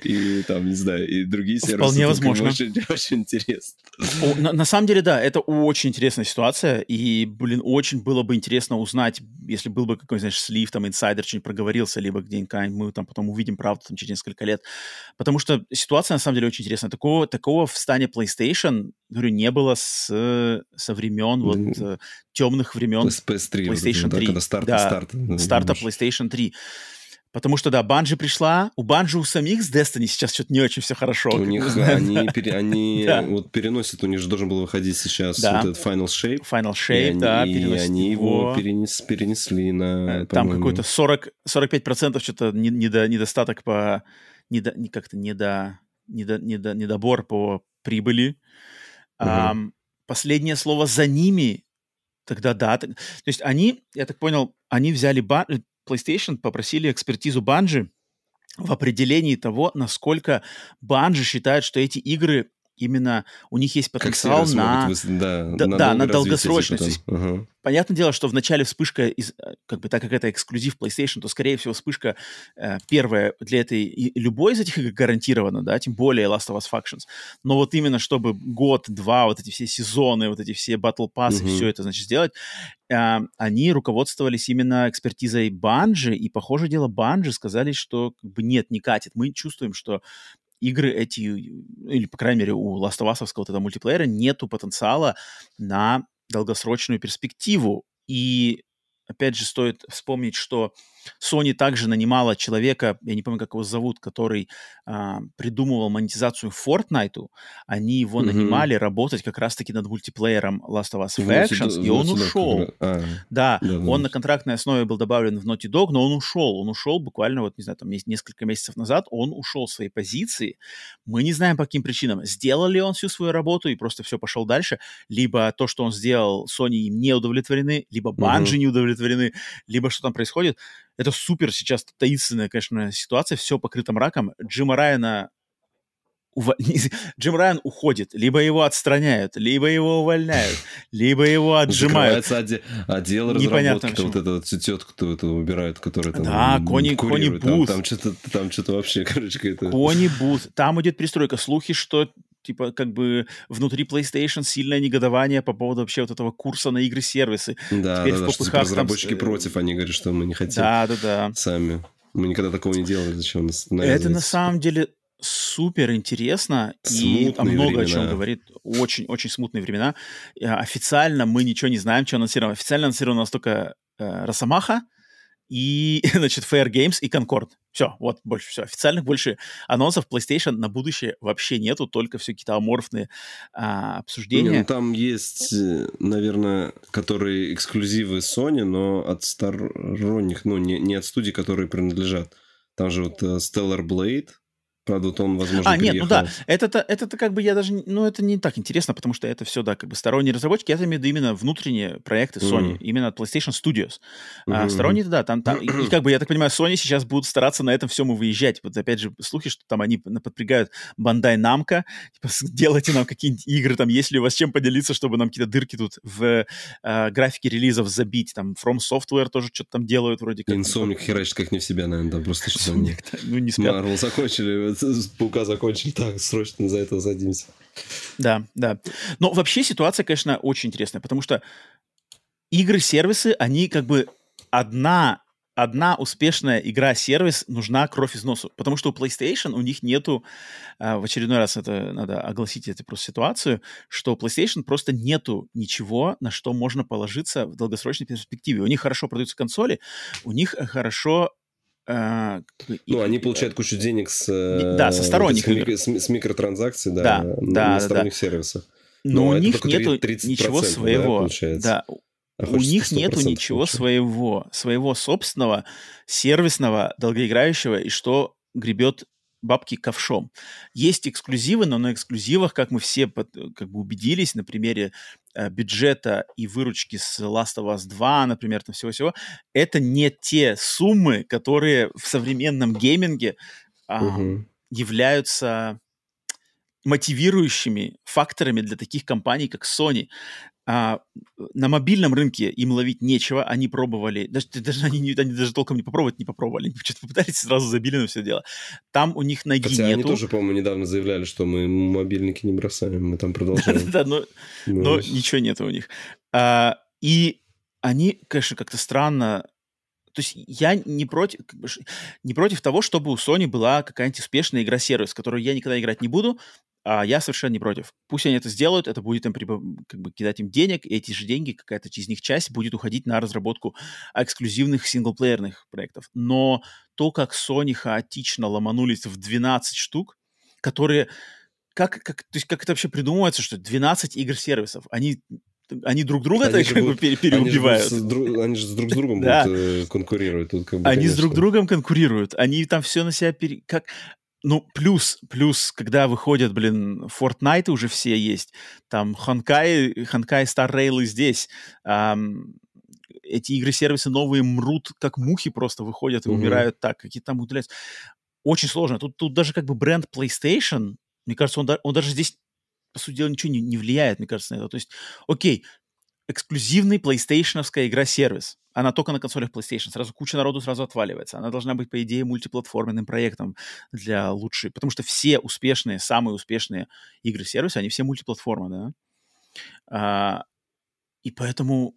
и там, не знаю, и другие сервисы. Вполне возможно. Очень, [laughs] очень интересно. О, На, на самом деле, да, это очень интересная ситуация, и, блин, очень было бы интересно узнать, если был бы какой-нибудь, знаешь, слив, там, инсайдер что-нибудь проговорился, либо где-нибудь мы там потом увидим правду там, через несколько лет. Потому что ситуация, на самом деле, очень интересная. Это такого, такого в стане PlayStation, говорю, не было с, со времен вот э, темных времен PS3, PlayStation вот, 3. Да, когда старт, да, старт, старта PlayStation 3. Потому что, да, Банжи пришла, у Банжи у самих с Destiny сейчас что-то не очень все хорошо. У них, [laughs] они, пере, они [laughs] да. вот переносят, у них же должен был выходить сейчас да. вот этот Final Shape. Final Shape, и да, они, и они его перенес, перенесли на, Там какой-то 40, 45% что-то недо, недостаток по... Недо, как-то недо, недо, недо, недобор по прибыли. Угу. А, последнее слово за ними тогда да. То есть они, я так понял, они взяли PlayStation попросили экспертизу Банжи в определении того, насколько Банжи считает, что эти игры именно у них есть потенциал на, да, да, на, да, на долгосрочность. Ага. Понятное дело, что в начале вспышка, из, э, как бы так как это эксклюзив PlayStation, то, скорее всего, вспышка э, первая для этой, и любой из этих игр гарантирована, да, тем более Last of Us Factions. Но вот именно чтобы год-два, вот эти все сезоны, вот эти все Battle Pass, mm-hmm. все это, значит, сделать, э, они руководствовались именно экспертизой Банжи, и, похоже дело, Банжи сказали, что как бы нет, не катит. Мы чувствуем, что игры эти, или, по крайней мере, у Last of Us вот этого мультиплеера нету потенциала на долгосрочную перспективу. И опять же, стоит вспомнить, что Sony также нанимала человека, я не помню, как его зовут, который а, придумывал монетизацию Fortnite. Они его mm-hmm. нанимали работать как раз-таки над мультиплеером Last of Us Factions, вот, и он ушел. А, да, да, он на контрактной основе был добавлен в Naughty Dog, но он ушел. Он ушел буквально, вот, не знаю, там несколько месяцев назад, он ушел с своей позиции. Мы не знаем, по каким причинам. Сделал ли он всю свою работу и просто все пошел дальше, либо то, что он сделал, Sony им не удовлетворены, либо Bungie mm-hmm. не удовлетворены, либо что там происходит. Это супер сейчас таинственная, конечно, ситуация, все покрыто мраком. Джима Райана Ув... [laughs] Джим Райан уходит, либо его отстраняют, либо его увольняют, либо его отжимают. Закрывается отдел, разработки, вот тетка, кто это выбирает, которая там Да, Кони, Кони Бут. Там, что-то там что-то вообще, [laughs] короче, какая-то... Кони Бут. Там идет пристройка. Слухи, что типа, как бы внутри PlayStation сильное негодование по поводу вообще вот этого курса на игры-сервисы. Да, Теперь да, да, что типа, разработчики там... против, они говорят, что мы не хотим. Да, да, да. Сами. Мы никогда такого не делали, зачем нас Это на самом деле супер интересно и много времена. о чем говорит. Очень-очень смутные времена. Официально мы ничего не знаем, что анонсировано. Официально анонсировано у нас только э, Росомаха, и, [laughs] значит, Fair Games и Concord. Все, вот больше все. Официальных больше анонсов PlayStation на будущее вообще нету, только все какие-то аморфные а, обсуждения. Не, ну, там есть, э, наверное, которые эксклюзивы Sony, но от сторонних, ну, не, не от студий, которые принадлежат. Там же вот uh, Stellar Blade, Правда, вот он, возможно, А, нет, приехал. ну да, это-то, это-то как бы я даже, ну это не так интересно, потому что это все, да, как бы сторонние разработчики, это имею в виду именно внутренние проекты Sony, mm. именно PlayStation Studios. Mm-hmm. А, сторонние, да, там, там и, и как бы, я так понимаю, Sony сейчас будут стараться на этом всем и выезжать. Вот опять же, слухи, что там они подпрягают Bandai Namco, типа, делайте нам какие-нибудь игры, там, есть ли у вас чем поделиться, чтобы нам какие-то дырки тут в э, графике релизов забить, там, From Software тоже что-то там делают вроде как. Insomniac херачит как не в себя, наверное, да, просто что-то... Ну, не спят. Marvel закончили паука закончили, так, срочно за это садимся. Да, да. Но вообще ситуация, конечно, очень интересная, потому что игры-сервисы, они как бы одна одна успешная игра-сервис нужна кровь из носу. Потому что у PlayStation у них нету, э, в очередной раз это надо огласить эту просто ситуацию, что у PlayStation просто нету ничего, на что можно положиться в долгосрочной перспективе. У них хорошо продаются консоли, у них хорошо а, ну, они получают кучу денег с... Да, со сторонних с, с, с микротранзакций, да, да, на, да, на сторонних да. сервисах. Но, Но у них нету ничего своего. Да, да. А у них нету ничего своего, своего собственного, сервисного, долгоиграющего, и что гребет бабки ковшом. Есть эксклюзивы, но на эксклюзивах, как мы все под, как бы убедились на примере э, бюджета и выручки с Last of Us 2, например, там всего-всего, это не те суммы, которые в современном гейминге э, угу. являются мотивирующими факторами для таких компаний, как Sony. А, на мобильном рынке им ловить нечего, они пробовали, даже, даже они, они даже толком не попробовать не попробовали, они что-то попытались, сразу забили на все дело. Там у них ноги Хотя нету. они тоже, по-моему, недавно заявляли, что мы мобильники не бросаем, мы там продолжаем. [laughs] Да, но ничего нету у них. А, и они, конечно, как-то странно то есть я не против, не против того, чтобы у Sony была какая-нибудь успешная игра-сервис, которую я никогда играть не буду, а я совершенно не против. Пусть они это сделают, это будет им как бы кидать им денег, и эти же деньги, какая-то из них часть будет уходить на разработку эксклюзивных синглплеерных проектов. Но то, как Sony хаотично ломанулись в 12 штук, которые... Как, как, то есть как это вообще придумывается, что 12 игр-сервисов, они они друг друга они так как будут, бы переубивают. Они же, они же друг с другом [laughs] будут э, конкурировать. Тут, как бы, они конечно. с друг другом конкурируют. Они там все на себя пере... Как... Ну, плюс, плюс, когда выходят, блин, Fortnite уже все есть, там Ханкай, Ханкай Star Rail здесь, эм, эти игры-сервисы новые мрут, как мухи просто выходят и mm-hmm. умирают так, какие там удаляются. Очень сложно. Тут, тут даже как бы бренд PlayStation, мне кажется, он, он даже здесь, по сути дела, ничего не, не влияет, мне кажется, на это. То есть, окей, эксклюзивный PlayStation игра-сервис она только на консолях PlayStation. Сразу куча народу сразу отваливается. Она должна быть, по идее, мультиплатформенным проектом для лучшей. Потому что все успешные, самые успешные игры-сервисы, они все мультиплатформы, да. А, и поэтому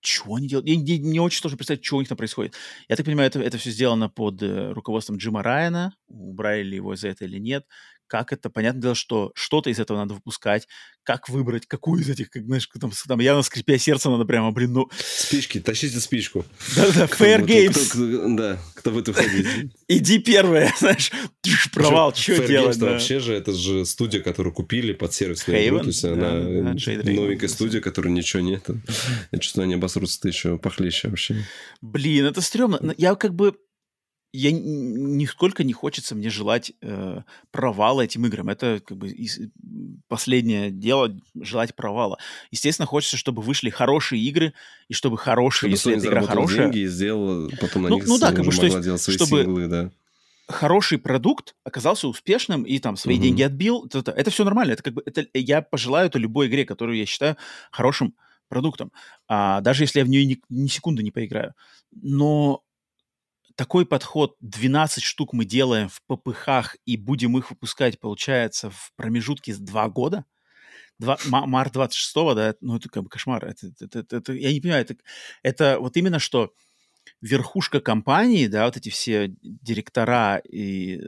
чего они делают? Я не, не очень сложно представить, что у них там происходит. Я так понимаю, это, это все сделано под э, руководством Джима Райана. Убрали ли его за это или нет как это, понятное дело, что что-то из этого надо выпускать, как выбрать, какую из этих, как, знаешь, там, там явно скрипя сердце надо прямо, блин, ну... Спички, тащите спичку. Да-да, fair games. Кто, кто, да, кто будет выходить. [laughs] Иди первая, [laughs] знаешь, провал, что делать, да. вообще же, это же студия, которую купили под сервисную игру, то есть она новенькая студия, которой ничего нет. Я чувствую, они обосрутся-то еще похлеще вообще. Блин, это стрёмно. Я как бы я нисколько не хочется мне желать э, провала этим играм. Это как бы из, последнее дело желать провала. Естественно, хочется, чтобы вышли хорошие игры и чтобы хорошие, чтобы если эта игра хорошая, деньги и сделал потом на ну, них ну да, как бы, что делать свои чтобы синглы, да. Хороший продукт оказался успешным и там свои угу. деньги отбил. Это, это все нормально. Это как бы это я пожелаю это любой игре, которую я считаю хорошим продуктом, а, даже если я в нее ни, ни секунды не поиграю. Но такой подход, 12 штук мы делаем в ППХ и будем их выпускать, получается, в промежутке с 2 года, 2, март 26 да, ну это как бы кошмар. Это, это, это, это, я не понимаю, это, это вот именно что верхушка компании, да, вот эти все директора и,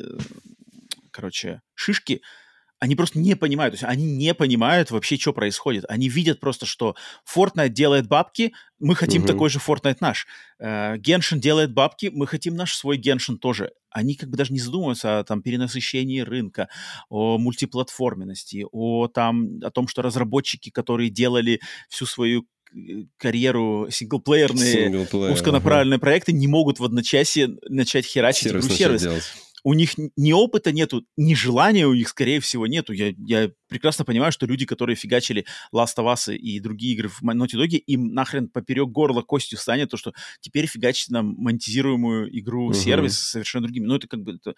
короче, шишки – они просто не понимают, то есть они не понимают вообще, что происходит. Они видят просто, что Fortnite делает бабки, мы хотим угу. такой же Fortnite наш. Геншин делает бабки, мы хотим наш свой Геншин тоже. Они как бы даже не задумываются о там, перенасыщении рынка, о мультиплатформенности, о, там, о том, что разработчики, которые делали всю свою карьеру синглплеерные, Single узконаправленные ага. проекты не могут в одночасье начать херачить сервис. сервис у них ни опыта нету, ни желания у них, скорее всего, нету. Я, я прекрасно понимаю, что люди, которые фигачили Last of Us и другие игры в Naughty Dog, им нахрен поперек горла костью станет то, что теперь фигачить нам монетизируемую игру, uh-huh. сервис совершенно другими. Ну, это как бы... Это,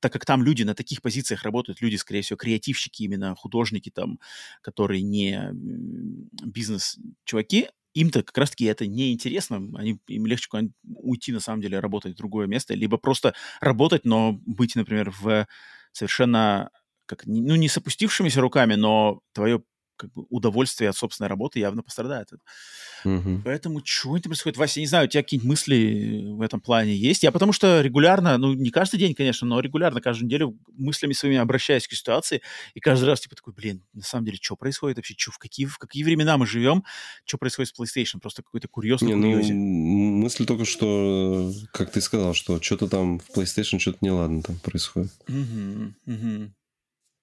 так как там люди на таких позициях работают, люди, скорее всего, креативщики именно, художники там, которые не бизнес-чуваки, им-то как раз-таки это неинтересно, они, им легче уйти, на самом деле, работать в другое место, либо просто работать, но быть, например, в совершенно, как, ну, не с опустившимися руками, но твое как бы удовольствие от собственной работы явно пострадает. Угу. Поэтому что это происходит? Вася, я не знаю, у тебя какие-нибудь мысли в этом плане есть? Я потому что регулярно, ну, не каждый день, конечно, но регулярно, каждую неделю мыслями своими обращаюсь к ситуации, и каждый раз типа такой, блин, на самом деле, что происходит вообще? Что, в какие, в какие времена мы живем? Что происходит с PlayStation? Просто какой-то курьезный не, ну, мысль только, что, как ты сказал, что что-то там в PlayStation что-то неладно там происходит. Угу, угу.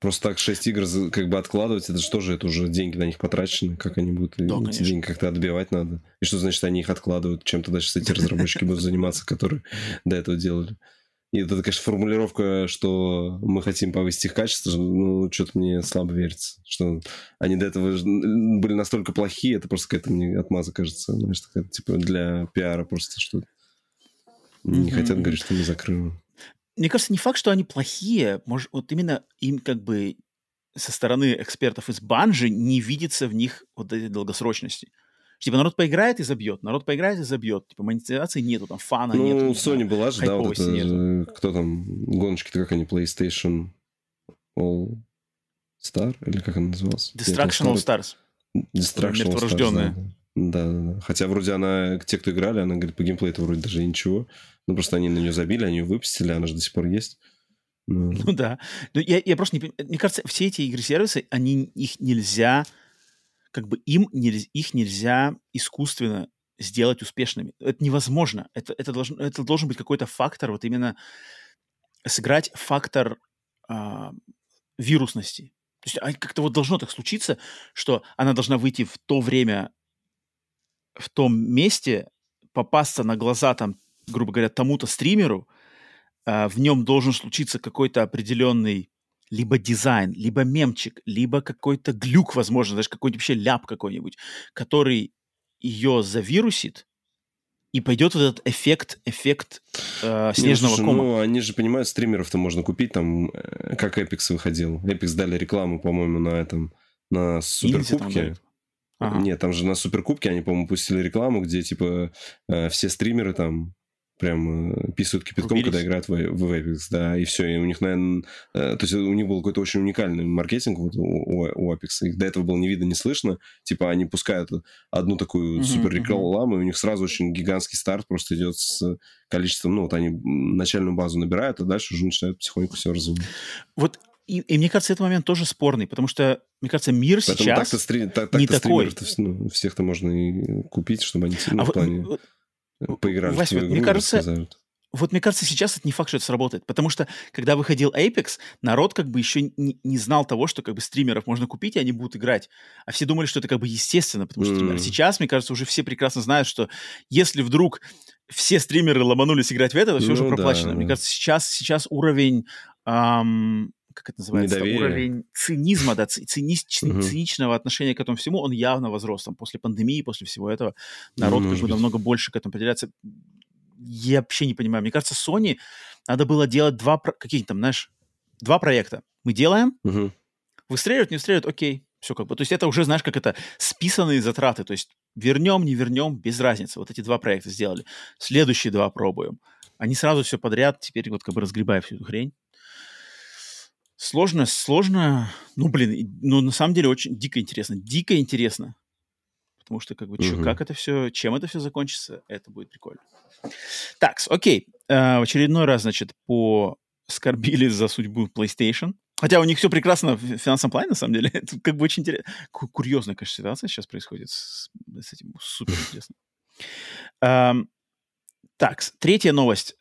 Просто так 6 игр как бы откладывать, это же тоже это уже деньги на них потрачены. Как они будут да, эти конечно. деньги как-то отбивать надо? И что значит они их откладывают? Чем тогда сейчас эти разработчики будут заниматься, которые до этого делали? И это, конечно, формулировка, что мы хотим повысить их качество, ну, что-то мне слабо верится. Что они до этого были настолько плохие, это просто какая-то мне отмаза, кажется. Знаешь, такая, типа для пиара просто что не mm-hmm. хотят говорить, что мы закрыли мне кажется, не факт, что они плохие. Может, вот именно им как бы со стороны экспертов из банжи не видится в них вот этой долгосрочности. Типа народ поиграет и забьет, народ поиграет и забьет. Типа монетизации нету, там фана ну, нету. Ну, Sony была же, да, вот это, нету. кто там, гоночки-то как они, PlayStation All Star, или как она называлась? Destruction All Stars. Destruction All Stars, да. Да, да, да. Хотя вроде она, те, кто играли, она говорит, по геймплею это вроде даже ничего. Ну, просто они на нее забили, они ее выпустили, она же до сих пор есть. Ну, Ну да. Ну, я, я просто не. Мне кажется, все эти игры-сервисы, они, их нельзя, как бы им нельзя, их нельзя искусственно сделать успешными. Это невозможно. Это, это, должен, это должен быть какой-то фактор, вот именно сыграть фактор а, вирусности. То есть а, как-то вот должно так случиться, что она должна выйти в то время, в том месте, попасться на глаза там, грубо говоря, тому-то стримеру, а, в нем должен случиться какой-то определенный либо дизайн, либо мемчик, либо какой-то глюк, возможно, даже какой-нибудь вообще ляп какой-нибудь, который ее завирусит, и пойдет вот этот эффект, эффект э, Не, ну, снежного слушай, кома. Ну, они же понимают, стримеров-то можно купить, там, э, как Эпикс выходил. Эпикс дали рекламу, по-моему, на этом, на Инди там Суперкубке. Ага. Нет, там же на Суперкубке они, по-моему, пустили рекламу, где, типа, э, все стримеры там прям э, писают кипятком, Рубились? когда играют в, в Apex, да, и все, и у них, наверное, то есть у них был какой-то очень уникальный маркетинг вот у, у, у Apex, их до этого было не видно, не слышно, типа они пускают одну такую Мгм, супер и у них сразу очень гигантский старт просто идет с количеством, ну, вот они начальную базу набирают, а дальше уже начинают потихоньку все развивать. Вот, и, и мне кажется, этот момент тоже спорный, потому что, мне кажется, мир Поэтому сейчас... так-то, стри- так- не так-то такой. ну, всех-то можно и купить, чтобы они ну, А в вот, плане вот- поиграли Вась, в твою мне игру и кажется. Вот мне кажется, сейчас это не факт, что это сработает, потому что когда выходил Apex, народ как бы еще не, не знал того, что как бы стримеров можно купить, и они будут играть. А все думали, что это как бы естественно, потому что стримеры. М. Сейчас, мне кажется, уже все прекрасно знают, что если вдруг все стримеры ломанулись играть в это, то все уже Ну да, проплачено. Мне да. кажется, сейчас, сейчас уровень... ам, как это называется? Недоверия. Уровень цинизма, да, ци- цини- циничного отношения к этому всему, он явно возрос. Там, после пандемии, после всего этого народ как может бы намного больше к этому определяется. Я вообще не понимаю. Мне кажется, Sony надо было делать два, какие там, знаешь, два проекта. Мы делаем, Мгм. выстреливают, не выстреливают, окей, все как бы. То есть это уже, знаешь, как это списанные затраты. То есть вернем, не вернем, без разницы. Вот эти два проекта сделали. Следующие два пробуем. Они сразу все подряд, теперь вот как бы разгребая всю эту хрень. Сложно, сложно. Ну, блин, ну, на самом деле очень дико интересно. Дико интересно. Потому что, как бы, чё, Мгм. как это все, чем это все закончится, это будет прикольно. Так, окей. Э, в очередной раз, значит, поскорбили за судьбу PlayStation. Хотя у них все прекрасно в финансовом плане, на самом деле. [laughs] Это как бы очень интересно. Курьезная, конечно, ситуация сейчас происходит с, с этим. Супер интересно. Эм, так, третья новость.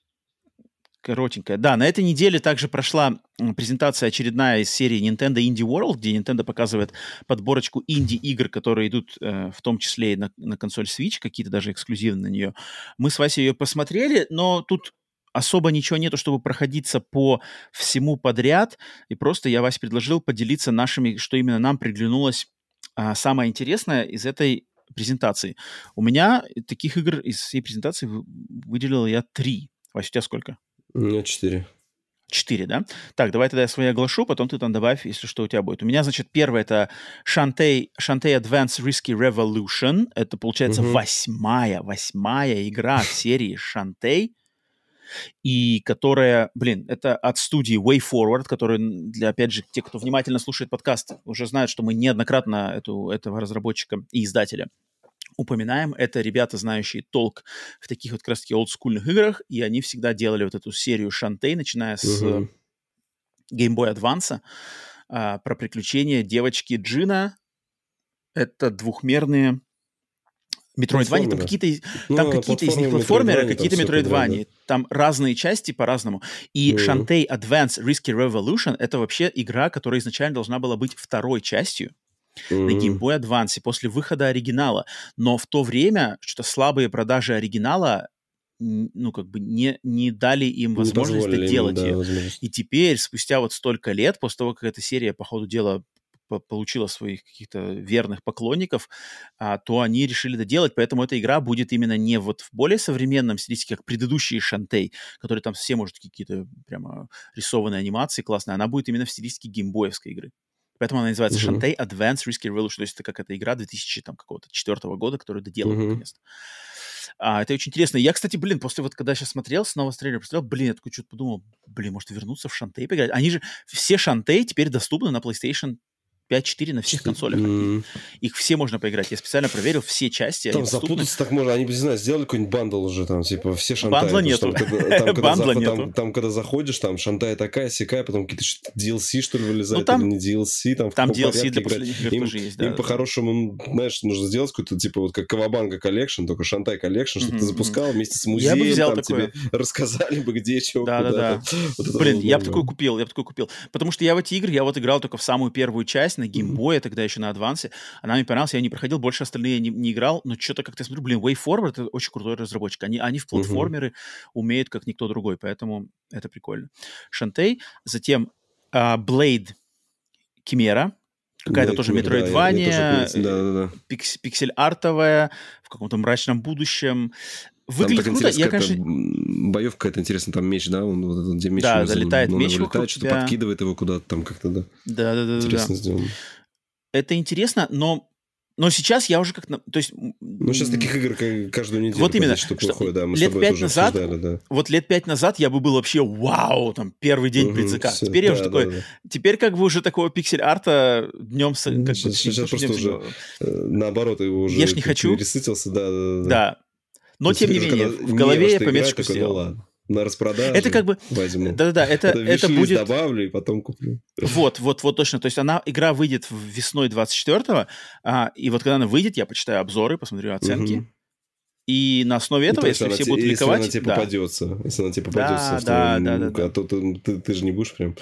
Коротенькая. Да, на этой неделе также прошла презентация очередная из серии Nintendo Indie World, где Nintendo показывает подборочку инди-игр, которые идут э, в том числе и на, на консоль Switch, какие-то даже эксклюзивные на нее. Мы с Васей ее посмотрели, но тут особо ничего нету, чтобы проходиться по всему подряд. И просто я, Вась, предложил поделиться нашими, что именно нам приглянулось а, самое интересное из этой презентации. У меня таких игр из всей презентации вы- выделил я три. Вась, у тебя сколько? Меня четыре. Четыре, да? Так, давай тогда я свои оглашу, потом ты там добавь, если что у тебя будет. У меня, значит, первое это Shantae, Shantae Advance Risky Revolution. Это, получается, Мгм. восьмая, восьмая игра в серии Shantae. И которая, блин, это от студии Way Forward, которая, для, опять же, те, кто внимательно слушает подкаст, уже знают, что мы неоднократно эту, этого разработчика и издателя упоминаем. Это ребята, знающие толк в таких вот как раз-таки олдскульных играх, и они всегда делали вот эту серию Шантей, начиная с Мгм. Game Boy Advance, а, про приключения девочки Джина. Это двухмерные Метроидвания, там какие-то, Ну, там какие-то из них платформеры, какие-то там метроидвания. Там разные части по-разному. И Мгм. Shantae Advance Risky Revolution — это вообще игра, которая изначально должна была быть второй частью да. на. Game Boy Advance после выхода оригинала. Но в то время что-то слабые продажи оригинала ну, как бы не, не дали им Не возможность позволили им, доделать да, ее. возможность. И теперь, спустя вот столько лет, после того, как эта серия, по ходу дела, по- получила своих каких-то верных поклонников, а, то они решили это делать, поэтому эта игра будет именно не вот в более современном стилистике, как предыдущие Шантей, которые там все, может, какие-то прямо рисованные анимации классные, она будет именно в стилистике геймбоевской игры. Поэтому она называется Мгм. Shantae Advanced Risky Revolution, то есть это как эта игра 2004 года, которую доделали Мгм. наконец-то. А, это очень интересно. Я, кстати, блин, после вот, когда сейчас смотрел, снова трейлер посмотрел, блин, я такой что-то подумал, блин, может вернуться в Шантей поиграть? Они же, все Shantae теперь доступны на PlayStation 5-4 на всех консолях. М. Их все можно поиграть. Я специально проверил все части. Там запутаться так можно. Они, не знаю, сделали какой-нибудь bundle уже, там, типа, все Shantae. Бандла что нету. [laughs] Бандла нету. там, когда заходишь, там Shantae такая, сякая, потом какие-то DLC, что ли, вылезает, Ну, там- или не DLC, там Там DLC для последних игр Им- тоже есть. Им по-хорошему, знаешь, нужно сделать какой-то, типа, вот как Cowabunga Collection, только Shantae Collection, чтобы Мгм, ты запускал вместе с музеем, там тебе [laughs] рассказали бы, где, чего, Да, да, куда. Блин, я бы такой купил, я бы такой купил. Потому что я в эти игры, я вот играл только в самую первую часть на геймбое, тогда еще на адвансе. Она мне понравилась, я не проходил, больше остальные не, не играл, но что-то как-то я смотрю, блин, WayForward это очень крутой разработчик. Они, они в платформеры умеют как никто другой, поэтому это прикольно. Шантей, затем а, Blade Кимера, какая-то да, я- я тоже метроидвания, Да, да, да. пикс- пиксель-артовая, в каком-то мрачном будущем. Там Выглядит так круто. интересно, Я, как-то, конечно, боевка какая-то интересная, там меч, да, он вот этот, где меч Да, залетает он меч вокруг что-то тебя. подкидывает его куда-то там как-то, да, да-да-да. интересно сделано. Это интересно, но, но сейчас я уже как... на- То есть... Ну, сейчас таких игр ка- каждую неделю Вот именно, что что да, мы лет с тобой пять тоже назад да. Вот лет пять назад я бы был вообще вау, там, первый день Мгм, предзаказа. всё, Теперь я да, уже да, такой... да. Теперь как бы уже такого пиксель-арта днем... С... Ну, как бы, сейчас- сейчас просто днем уже Э, Наоборот, его уже Я ж не как хочу. пересытился, да, да, да. Да. Но, тем не менее, в голове я пометочку сделал. Ну, ладно, на распродаже Это как бы... возьму. Да-да-да, это, Это, будет... добавлю и потом куплю. Вот, вот, вот точно. То есть она, игра выйдет весной 24-го, а, и вот когда она выйдет, я почитаю обзоры, посмотрю оценки. Мгм. И на основе Ну, этого, то есть если она все будут если ликовать... она тебе да. попадется, если она тебе попадется, да, твоем- да, да, да. а то ты, ты- ты же не будешь прям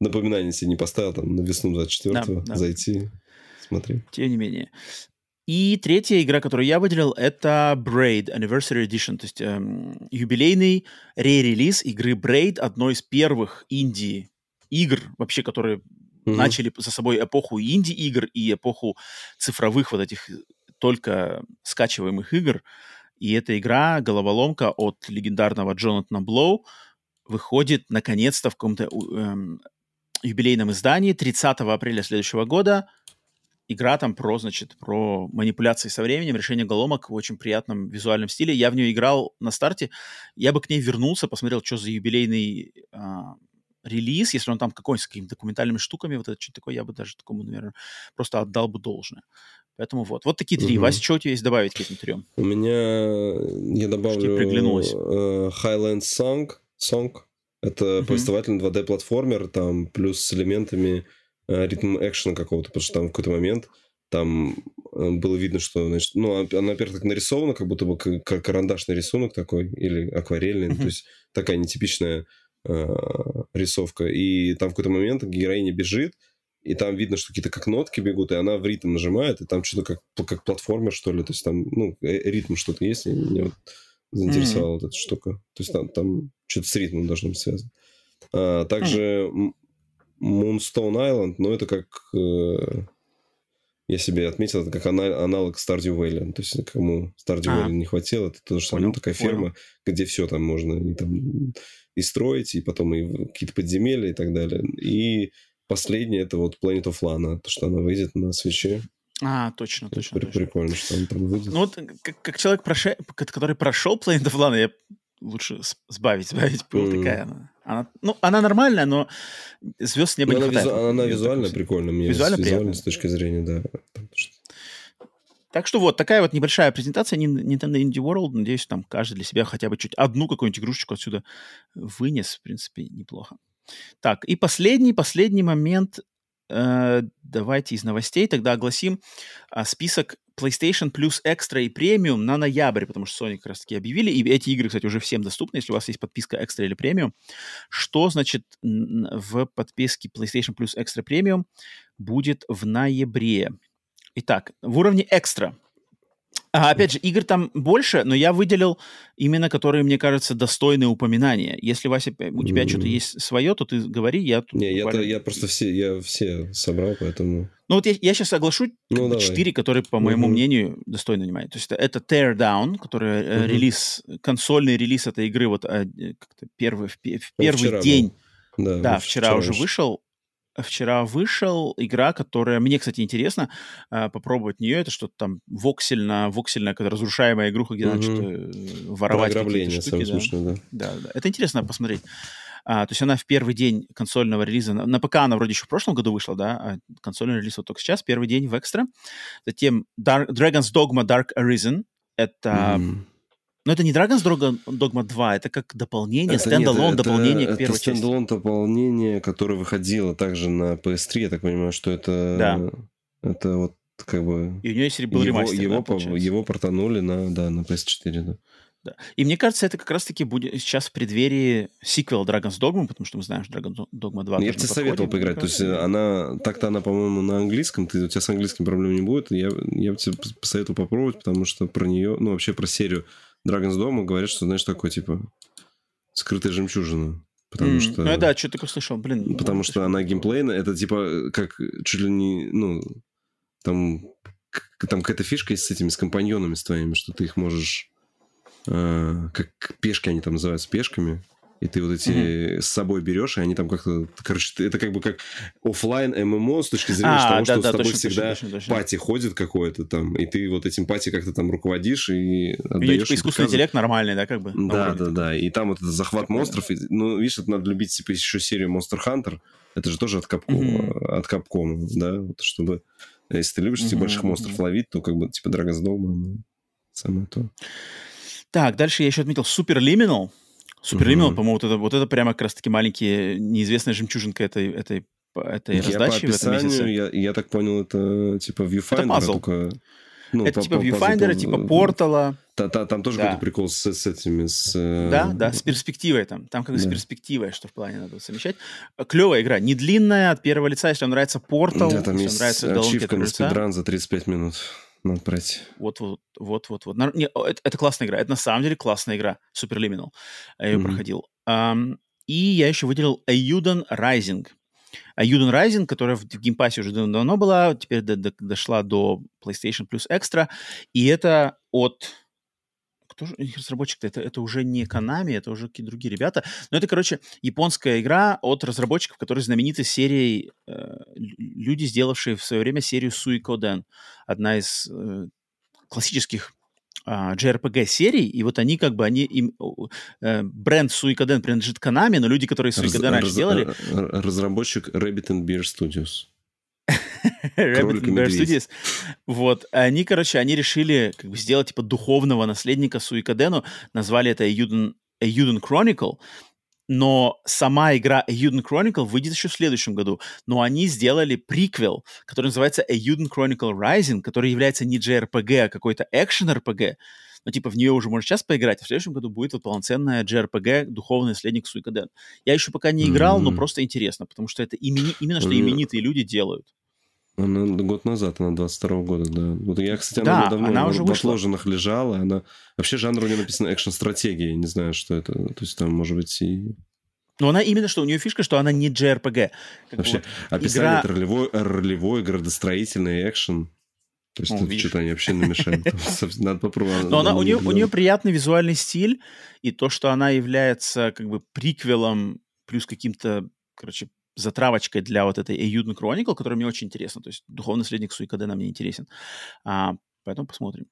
напоминание себе не поставил там на весну 24 Да, да. зайти, смотри. Тем не менее. И третья игра, которую я выделил, это Braid Anniversary Edition, то есть эм, юбилейный ре-релиз игры Braid, одной из первых инди-игр, вообще, которые Мгм. начали за собой эпоху инди-игр и эпоху цифровых вот этих только скачиваемых игр. И эта игра, головоломка от легендарного Джонатана Блоу, выходит наконец-то в каком-то эм, юбилейном издании 30 апреля следующего года. Игра там про, значит, про манипуляции со временем, решение головоломок в очень приятном визуальном стиле. Я в нее играл на старте. Я бы к ней вернулся, посмотрел, что за юбилейный а, релиз, если он там какой-нибудь с какими-то документальными штуками, вот это что такое, я бы даже такому, наверное, просто отдал бы должное. Поэтому вот. Вот такие три. Мгм. Вася, что у тебя есть добавить к этим трем? У меня, я добавлю, приглянулось? э, Highland Song, Song. Это Мгм. повествовательный 2D-платформер, там плюс с элементами э, ритм экшена какого-то, потому что там в какой-то момент там э, было видно, что, значит, ну, а- она, во-первых, так нарисована, как будто бы как карандашный рисунок такой, или акварельный, Мгм. то есть такая нетипичная э, рисовка. И там в какой-то момент героиня бежит, и там видно, что какие-то как нотки бегут, и она в ритм нажимает, и там что-то как, как платформер, что ли. То есть там, ну, э, ритм что-то есть, и меня вот заинтересовала вот эта штука. То есть там, там что-то с ритмом должно быть связано. А, также м- Moonstone Island, но это как... э, я себе отметил, это как ана- аналог Stardew Valley. То есть кому Stardew А. Valley не хватило, это тоже самое. Ну, такая понял. ферма, где все там можно и, там, и строить, и потом и какие-то подземелья и так далее. И последнее это вот Planet of Lana, то, что она выйдет на свече. А, точно, точно. При- точно. Прикольно, что она там выйдет. Ну вот, как, как человек, проше- ко- который прошел Planet of Lana, я лучше сбавить, [laughs] сбавить пыл. Мгм. Такая она. она. Ну, она нормальная, но звезд с неба Но не она, хватает. визу- она визуально прикольная. Мне Визуально с- визуально с точки зрения, да. Так что вот, такая вот небольшая презентация Nin- Nintendo Indie World. Надеюсь, там каждый для себя хотя бы чуть одну какую-нибудь игрушечку отсюда вынес. В принципе, неплохо. Так, и последний, последний момент. Э, давайте из новостей тогда огласим а, список PlayStation Plus Extra и Premium на ноябрь, потому что Sony как раз-таки объявили, и эти игры, кстати, уже всем доступны, если у вас есть подписка Extra или Premium. Что, значит, в подписке PlayStation Plus Extra Premium будет в ноябре? Итак, в уровне Extra. А, опять же, игр там больше, но я выделил именно, которые, мне кажется, достойны упоминания. Если, Вася, у тебя Мгм. что-то есть свое, то ты говори, я тут Не, я, я просто все, я все собрал, поэтому... Ну вот я, сейчас оглашу Ну, давай. которые, по моему Мгм. мнению, достойны внимания. То есть это, это Tear Down, который Мгм. релиз, консольный релиз этой игры вот э, как-то первый, в, в первый вчера был. день. Да, Да, ну, вчера, уже вышел. Вчера вышел игра, которая мне, кстати, интересно э, попробовать нее. Это что-то там воксельно, воксельная какая-то разрушаемая игруха, где надо Мгм. что-то э, воровать какие-то штуки. да. смешное, да. Да, да. Это интересно посмотреть. А, то есть она в первый день консольного релиза, на, на ПК она вроде еще в прошлом году вышла, да, а консольный релиз вот только сейчас, первый день в экстра. Затем Dark, Dragon's Dogma Dark Arisen. Это... Mm. Но это не Dragon's Dogma 2, это как дополнение, стендалон, дополнение это, к первой это части. Это дополнение, которое выходило также на PS3, я так понимаю, что это... Да. Это вот как бы... И у нее был его, ремастер, его, да, его портанули на, да, на PS4, да. Да. И мне кажется, это как раз-таки будет сейчас в преддверии сиквела Dragon's Dogma, потому что мы знаем, что Dragon's Dogma 2 Я бы тебе советовал поиграть. То есть она, так-то она, по-моему, на английском, ты, у тебя с английским проблем не будет. Я, я бы тебе посоветовал попробовать, потому что про нее, ну, вообще про серию Dragon's Dogma говорят, что, знаешь, такое, типа, скрытая жемчужина. Потому mm, что... Ну, да, что такое слышал, блин. Потому что она геймплейная, это, типа, как чуть ли не, ну, там, там какая-то фишка есть с этими, с компаньонами с твоими, что ты их можешь э, как пешки они там называются, пешками, и ты вот эти mm-hmm. с собой берешь, и они там как-то, короче, это как бы как офлайн ММО с точки зрения а, того, да, что да, с тобой точно, всегда точно, точно, пати ходит какое-то там, и ты вот этим пати как-то там руководишь и отдаешь. Типа искусственный интеллект нормальный, да, как бы? Да, да, да, и там вот этот захват Прикольно. монстров, и, ну, видишь, это надо любить, типа, еще серию Monster Hunter, это же тоже от Capcom, mm-hmm. от Capcom, да, вот, чтобы, если ты любишь mm-hmm. больших монстров ловить, то как бы, типа, Dragon's Dogma, ну, самое то. Так, дальше я еще отметил Superliminal. Superliminal, угу. по-моему, вот это, вот это прямо как раз-таки маленькие, неизвестная жемчужинка этой, этой, этой я раздачи по в этом месяце. Я, я так понял, это типа Viewfinder. Это пазл. Только... Ну, это по, типа Viewfinder, типа Портала. Та, та, там тоже да. какой-то прикол с, с этими, с... Э, да, да, с перспективой там. Там как да. с перспективой, что в плане надо совмещать. Клевая игра, не длинная, от первого лица, если вам нравится Портал, да, там если есть нравится ачивка на спидран за 35 минут. Надо брать. Вот, вот, вот, вот, вот. Не, это, это классная игра. Это на самом деле классная игра. Superliminal. Я ее mm-hmm. проходил. Эм, и я еще выделил Eiyuden Rising. Eiyuden Rising, которая в геймпассе уже давно была, теперь до, до, дошла до PlayStation Plus Extra. И это от кто же их разработчик-то? Это, это уже не Konami, это уже какие-то другие ребята. Но это, короче, японская игра от разработчиков, которые знамениты серией, э, люди, сделавшие в свое время серию Suikoden. Одна из э, классических Uh, JRPG-серий, и вот они как бы, они, им, uh, бренд Suikoden принадлежит Konami, но люди, которые Suikoden раньше раз, делали... Разработчик Rabbit and Bear Studios. Rabbit Bear Studios. Вот. Они, короче, они решили как бы сделать типа духовного наследника Суикадену. Назвали это Euden Chronicle. Но сама игра Euden Chronicle выйдет еще в следующем году. Но они сделали приквел, который называется Euden Chronicle Rising, который является не JRPG, а какой-то экшен-RPG. Но типа в нее уже можно сейчас поиграть, а в следующем году будет вот полноценная JRPG «Духовный наследник Суикаден». Я еще пока не играл, mm-hmm. но просто интересно, потому что это имени... именно что именитые люди делают. Она год назад, она 22 года, да. Вот я, кстати, она да, давно она уже в отложенных лежала. Она... Вообще жанр у нее написано экшн-стратегия. Не знаю, что это. То есть там, может быть, и... Но она именно что, у нее фишка, что она не JRPG. Как Вообще, вот описание игра... это ролевой, ролевой, градостроительный экшен. То есть ну, тут что-то они вообще намешают. [laughs] Надо попробовать. Но она, у, нее, у нее приятный визуальный стиль, и то, что она является как бы приквелом плюс каким-то, короче, затравочкой для вот этой Эюдн Chronicle, которая мне очень интересна. То есть духовный наследник Суикадена мне интересен. А, поэтому посмотрим.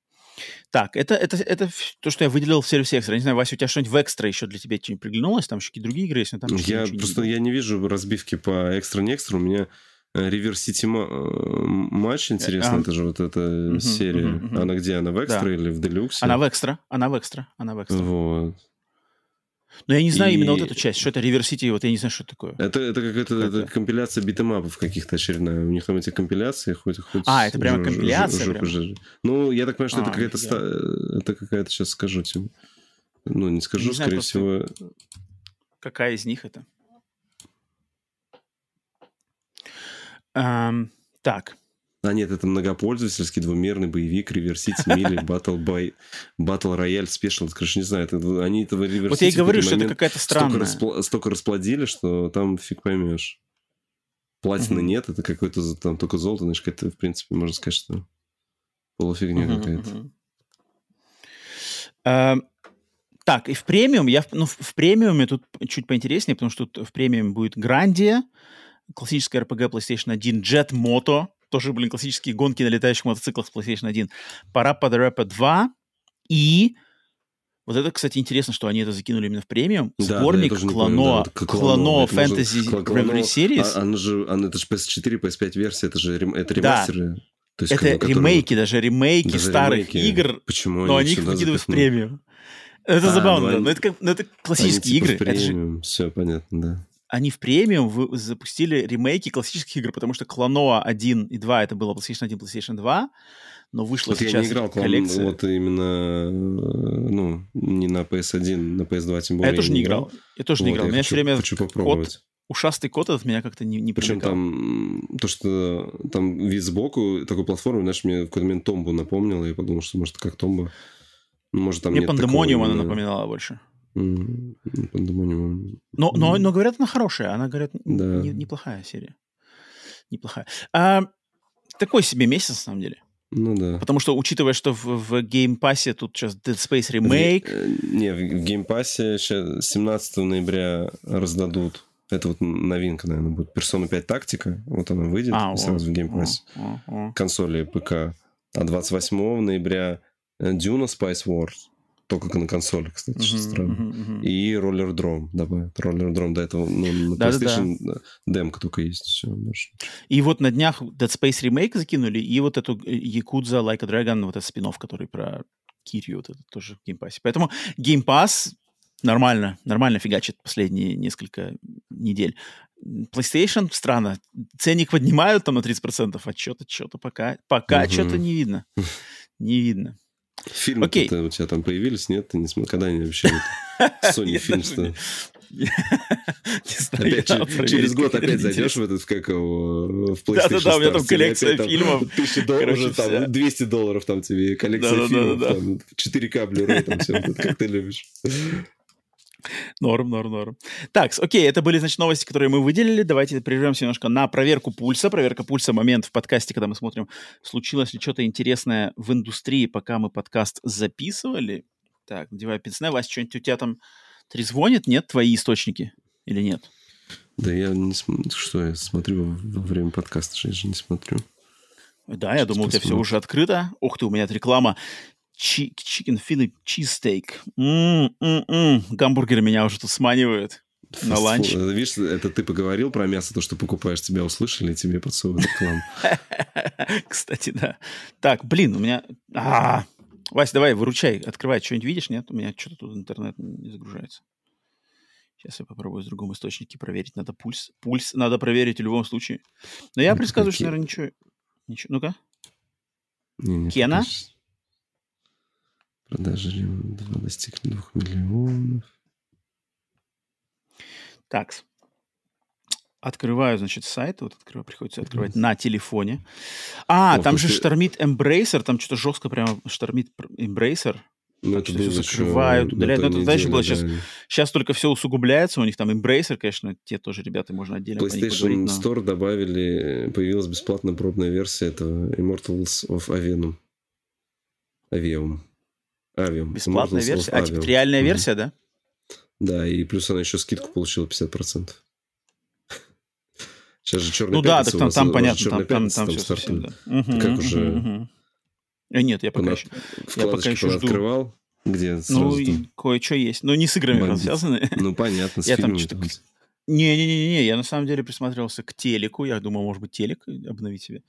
Так, это, это, это то, что я выделил в сервисе экстра. Не знаю, Вася, у тебя что-нибудь в экстра еще для тебя что-нибудь приглянулось? Там еще какие-то другие игры есть? Но там я просто не я не вижу разбивки по экстра-не экстра. У меня Ривер Сити матч интересно, а, это же вот эта угу, серия. Угу, угу. Она где? Она в экстра да. или в делюксе? Она в экстра, она в экстра, она в экстра. Вот. Но я не знаю и... именно вот эту часть, что это City, вот я не знаю, что это такое. Это, это какая-то это компиляция битэмапов каких-то очередная. У них там эти компиляции хоть... хоть а, это прямо компиляция? Ж, ж, ж, ж. Ну, я так понимаю, что а, это какая-то... Ста... Это какая-то, сейчас скажу тебе. Ну, не скажу, не знаю, скорее всего... Какая из них это? Um, так. А нет, это многопользовательский двумерный боевик River City Melee Battle, by, Battle Royale Special. Короче, не знаю, это, они этого River Вот я и говорю, что это какая-то странная. Столько, распл, столько расплодили, что там фиг поймешь. Платины mm-hmm. нет, это какой-то там только золото, знаешь, это, в принципе, можно сказать, что полуфигня mm-hmm, какая-то. Mm-hmm. Uh, так, и в премиум, я, ну, в, в премиуме тут чуть поинтереснее, потому что тут в премиум будет Грандия, классическая RPG PlayStation 1, Jet Moto, тоже, блин, классические гонки на летающих мотоциклах с PlayStation 1, Parappa the Rapper 2 и Вот это, кстати, интересно, что они это закинули именно в премиум. Да, Сборник да, Клано, понял, да, Клано может- Fantasy Reverie Клано- Series. А, она же, она, это же PS4, PS5 версия, это же это Да. ремастеры. То есть, это которые- ремейки, даже ремейки Даже старых ремейки. игр, Почему но они их выкидывают в премиум. Это А, забавно, ну да. они- Но это, как, ну, это Они классические типа игры. в Это же премиум, все понятно, да. Они в премиум вы- запустили ремейки классических игр, потому что Кланоа 1 и 2 это было PlayStation 1, PlayStation 2, но вышло Вот я сейчас не играл коллекция. вот именно, э, ну, не на PS1, на PS2 тем А более. я тоже не играл. Я тоже не Вот, играл. я меня хочу- все время хочу кот, попробовать. ушастый кот этот меня как-то не, не Причем привлекал. там то, что там вид сбоку такой платформы, знаешь, мне в какой-то момент Томбу напомнило, я подумал, что может как Томба. Ну, Может, там Мне Пандемониум она напоминала больше. Пандемониум. Но, но, но говорят, она хорошая. Она, говорят, Да. не- неплохая серия. Неплохая. А, такой себе месяц, на самом деле. Ну да. Потому что, учитывая, что в, в Game Pass тут сейчас Dead Space ремейк, Э, Не, в геймпассе щас 17 ноября раздадут. Это вот новинка, наверное, будет. Persona 5 Tactica. Вот она выйдет А, о, сразу в геймпассе. О, о, о. Консоли ПК. А 28 ноября э, Duna Spice Wars. Только на консоли, кстати, мгм. И Roller Drome добавят. Roller Drome до этого ну, на. PlayStation демка только есть. Все, больше. И вот на днях Dead Space ремейк закинули, и вот эту э, Якудза Like a Dragon, вот этот спин который про Кирью, вот это тоже в Game Pass. Поэтому Game Pass нормально, нормально фигачит последние несколько недель. PlayStation странно. Ценник поднимают там на 30%, а что-то, что-то пока, пока Мгм. что-то не видно. [laughs] Не видно. Фильмы Окей. у тебя там появились? Нет? Ты не смотрел? Когда они вообще? [laughs] Sony фильм что? не- [laughs] Не знаю, Опять через год опять зайдешь в этот, как его, в PlayStation Да-да-да, у меня там коллекция опять там фильмов. [laughs] Тысяча долларов, уже вся. там 200 долларов там тебе, коллекция фильмов, да. там 4К Blu-ray, там все, как ты любишь. Норм, норм, норм. Так, окей, это были, значит, новости, которые мы выделили. Давайте прервемся немножко на проверку пульса. Проверка пульса — момент в подкасте, когда мы смотрим, случилось ли что-то интересное в индустрии, пока мы подкаст записывали. Так, надевай пенсне. Вася, что-нибудь у тебя там трезвонит? Нет, твои источники? Или нет? Да я не смотрю, что я смотрю во время подкаста, я же не смотрю. Да, я Сейчас думал, у тебя все уже открыто. Ух ты, у меня реклама. Чи- Chicken Philly Cheesesteak. М-м-м. Гамбургеры меня уже тут сманивают. На ланч. Это, Видишь, это ты поговорил про мясо, то, что покупаешь, тебя услышали, тебе подсовывают рекламу. [laughs] Кстати, да. Так, блин, у меня... А, Вась, давай, выручай, открывай. Что-нибудь видишь, нет? У меня что-то тут интернет не загружается. Сейчас я попробую с другом источнике проверить. Надо пульс. Пульс надо проверить в любом случае. Но я предсказываю, что, наверное, ничего... ничего. Ну-ка. Кена? щас. Продажи 2 достигли 2 миллионов. Так. Открываю, значит, сайт. Вот открываю, приходится открывать на телефоне. А, О, там же слушай, штормит Embracer. Там что-то жестко прямо штормит Embracer. Ну, это было закрывают, удаляют. на Ну, это дальше было да. Сейчас только все усугубляется. У них там Embracer, конечно, те тоже ребята, можно отдельно PlayStation но- Store добавили, появилась бесплатная пробная версия этого Immortals of Avium. Avium. Avium. Бесплатная версия? А, типа реальная Мгм. версия, да? Да, и плюс она еще скидку получила 50%. [laughs] Сейчас же черный Ну да, так там, там понятно, там, там, там все совсем, да. Мгм, как мгм, уже-. Э, Нет, я пока еще... Вкладочки еще жду. открывал, где Ну, кое-что есть. Но не с играми Бандит. связаны. [laughs] Ну, понятно, с Я там что-то. Не-не-не, я на самом деле присматривался к телеку. Я думал, может быть, телек обновить себе.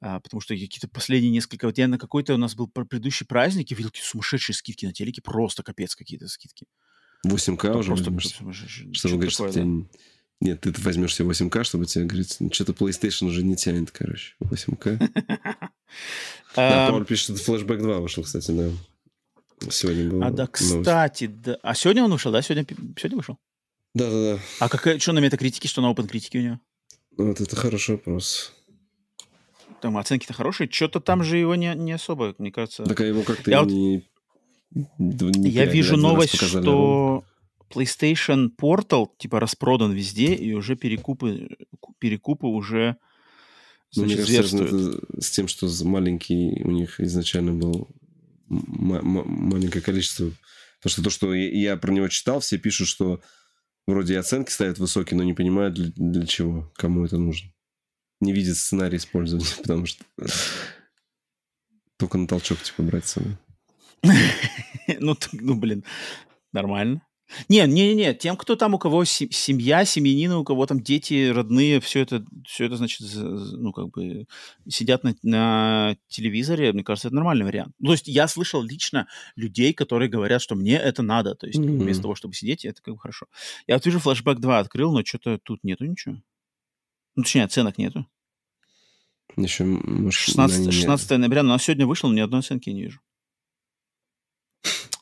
А, потому что какие-то последние несколько... Вот я на какой-то у нас был пр- предыдущий праздник, и видел какие сумасшедшие скидки на телеке. Просто капец какие-то скидки. 8К Там уже просто возьмешь? сумасшедшие. Чтобы Что-то говорить, что такое, да. тебе... Нет, ты возьмешь себе 8К, чтобы тебе говорить, ну, что-то PlayStation уже не тянет, короче. 8К. [laughs] Да, Пауль пишет, что Flashback 2 вышел, кстати, да. Сегодня был. А, да, кстати, да. А сегодня он вышел, да? Сегодня, сегодня вышел? Да-да-да. А какая, что на метакритике, что на open критике у него? Вот это хороший вопрос. Там оценки-то хорошие. Что-то там же его не, не особо, мне кажется. Так а его как-то Я и вот- не... не Я вижу новость, что PlayStation Portal типа распродан везде, и уже перекупы, перекупы уже Ну, мне значит, кажется, это с тем, что маленький у них изначально был маленькое количество. Потому что то, что я, я про него читал, все пишут, что вроде и оценки ставят высокие, но не понимают для, для чего, кому это нужно. Не видят сценарий использования, [laughs] потому что только на толчок типа брать с собой. [laughs] ну, ну, блин, нормально. Не, не, не, тем, кто там, у кого семья, семьянина, у кого там дети, родные, все это, все это, значит, ну, как бы сидят на, на телевизоре, мне кажется, это нормальный вариант. Ну, то есть я слышал лично людей, которые говорят, что мне это надо, то есть mm-hmm. вместо того, чтобы сидеть, это как бы хорошо. Я вот вижу флешбэк 2 открыл, но что-то тут нету ничего. Ну, точнее, оценок нету. Еще, может, 16, 16 ноября, но сегодня вышло, но ни одной оценки не вижу.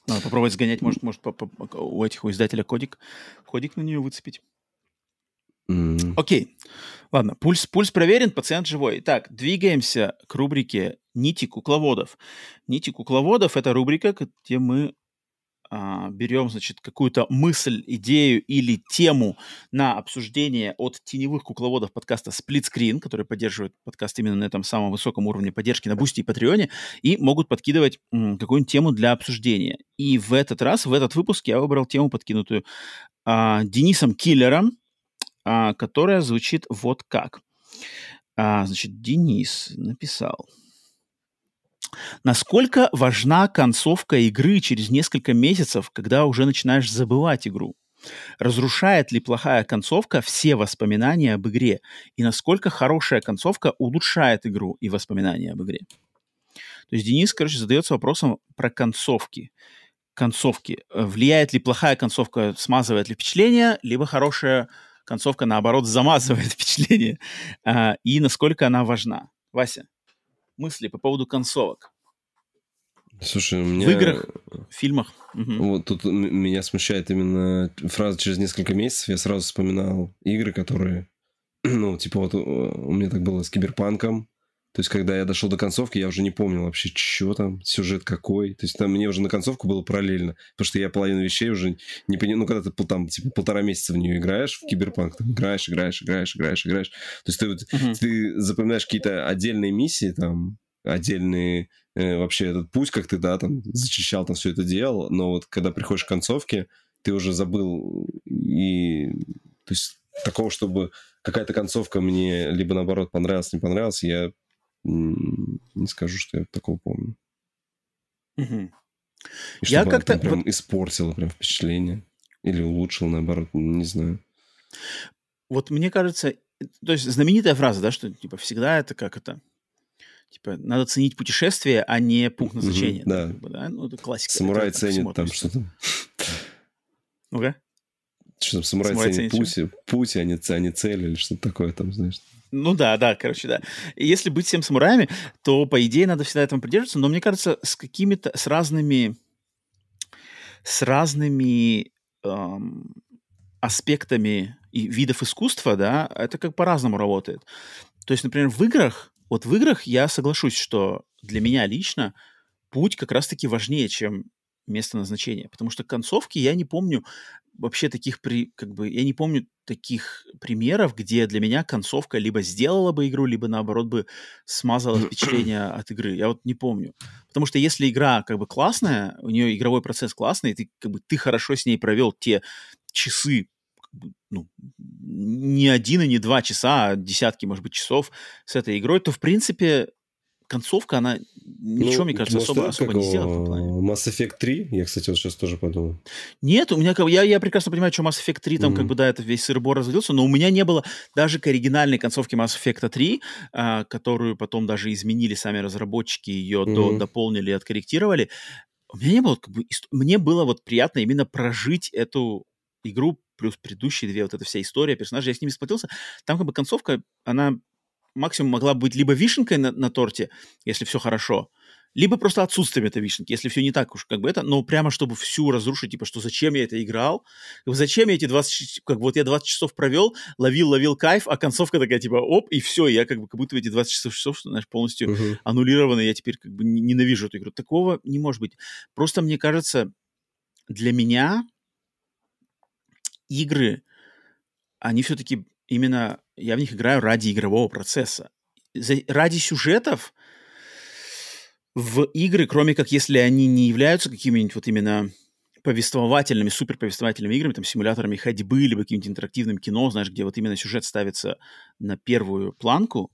Надо попробовать сгонять, может, может по, по, у этих у издателя кодик, кодик на нее выцепить. Mm. Окей. Ладно, пульс, пульс проверен, пациент живой. Так, двигаемся к рубрике «Нити кукловодов». «Нити кукловодов» — это рубрика, где мы а, берем, значит, какую-то мысль, идею или тему на обсуждение от теневых кукловодов подкаста Split Screen, который поддерживает подкаст именно на этом самом высоком уровне поддержки на Бусти и Патреоне, и могут подкидывать какую-нибудь тему для обсуждения. И в этот раз, в этот выпуск я выбрал тему, подкинутую а, Денисом Киллером, а, которая звучит вот как. А, значит, Денис написал – Насколько важна концовка игры через несколько месяцев, когда уже начинаешь забывать игру? Разрушает ли плохая концовка все воспоминания об игре? И насколько хорошая концовка улучшает игру и воспоминания об игре? То есть Денис, короче, задается вопросом про концовки. Концовки. Влияет ли плохая концовка, смазывает ли впечатление, либо хорошая концовка, наоборот, замазывает [laughs] впечатление? А, и насколько она важна? Вася, мысли по поводу концовок? Слушай, у меня... В играх, в фильмах. Угу. Вот тут меня смущает именно фраза «через несколько месяцев». Я сразу вспоминал игры, которые... [clears throat] Ну, типа вот у меня так было с Киберпанком. То есть, когда я дошел до концовки, я уже не помнил вообще, что там, сюжет какой. То есть, там мне уже на концовку было параллельно. Потому что я половину вещей уже не понимаю. Ну, когда ты там, типа, полтора месяца в нее играешь, в Киберпанк, там, играешь, играешь, играешь, играешь, играешь. То есть, ты, вот, uh-huh. ты запоминаешь какие-то отдельные миссии, там, отдельные э, вообще этот путь, как ты, да, там, зачищал, там, все это делал. Но вот, когда приходишь к концовке, ты уже забыл и... То есть, такого, чтобы какая-то концовка мне либо наоборот понравилась, не понравилась, я не скажу, что я такого помню. Угу. И я как-то прям вот... испортила прям впечатление или улучшил наоборот, не знаю. Вот мне кажется, то есть знаменитая фраза, да, что типа всегда это как это, типа надо ценить путешествие, а не пункт назначения. Угу, да. Как бы, да, ну это классика. Самурай это, ценит там что-то. Ну-ка. Что там, самурай, самурай ценит путь, путь, а не, а не цель или что-то такое там, знаешь. Ну да, да, короче, да. Если быть всем самураями, то, по идее, надо всегда этому придерживаться, но мне кажется, с какими-то, с разными, с разными эм, аспектами и видов искусства, да, это как по-разному работает. То есть, например, в играх, вот в играх я соглашусь, что для меня лично путь как раз-таки важнее, чем место назначения. Потому что концовки я не помню вообще таких, при, как бы, я не помню таких примеров, где для меня концовка либо сделала бы игру, либо наоборот бы смазала впечатление от игры. Я вот не помню. Потому что если игра как бы классная, у нее игровой процесс классный, ты как бы ты хорошо с ней провел те часы, как бы, ну, не один и не два часа, а десятки, может быть, часов с этой игрой, то, в принципе, концовка, она ничего, ну, мне кажется, особо, особо не сделала в плане. Mass Effect 3, я, кстати, вот сейчас тоже подумал. Нет, у меня, я, я прекрасно понимаю, что Mass Effect 3, там, mm-hmm. как бы, да, это весь сырбор разводился, но у меня не было даже к оригинальной концовке Mass Effect 3, а, которую потом даже изменили сами разработчики, ее mm-hmm. до, дополнили, откорректировали. У меня не было, как бы, мне было вот приятно именно прожить эту игру плюс предыдущие две, вот эта вся история персонажей, я с ними сплотился. Там как бы концовка, она максимум могла быть либо вишенкой на, на торте, если все хорошо, либо просто отсутствием этой вишенки, если все не так уж как бы это, но прямо чтобы всю разрушить, типа, что зачем я это играл, зачем я эти 20, как вот я 20 часов провел, ловил, ловил кайф, а концовка такая, типа, оп, и все, я как бы, как будто эти 20 часов, часов знаешь, полностью uh-huh. аннулированы, я теперь как бы ненавижу эту игру. Такого не может быть. Просто мне кажется, для меня игры, они все-таки именно я в них играю ради игрового процесса. За, ради сюжетов в игры, кроме как если они не являются какими-нибудь вот именно повествовательными, суперповествовательными играми, там, симуляторами ходьбы, либо каким-нибудь интерактивным кино, знаешь, где вот именно сюжет ставится на первую планку,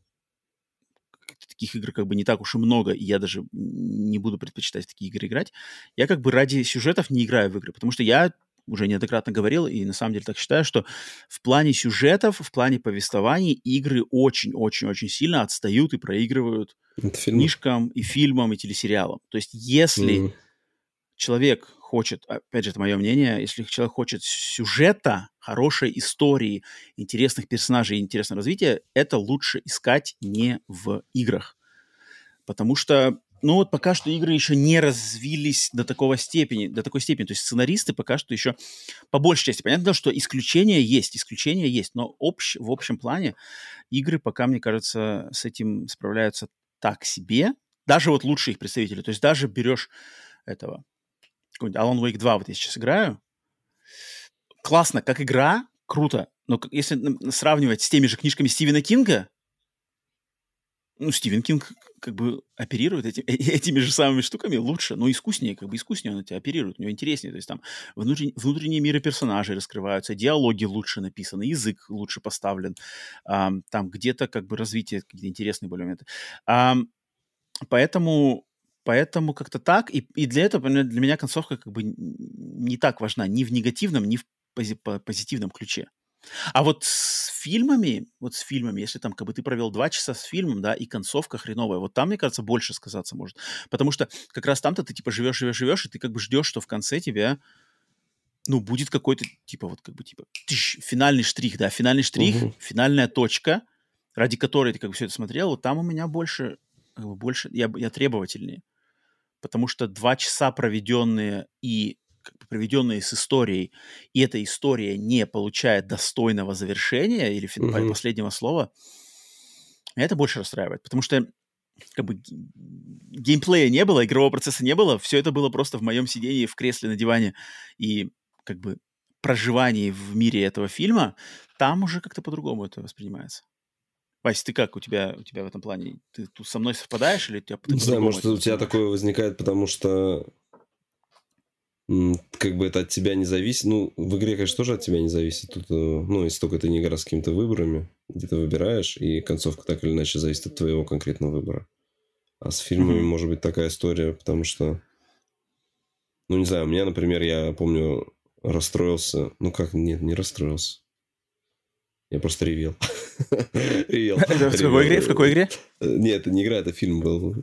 таких игр как бы не так уж и много, и я даже не буду предпочитать такие игры играть, я как бы ради сюжетов не играю в игры, потому что я уже неоднократно говорил, и на самом деле так считаю, что в плане сюжетов, в плане повествований игры очень-очень-очень сильно отстают и проигрывают книжкам и фильмам и телесериалам. То есть если mm. человек хочет, опять же, это мое мнение, если человек хочет сюжета, хорошей истории, интересных персонажей и интересного развития, это лучше искать не в играх. Потому что ну вот пока что игры еще не развились до такого степени, до такой степени. То есть сценаристы пока что еще по большей части. Понятно, что исключения есть, исключения есть, но общ, в общем плане игры пока, мне кажется, с этим справляются так себе. Даже вот лучшие их представители. То есть даже берешь этого, какой-нибудь Alan Wake 2 вот я сейчас играю, классно, как игра, круто, но если сравнивать с теми же книжками Стивена Кинга, ну, Стивен Кинг как бы оперирует эти, э, этими же самыми штуками лучше, но искуснее, как бы искуснее он эти оперирует, у него интереснее. То есть там внутрен, внутренние миры персонажей раскрываются, диалоги лучше написаны, язык лучше поставлен, um, там где-то как бы развитие, какие-то интересные более моменты. Um, поэтому Поэтому как-то так. И, и для этого для меня концовка как бы не так важна ни в негативном, ни в пози- позитивном ключе. А вот с фильмами, вот с фильмами, если там как бы ты провел два часа с фильмом, да, и концовка хреновая, вот там, мне кажется, больше сказаться может. Потому что как раз там-то ты типа живешь, живешь, живешь, и ты как бы ждешь, что в конце тебя ну, будет какой-то, типа, вот как бы, типа, тыщ, финальный штрих, да, финальный штрих, угу. финальная точка, ради которой ты как бы все это смотрел, вот там у меня больше, как бы, больше, я, я требовательнее. Потому что два часа проведенные и как бы проведенные с историей, и эта история не получает достойного завершения или угу. последнего слова, это больше расстраивает. Потому что как бы геймплея не было, игрового процесса не было, все это было просто в моем сидении в кресле на диване и как бы проживании в мире этого фильма, там уже как-то по-другому это воспринимается. Вась, ты как у тебя, у тебя в этом плане? Ты тут со мной совпадаешь или у тебя Не знаю, может, у тебя такое возникает, потому что как бы это от тебя не зависит. Ну, в игре, конечно, тоже от тебя не зависит. Тут, э, ну, если только ты не игра с какими-то выборами, где ты выбираешь, и концовка так или иначе зависит от твоего конкретного выбора. А с фильмами mm-hmm. может быть такая история, потому что, ну, не знаю, у меня, например, я помню, расстроился. Ну, как, нет, не расстроился. Я просто ревел. [laughs] ревел. [laughs] В какой игре? В какой игре? Нет, это не игра, это фильм был.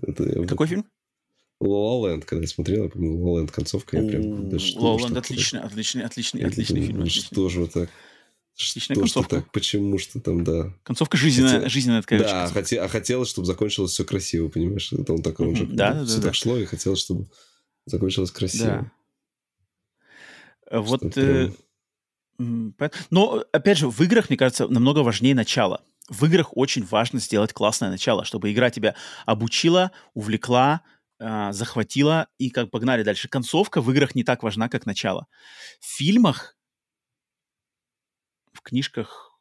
Какой фильм? La когда я смотрел, я помню, La концовка, я прям... Да La La отличный, отличный, отличный, отличный фильм. Что же так? Отличная концовка. так? Почему что там, да. Концовка жизненная, Хотя... жизненная такая. Да, хоте... а хотелось, чтобы закончилось все красиво, понимаешь? Это он так, он же да, да, все да, так да. шло, и хотелось, чтобы закончилось красиво. Да. Вот... Э... Но, опять же, в играх, мне кажется, намного важнее начало. В играх очень важно сделать классное начало, чтобы игра тебя обучила, увлекла, а, захватила и как погнали дальше. Концовка в играх не так важна, как начало. В фильмах, в книжках,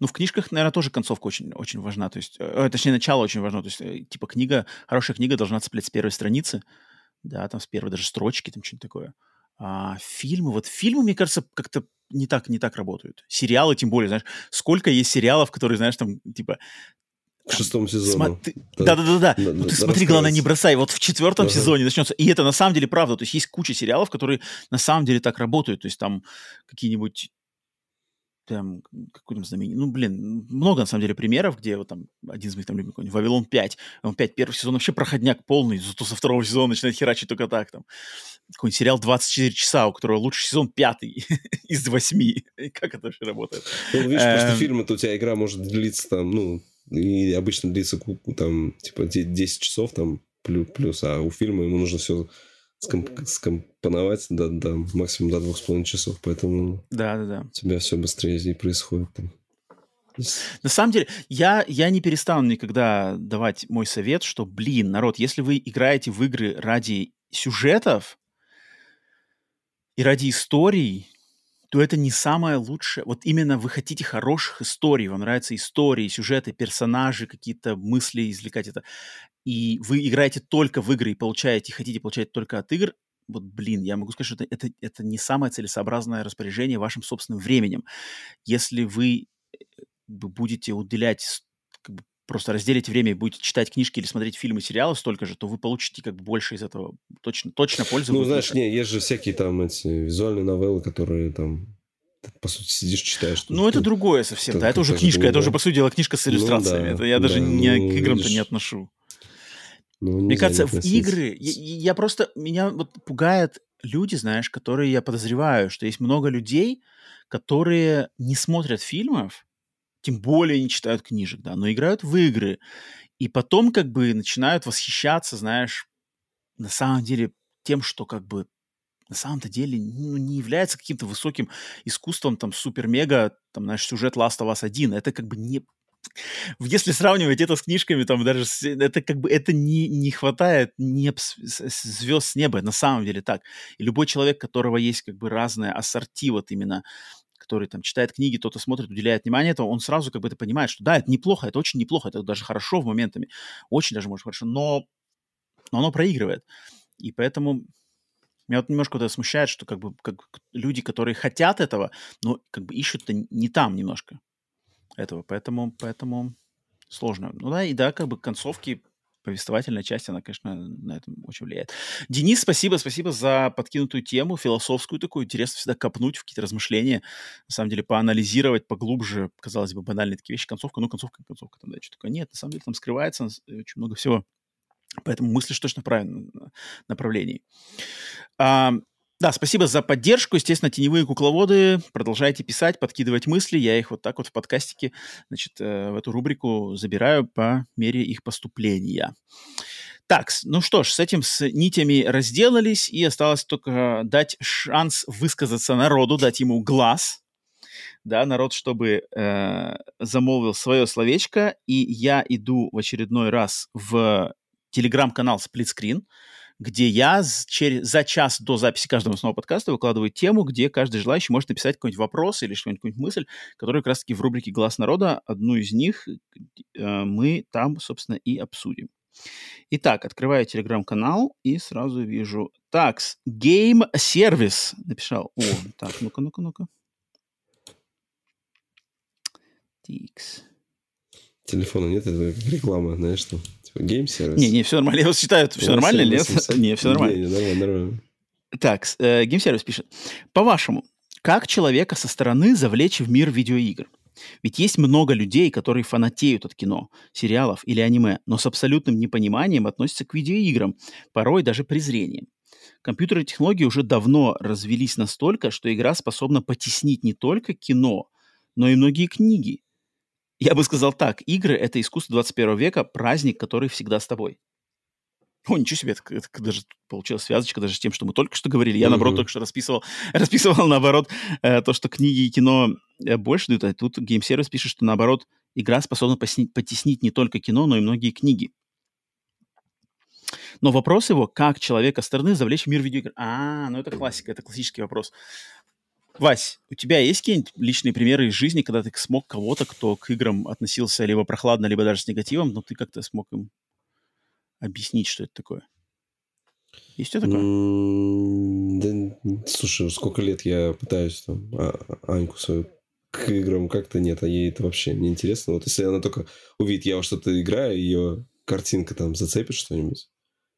ну, в книжках, наверное, тоже концовка очень, очень важна. То есть, э, точнее, начало очень важно. То есть, э, типа, книга, хорошая книга должна цеплять с первой страницы, да, там с первой даже строчки, там что-нибудь такое. А фильмы, вот фильмы, мне кажется, как-то не так, не так работают. Сериалы, тем более, знаешь, сколько есть сериалов, которые, знаешь, там, типа, к шестому сезону. Да-да-да. Ну, ты смотри, главное, не бросай. Вот в четвертом ага. сезоне начнется. И это на самом деле правда. То есть есть куча сериалов, которые на самом деле так работают. То есть там какие-нибудь там, какой там знаменитый, ну, блин, много, на самом деле, примеров, где вот там, один из моих там любимых, какой-нибудь Вавилон 5, он 5, первый сезон вообще проходняк полный, зато со второго сезона начинает херачить только так, там, какой-нибудь сериал 24 часа, у которого лучший сезон пятый [laughs] из восьми, как это вообще работает? Ну, видишь, просто эм. фильмы-то у тебя игра может длиться там, ну, и обычно длится там типа 10 часов там плюс, плюс а у фильма ему нужно все скомп- скомпоновать до, до максимум до двух с половиной часов, поэтому да, да, да. у тебя все быстрее здесь происходит. Там. На самом деле, я, я не перестану никогда давать мой совет, что, блин, народ, если вы играете в игры ради сюжетов и ради историй, то это не самое лучшее. Вот именно вы хотите хороших историй, вам нравятся истории, сюжеты, персонажи, какие-то мысли извлекать это, и вы играете только в игры и получаете, хотите получать только от игр, вот, блин, я могу сказать, что это, это, это не самое целесообразное распоряжение вашим собственным временем. Если вы э, будете уделять просто разделите время и будете читать книжки или смотреть фильмы, сериалы столько же, то вы получите как бы больше из этого. Точно, точно пользу. Ну, знаешь, не, есть же всякие там эти визуальные новеллы, которые там по сути, сидишь, читаешь. Ну, это другое совсем, да, это уже книжка, это уже, по сути дела, книжка с иллюстрациями. Ну, да, это я да, даже ну, не, к играм-то не отношу. Ну, Мне кажется, в игры, я, я просто, меня вот пугает люди, знаешь, которые я подозреваю, что есть много людей, которые не смотрят фильмов, тем более не читают книжек, да, но играют в игры. И потом как бы начинают восхищаться, знаешь, на самом деле тем, что как бы на самом-то деле ну, не является каким-то высоким искусством, там, супер-мега, там, знаешь, сюжет Last of Us 1. Это как бы не... Если сравнивать это с книжками, там даже это как бы это не, не хватает не звезд с неба, на самом деле так. И любой человек, у которого есть как бы разное ассорти вот именно который там читает книги, кто-то смотрит, уделяет внимание этому, он сразу как бы это понимает, что да, это неплохо, это очень неплохо, это даже хорошо в моментами, очень даже может хорошо, но, но оно проигрывает. И поэтому меня вот немножко это смущает, что как бы как люди, которые хотят этого, но как бы ищут-то не там немножко этого, поэтому, поэтому сложно. Ну да, и да, как бы концовки повествовательная часть, она, конечно, на этом очень влияет. Денис, спасибо, спасибо за подкинутую тему, философскую такую. Интересно всегда копнуть в какие-то размышления, на самом деле поанализировать поглубже, казалось бы, банальные такие вещи. Концовка, ну, концовка, концовка, там, да, что такое. Нет, на самом деле там скрывается очень много всего. Поэтому мыслишь точно в правильном направлении. А, да, спасибо за поддержку. Естественно, теневые кукловоды, продолжайте писать, подкидывать мысли. Я их вот так вот в подкастике, значит, э, в эту рубрику забираю по мере их поступления. Так, ну что ж, с этим с нитями разделались, и осталось только дать шанс высказаться народу, дать ему глаз, да, народ, чтобы э, замолвил свое словечко, и я иду в очередной раз в телеграм-канал Сплитскрин, где я за час до записи каждого снова подкаста выкладываю тему, где каждый желающий может написать какой-нибудь вопрос или что-нибудь, какую-нибудь мысль, которую как раз-таки в рубрике «Глаз народа» одну из них э, мы там, собственно, и обсудим. Итак, открываю телеграм-канал и сразу вижу... Так, Game Service написал. О, так, ну-ка, ну-ка, ну-ка. Тикс. Телефона нет, это реклама, знаешь что? Game Service? Не, не, все нормально. Я вас считаю, все нормально или нет? Не, все нормально. Не, нормально, нормально. Так, э, Game Service пишет. По-вашему, как человека со стороны завлечь в мир видеоигр? Ведь есть много людей, которые фанатеют от кино, сериалов или аниме, но с абсолютным непониманием относятся к видеоиграм, порой даже презрением. Компьютерные технологии уже давно развились настолько, что игра способна потеснить не только кино, но и многие книги, я бы сказал так, игры — это искусство 21 века, праздник, который всегда с тобой. О, ничего себе, это, это даже получилась связочка даже с тем, что мы только что говорили. Я, mm-hmm. наоборот, только что расписывал, [laughs] расписывал, наоборот, э, то, что книги и кино э, больше дают, а тут гейм-сервис пишет, что, наоборот, игра способна поснить, потеснить не только кино, но и многие книги. Но вопрос его, как человека стороны завлечь в мир видеоигр. А, ну это классика, это классический вопрос. Вась, у тебя есть какие-нибудь личные примеры из жизни, когда ты смог кого-то, кто к играм относился либо прохладно, либо даже с негативом, но ты как-то смог им объяснить, что это такое? Есть что такое? да, слушай, сколько лет я пытаюсь там а, Аньку свою к играм как-то нет, а ей это вообще не интересно. Вот если она только увидит, я во что-то играю, ее картинка там зацепит что-нибудь,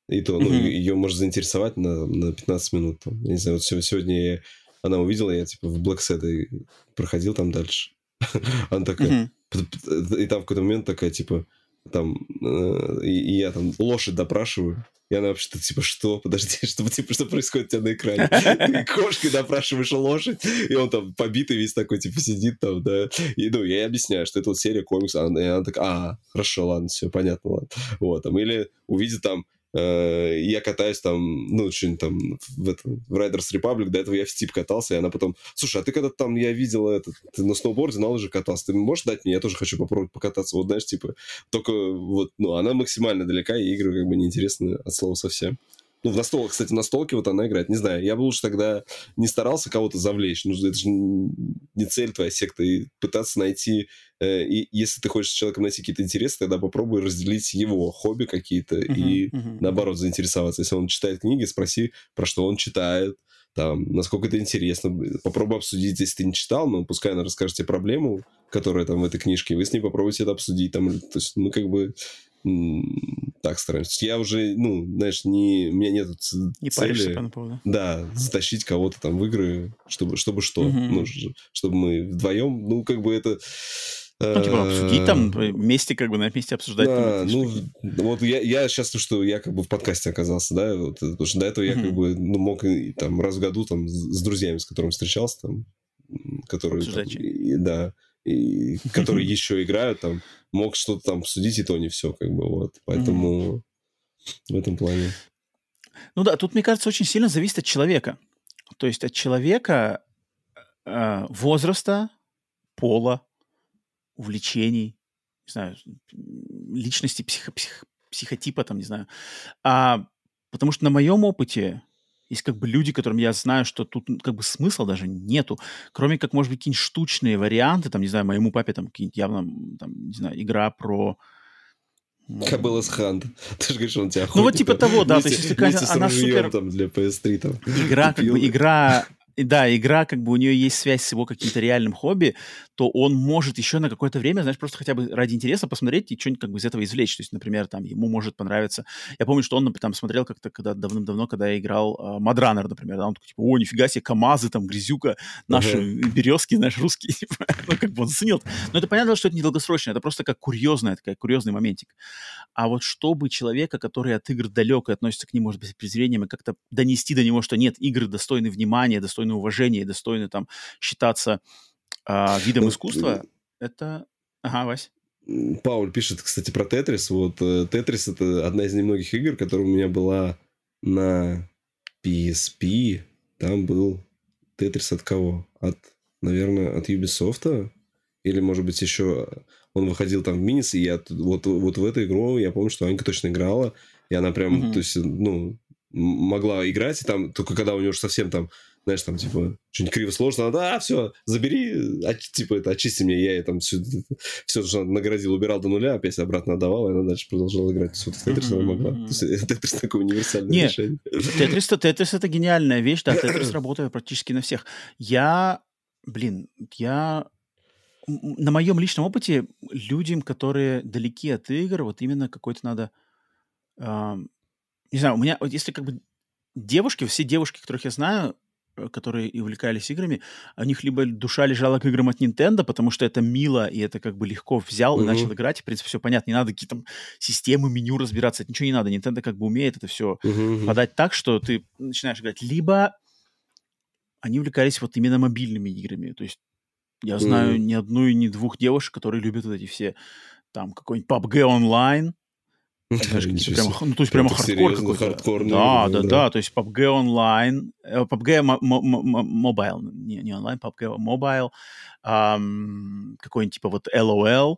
и то, ну, ее может заинтересовать на, на 15 минут. Там. Я не знаю, вот сегодня я она увидела, я типа в Black Set проходил там дальше. [laughs] Она такая... И там в какой-то момент такая, типа, там, э, и, я там лошадь допрашиваю, и она вообще-то, типа, что? [laughs] Подожди, что, типа, что происходит у тебя на экране? [laughs] Ты кошкой допрашиваешь лошадь, и он там побитый весь такой, типа, сидит там, да. И, ну, я ей объясняю, что это вот серия комиксов. И она такая, а, хорошо, ладно, все, понятно, ладно. Вот, там, или увидит там я катаюсь там, ну, что-нибудь там в, этом, в Riders Republic, до этого я в Стип катался, и она потом, слушай, а ты когда там, я видел этот, ты на сноуборде, на лыжи катался, ты можешь дать мне? Я тоже хочу попробовать покататься, вот, знаешь, типа, только вот, ну, она максимально далека, и игры как бы неинтересны от слова совсем. Ну, в настол, кстати, на столке вот она играет. Не знаю, я бы лучше тогда не старался кого-то завлечь. Ну, это же не цель твоя секта. И пытаться найти... Э, и если ты хочешь с человеком найти какие-то интересы, тогда попробуй разделить его хобби какие-то uh-huh, и, uh-huh. наоборот, заинтересоваться. Если он читает книги, спроси, про что он читает. там, насколько это интересно. Попробуй обсудить, если ты не читал, но пускай она расскажет тебе проблему, которая там в этой книжке, вы с ней попробуйте это обсудить. Там, то есть мы как бы так стараемся. Я уже, ну, знаешь, не, у меня нет не цели, по поводу. да, затащить кого-то там в игры, чтобы, чтобы что, угу. ну, чтобы мы вдвоем, ну, как бы это... Ну, типа, обсудить там э, вместе, как бы на месте обсуждать. Да, ну, вот я, я сейчас, что я как бы в подкасте оказался, да, вот, потому что до этого я как бы, ну, мог там раз в году там с друзьями, с которыми встречался, там, которые... Там, и, да, и, [laughs] которые [laughs] еще играют, там, мог что-то там обсудить, и то не все, как бы, вот. Поэтому в этом плане. Ну да, тут, мне кажется, очень сильно зависит от человека. То есть от человека, э, возраста, пола, увлечений, не знаю, личности, псих, псих, психотипа, там, не знаю. А, потому что на моем опыте есть как бы люди, которым я знаю, что тут как бы смысла даже нету, кроме как, может быть, какие-нибудь штучные варианты, там, не знаю, моему папе там какие-нибудь явно, там, не знаю, игра про... Кабелас Хант. [laughs] Ты же говоришь, он тебя Ну вот типа того, да. Вместе, то есть, если она супер... Там, для PS3 там. Игра, как бы, игра да, игра, как бы у нее есть связь с его каким-то реальным хобби, то он может еще на какое-то время, знаешь, просто хотя бы ради интереса посмотреть и что-нибудь как бы из этого извлечь. То есть, например, там ему может понравиться... Я помню, что он там смотрел как-то когда давным-давно, когда я играл uh, Мадранер, например, да, он такой, типа, о, нифига себе, КамАЗы, там, грязюка, наши uh-huh. березки, знаешь, русские, [laughs] типа, ну, как бы он заценил. Но это понятно, что это недолгосрочно, это просто как курьезная, такая курьезный моментик. А вот чтобы человека, который от игр далек и относится к ним, может быть, с презрением, и как-то донести до него, что нет, игры достойны внимания, достойны уважения, достойны там считаться а, видом [laughs] искусства, это... Ага, Вась. Пауль пишет, кстати, про Тетрис. Вот э, Тетрис это одна из немногих игр, которая у меня была на PSP. Там был Тетрис от кого? От, наверное, от Ubisoft? Или, может быть, еще он выходил там в Минис, и я вот, вот в эту игру я помню, что Анька точно играла, и она прям, mm-hmm. то есть, ну, могла играть, и там, только когда у нее уже совсем там знаешь, там, типа, что-нибудь криво сложно, она, да, все, забери, а, типа, это, очисти мне, я ей там все, все, что наградил, убирал до нуля, опять обратно отдавал, и она дальше продолжала играть. Вот Тетрис она могла. То есть, Тетрис такое универсальное Нет, решение. Тетрис, Тетрис это гениальная вещь, да, [clears throat] Тетрис работает практически на всех. Я, блин, я на моем личном опыте людям, которые далеки от игр, вот именно какой-то надо... Э, не знаю, у меня, вот если как бы девушки, все девушки, которых я знаю, Э, которые и увлекались играми, у них либо душа лежала к играм от Nintendo, потому что это мило, и это как бы легко взял uh-huh. и начал играть. В принципе, все понятно. Не надо какие-то там системы, меню разбираться. Это ничего не надо. Nintendo как бы умеет это все uh-huh. подать так, что ты начинаешь играть. Либо они увлекались вот именно мобильными играми. То есть я знаю uh-huh. ни одну и ни двух девушек, которые любят вот эти все там какой-нибудь PUBG онлайн, прямо, ну, то есть прямо хардкор какой-то. Да, да, да, то есть PUBG онлайн, PUBG Mobile, не, не онлайн, PUBG Mobile, какой-нибудь типа вот LOL,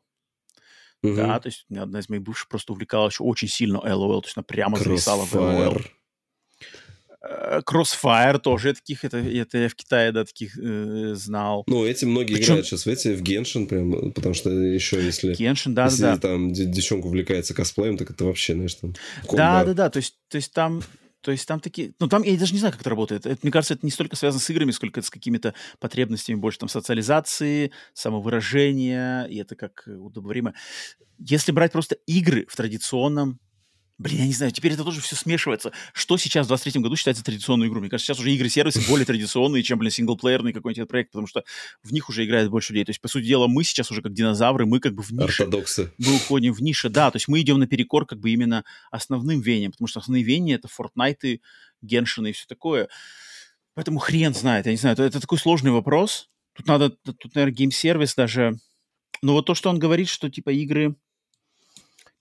да, то есть одна из моих бывших просто увлекалась очень сильно LOL, то есть она прямо зависала в LOL. Э, Crossfire тоже таких, это, это я в Китае, да, таких э, знал. Ну, эти многие Причем... играют сейчас в эти, в Геншин прям, потому что еще если... Геншин, да, если да. там девчонка увлекается косплеем, так это вообще, знаешь, там... Да, да, да, то есть, то есть там... То есть там такие... Ну, там я даже не знаю, как это работает. Это, мне кажется, это не столько связано с играми, сколько это с какими-то потребностями больше там социализации, самовыражения, и это как удобоваримо. Если брать просто игры в традиционном Блин, я не знаю, теперь это тоже все смешивается. Что сейчас в 23-м году считается традиционной игрой? Мне кажется, сейчас уже игры-сервисы [laughs] более традиционные, чем, блин, синглплеерный какой-нибудь проект, потому что в них уже играет больше людей. То есть, по сути дела, мы сейчас уже как динозавры, мы как бы в нише. Ортодоксы. Мы уходим в нише, да, то есть мы идем наперекор как бы именно основным веяниям, потому что основные веяния — это Fortnite, Геншины и все такое. Поэтому хрен знает, я не знаю, это, это такой сложный вопрос. Тут надо, тут, наверное, гейм-сервис даже... Но вот то, что он говорит, что типа игры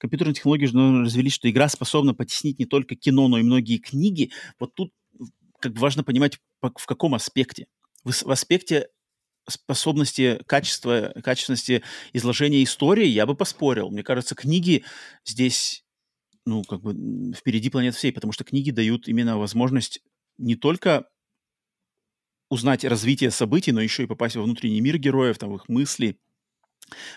компьютерные технологии уже развелись, что игра способна потеснить не только кино, но и многие книги. Вот тут как бы важно понимать, в каком аспекте. В, в аспекте способности, качества, качественности изложения истории я бы поспорил. Мне кажется, книги здесь, ну, как бы впереди планет всей, потому что книги дают именно возможность не только узнать развитие событий, но еще и попасть во внутренний мир героев, там, в их мысли,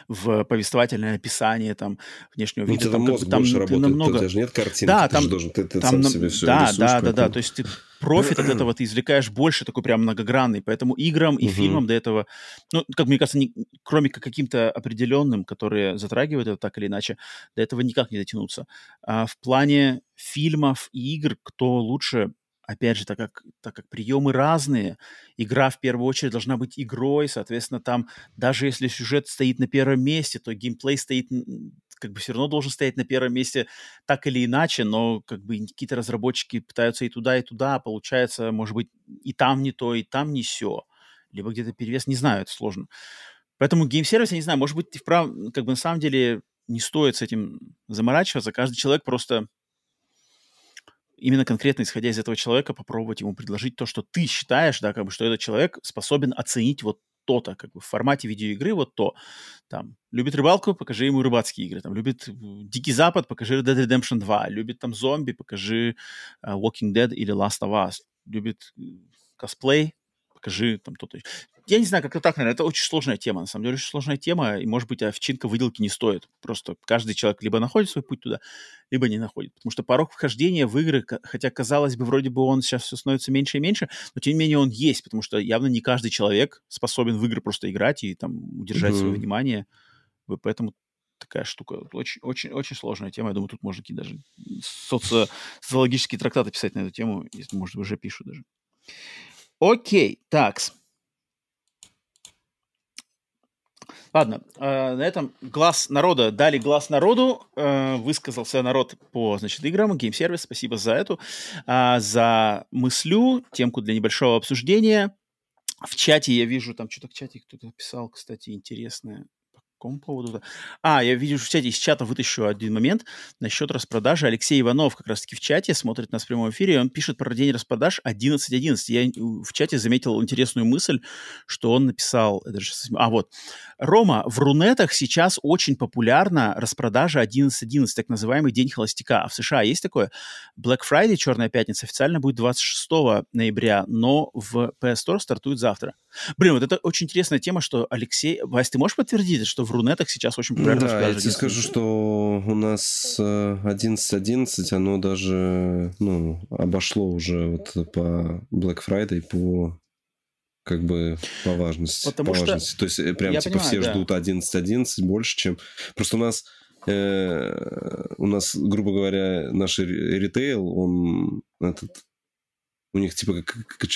в повествовательное описание там внешнего ну, вида. Там, мозг там, больше работает, намного... даже нет картинки, да, ты там, же должен, ты, ты там, сам себе все Да, рисуешь, да, да, да, то есть ты профит от этого ты извлекаешь больше, такой прям многогранный, поэтому играм и фильмам до этого, ну, как мне кажется, не- кроме как каким-то определенным, которые затрагивают это так или иначе, до этого никак не дотянуться. А в плане фильмов и игр, кто лучше, опять же, так как, так как приемы разные, игра в первую очередь должна быть игрой, соответственно, там даже если сюжет стоит на первом месте, то геймплей стоит, как бы все равно должен стоять на первом месте так или иначе, но как бы какие-то разработчики пытаются и туда, и туда, а получается, может быть, и там не то, и там не все, либо где-то перевес, не знаю, это сложно. Поэтому гейм-сервис, я не знаю, может быть, вправ... как бы на самом деле не стоит с этим заморачиваться, каждый человек просто именно конкретно исходя из этого человека попробовать ему предложить то, что ты считаешь, да, как бы, что этот человек способен оценить вот то-то, как бы в формате видеоигры вот то. Там, любит рыбалку, покажи ему рыбацкие игры. Там, любит э, Дикий Запад, покажи Red Dead Redemption 2. Любит там зомби, покажи э, Walking Dead или Last of Us. Любит э, косплей, покажи там то-то. Я не знаю, как-то так, наверное. Это очень сложная тема, на самом деле, очень сложная тема, и, может быть, овчинка выделки не стоит. Просто каждый человек либо находит свой путь туда, либо не находит. Потому что порог вхождения в игры, хотя, казалось бы, вроде бы он сейчас все становится меньше и меньше, но, тем не менее, он есть, потому что явно не каждый человек способен в игры просто играть и там удержать свое Мгм. внимание. Поэтому такая штука. Очень, очень, очень сложная тема. Я думаю, тут можно какие даже соци- социологические трактаты писать на эту тему, если, может, уже пишут даже. Окей, такс. Ладно, э, на этом глаз народа дали глаз народу, э, высказался народ по, значит, играм, гейм-сервис, спасибо за эту, А, за мыслю, темку для небольшого обсуждения. В чате я вижу, там что-то в чате кто-то писал, кстати, интересное. Какому поводу? А, я вижу в чате, из чата вытащу один момент насчет распродажи. Алексей Иванов как раз-таки в чате смотрит нас в прямом эфире, и он пишет про день распродаж 11.11. Я в чате заметил интересную мысль, что он написал... Это же, а, вот. Рома, в рунетах сейчас очень популярна распродажа 11.11, так называемый День холостяка. А в США есть такое? Black Friday, Черная пятница, официально будет 26 ноября, но в PS Store стартует завтра. Блин, вот это очень интересная тема, что Алексей... Вась, ты можешь подтвердить, что в рунетах сейчас очень популярна Да, я тебе 11.11? скажу, что у нас э, 11.11, оно даже, ну, обошло уже вот по Black Friday по как бы по важности. Потому по что- важности. То есть э, прям Я типа понимаю, все да. ждут 11.11 больше, чем... Просто у нас, э, у нас, грубо говоря, наш ритейл, он этот... У них типа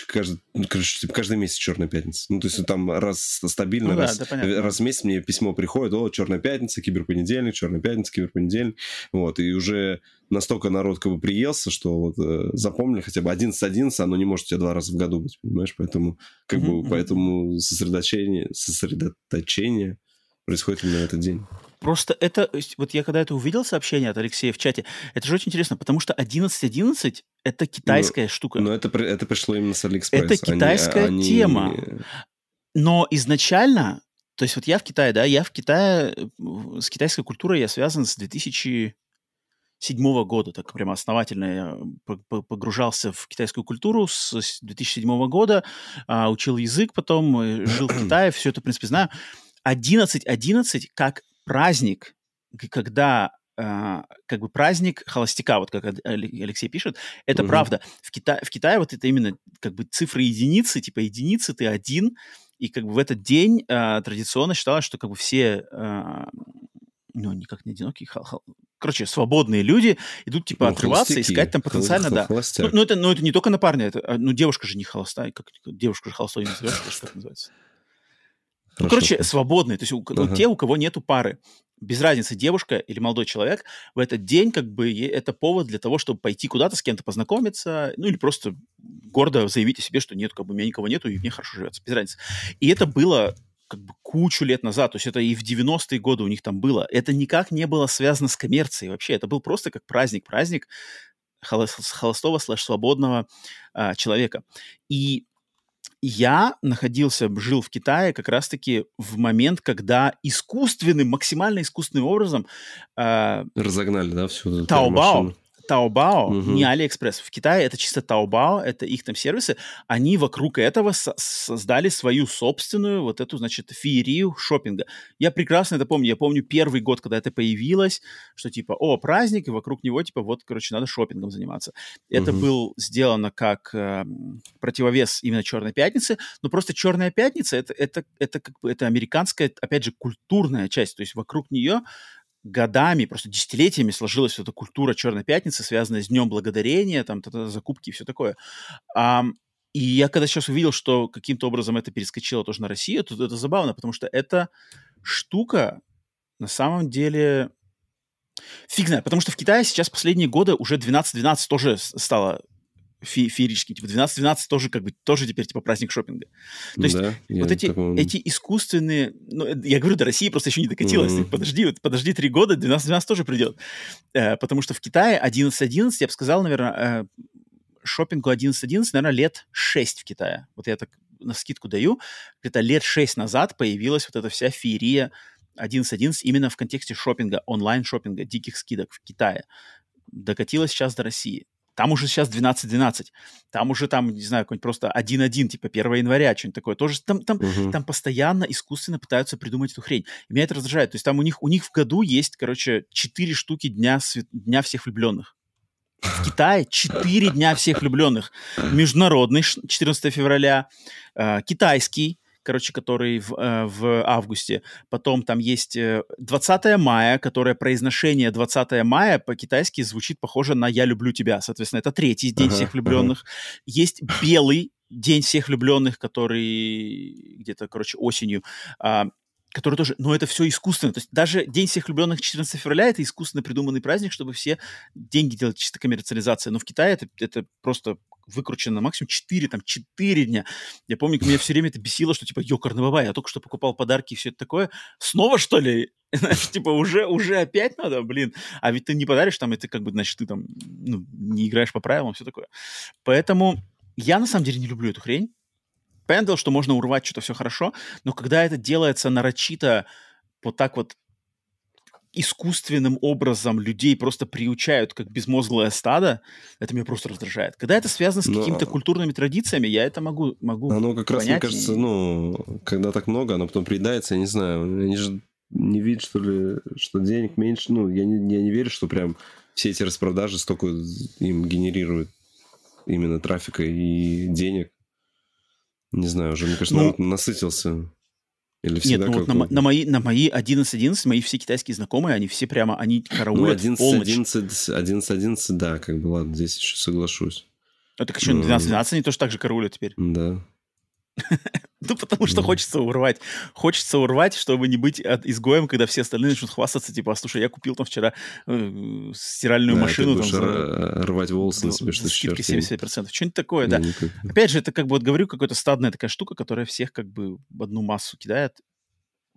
каждый, ну, короче, типа каждый месяц черная пятница. Ну, то есть там раз стабильно, Ну да, раз, да, раз в месяц мне письмо приходит, о, черная пятница, киберпонедельник, черная пятница, киберпонедельник. Вот, и уже настолько народ как бы приелся, что вот э, запомнили хотя бы 11-11, оно не может у тебя два раза в году быть, понимаешь? Поэтому как бы поэтому сосредоточение, сосредоточение происходит именно в этот день. Просто это, то есть, вот я когда это увидел сообщение от Алексея в чате, это же очень интересно, потому что 11.11 это китайская штука. Но это, при- это пришло именно с Алиэкспресс. Это Они- китайская они- тема. Но изначально, то есть вот я в Китае, да, я в Китае, э, с китайской культурой я связан с 2007 года, так прямо основательно я по- погружался в китайскую культуру с с 2007 года, а, учил язык потом, э, жил в Китае, все это, в принципе, знаю. 11.11 как праздник, когда а, как бы праздник холостяка, вот как Алексей пишет, это Мгм. правда. В, Кита- в Китае вот это именно как бы цифры единицы, типа единицы, ты один, и как бы в этот день а, традиционно считалось, что как бы все, а, ну, никак не одинокие, хол- хол- короче, свободные люди идут типа Ну, отрываться, холостяки. искать там потенциально, да. Ну, холостяк. ну, это, ну, это не только на парня, это, ну, девушка же не холостая, как девушка же холостой не назовешь, как [laughs] это Ну, Хорошо. короче, свободные, то есть у, ну, Ага. те, у кого нету пары. Без разницы, девушка или молодой человек, в этот день как бы это повод для того, чтобы пойти куда-то с кем-то познакомиться, ну или просто гордо заявить о себе, что нет, как бы у меня никого нету, и мне хорошо живется, без разницы. И это было как бы кучу лет назад, то есть это и в 90-е годы у них там было. Это никак не было связано с коммерцией вообще, это был просто как праздник, праздник холос- холостого слэш свободного а, человека. И я находился, жил в Китае как раз-таки в момент, когда искусственным, максимально искусственным образом э, Разогнали, да, всю Таобао? Taobao, Мгм. не AliExpress. В Китае это чисто Taobao, это их там сервисы. Они вокруг этого со- создали свою собственную вот эту, значит, феерию шопинга. Я прекрасно это помню. Я помню первый год, когда это появилось, что типа, о, праздник, и вокруг него типа, вот, короче, надо шопингом заниматься. Это Мгм. был сделано как эм, противовес именно Черной пятницы, но просто Черная пятница это, это, это как бы это американская, опять же, культурная часть. То есть вокруг нее годами, просто десятилетиями сложилась вот эта культура Черной пятницы, связанная с Днем Благодарения, там, та-та, закупки и все такое. Ам, и я когда сейчас увидел, что каким-то образом это перескочило тоже на Россию, то это забавно, потому что эта штука на самом деле фиг знает, потому что в Китае сейчас последние годы уже 12-12 тоже стало фе- феерическим. Типа 12-12 тоже как бы тоже теперь типа праздник шопинга. То есть Да, вот эти, такого- эти искусственные... Ну, э, я говорю, до России просто еще не докатилась. Мгм. Подожди, вот подожди три года, 12-12 тоже придет. Э, потому что в Китае 11-11, я бы сказал, наверное, э, шопингу 11-11, наверное, лет 6 в Китае. Вот я так на скидку даю. Где-то лет 6 назад появилась вот эта вся феерия 11-11 именно в контексте шопинга, онлайн-шопинга, диких скидок в Китае. Докатилась сейчас до России. Там уже сейчас 12-12. Там уже там, не знаю, какой-нибудь просто 1-1, типа 1 января, что-нибудь такое. Тоже там, там, Мгм. там постоянно искусственно пытаются придумать эту хрень. И меня это раздражает. То есть там у них, у них в году есть, короче, 4 штуки дня, дня всех влюбленных. В Китае 4 дня всех влюбленных. Международный, ш- 14 февраля, э, китайский, короче, который в, э, в августе. Потом там есть э, 20 мая, которое произношение 20 мая по-китайски звучит похоже на «Я люблю тебя». Соответственно, это третий день Ага, всех ага. влюбленных. Есть белый день всех влюбленных, который где-то, короче, осенью, а, который тоже, но это все искусственно. То есть даже День всех влюбленных 14 февраля это искусственно придуманный праздник, чтобы все деньги делать, чисто коммерциализация. Но в Китае это, это просто выкручено на максимум 4, там, 4 дня. Я помню, меня все время это бесило, что типа, ёкарный бабай, я только что покупал подарки и все это такое. Снова, что ли? [laughs] Типа, уже, уже опять надо, блин. А ведь ты не подаришь там, и ты как бы, значит, ты там, ну, не играешь по правилам, все такое. Поэтому я на самом деле не люблю эту хрень. Дело, что можно урвать что-то все хорошо, но когда это делается нарочито вот так вот искусственным образом людей просто приучают как безмозглое стадо, это меня просто раздражает. Когда это связано с Но- какими-то культурными традициями, я это могу, могу Оно как раз, мне понять кажется, ну, когда так много, оно потом приедается, я не знаю, они же не видят, что ли, что денег меньше, ну, я не, я не верю, что прям все эти распродажи столько им генерируют именно трафика и денег. Не знаю, уже, мне кажется, Ну, народ насытился. Или Нет, всегда ну вот на, на мои, на мои 11-11, мои все китайские знакомые, они все прямо, они Ну, караулят в 11, полночь. 11, 11, 11, да, как бы, ладно, здесь еще соглашусь. Ну, так еще Ну, 12-12 они тоже так же караулят теперь. Да. [laughs] Ну, потому что Ну. хочется урвать. Хочется урвать, чтобы не быть от- изгоем, когда все остальные начнут хвастаться, типа, а слушай, я купил там вчера э, стиральную Да, машину ты там будешь за, р- рвать волосы на себе, что не- 75%. Что-нибудь такое, да. куплю. Опять же, это как бы, вот говорю, какая-то стадная такая штука, которая всех как бы в одну массу кидает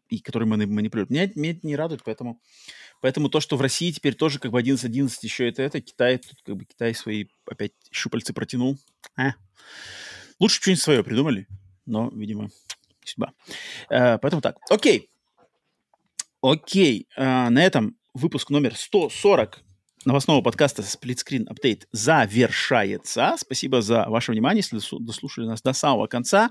и которой мани- манипулирует. Меня, меня это не радует, поэтому, поэтому то, что в России теперь тоже как бы 11-11 еще это, это, Китай, тут как бы Китай свои опять щупальцы протянул. А. Лучше что-нибудь свое придумали, но, видимо, судьба. Э, поэтому так. Окей. Окей. Э, на этом выпуск номер 140 новостного подкаста Split Screen Update завершается. Спасибо за ваше внимание, если дослушали нас до самого конца.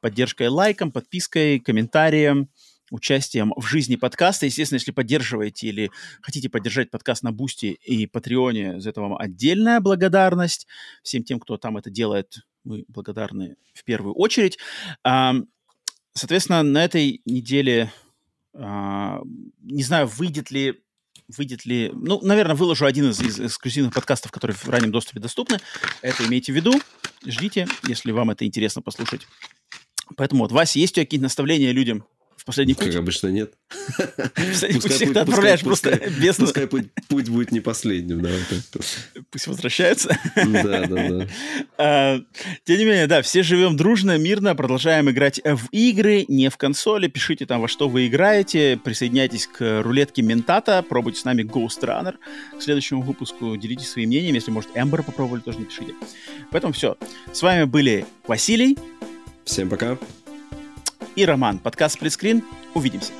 Поддержкой лайком, подпиской, комментарием, участием в жизни подкаста. Естественно, если поддерживаете или хотите поддержать подкаст на Бусти и Патреоне, за это вам отдельная благодарность. Всем тем, кто там это делает, мы благодарны в первую очередь. Соответственно, на этой неделе, а, не знаю, выйдет ли выйдет ли... Ну, наверное, выложу один из, из эксклюзивных подкастов, которые в раннем доступе доступны. Это имейте в виду. Ждите, если вам это интересно послушать. Поэтому вот, Вася, есть у тебя какие-то наставления людям в последний путь? Как обычно, нет. Последний путь ты отправляешь просто без... Пускай путь, будет не последним, да. Пусть возвращаются. Да, да, да. [laughs] А, Тем не менее, да, все живем дружно, мирно, продолжаем играть в игры, не в консоли. Пишите там, во что вы играете, присоединяйтесь к рулетке Ментата, пробуйте с нами Ghost Runner к следующему выпуску, делитесь своим мнением, если, может, Эмбер попробовали, тоже напишите. Поэтому все. С вами были Василий Всем пока. И Роман. Подкаст Сплитскрин. Увидимся.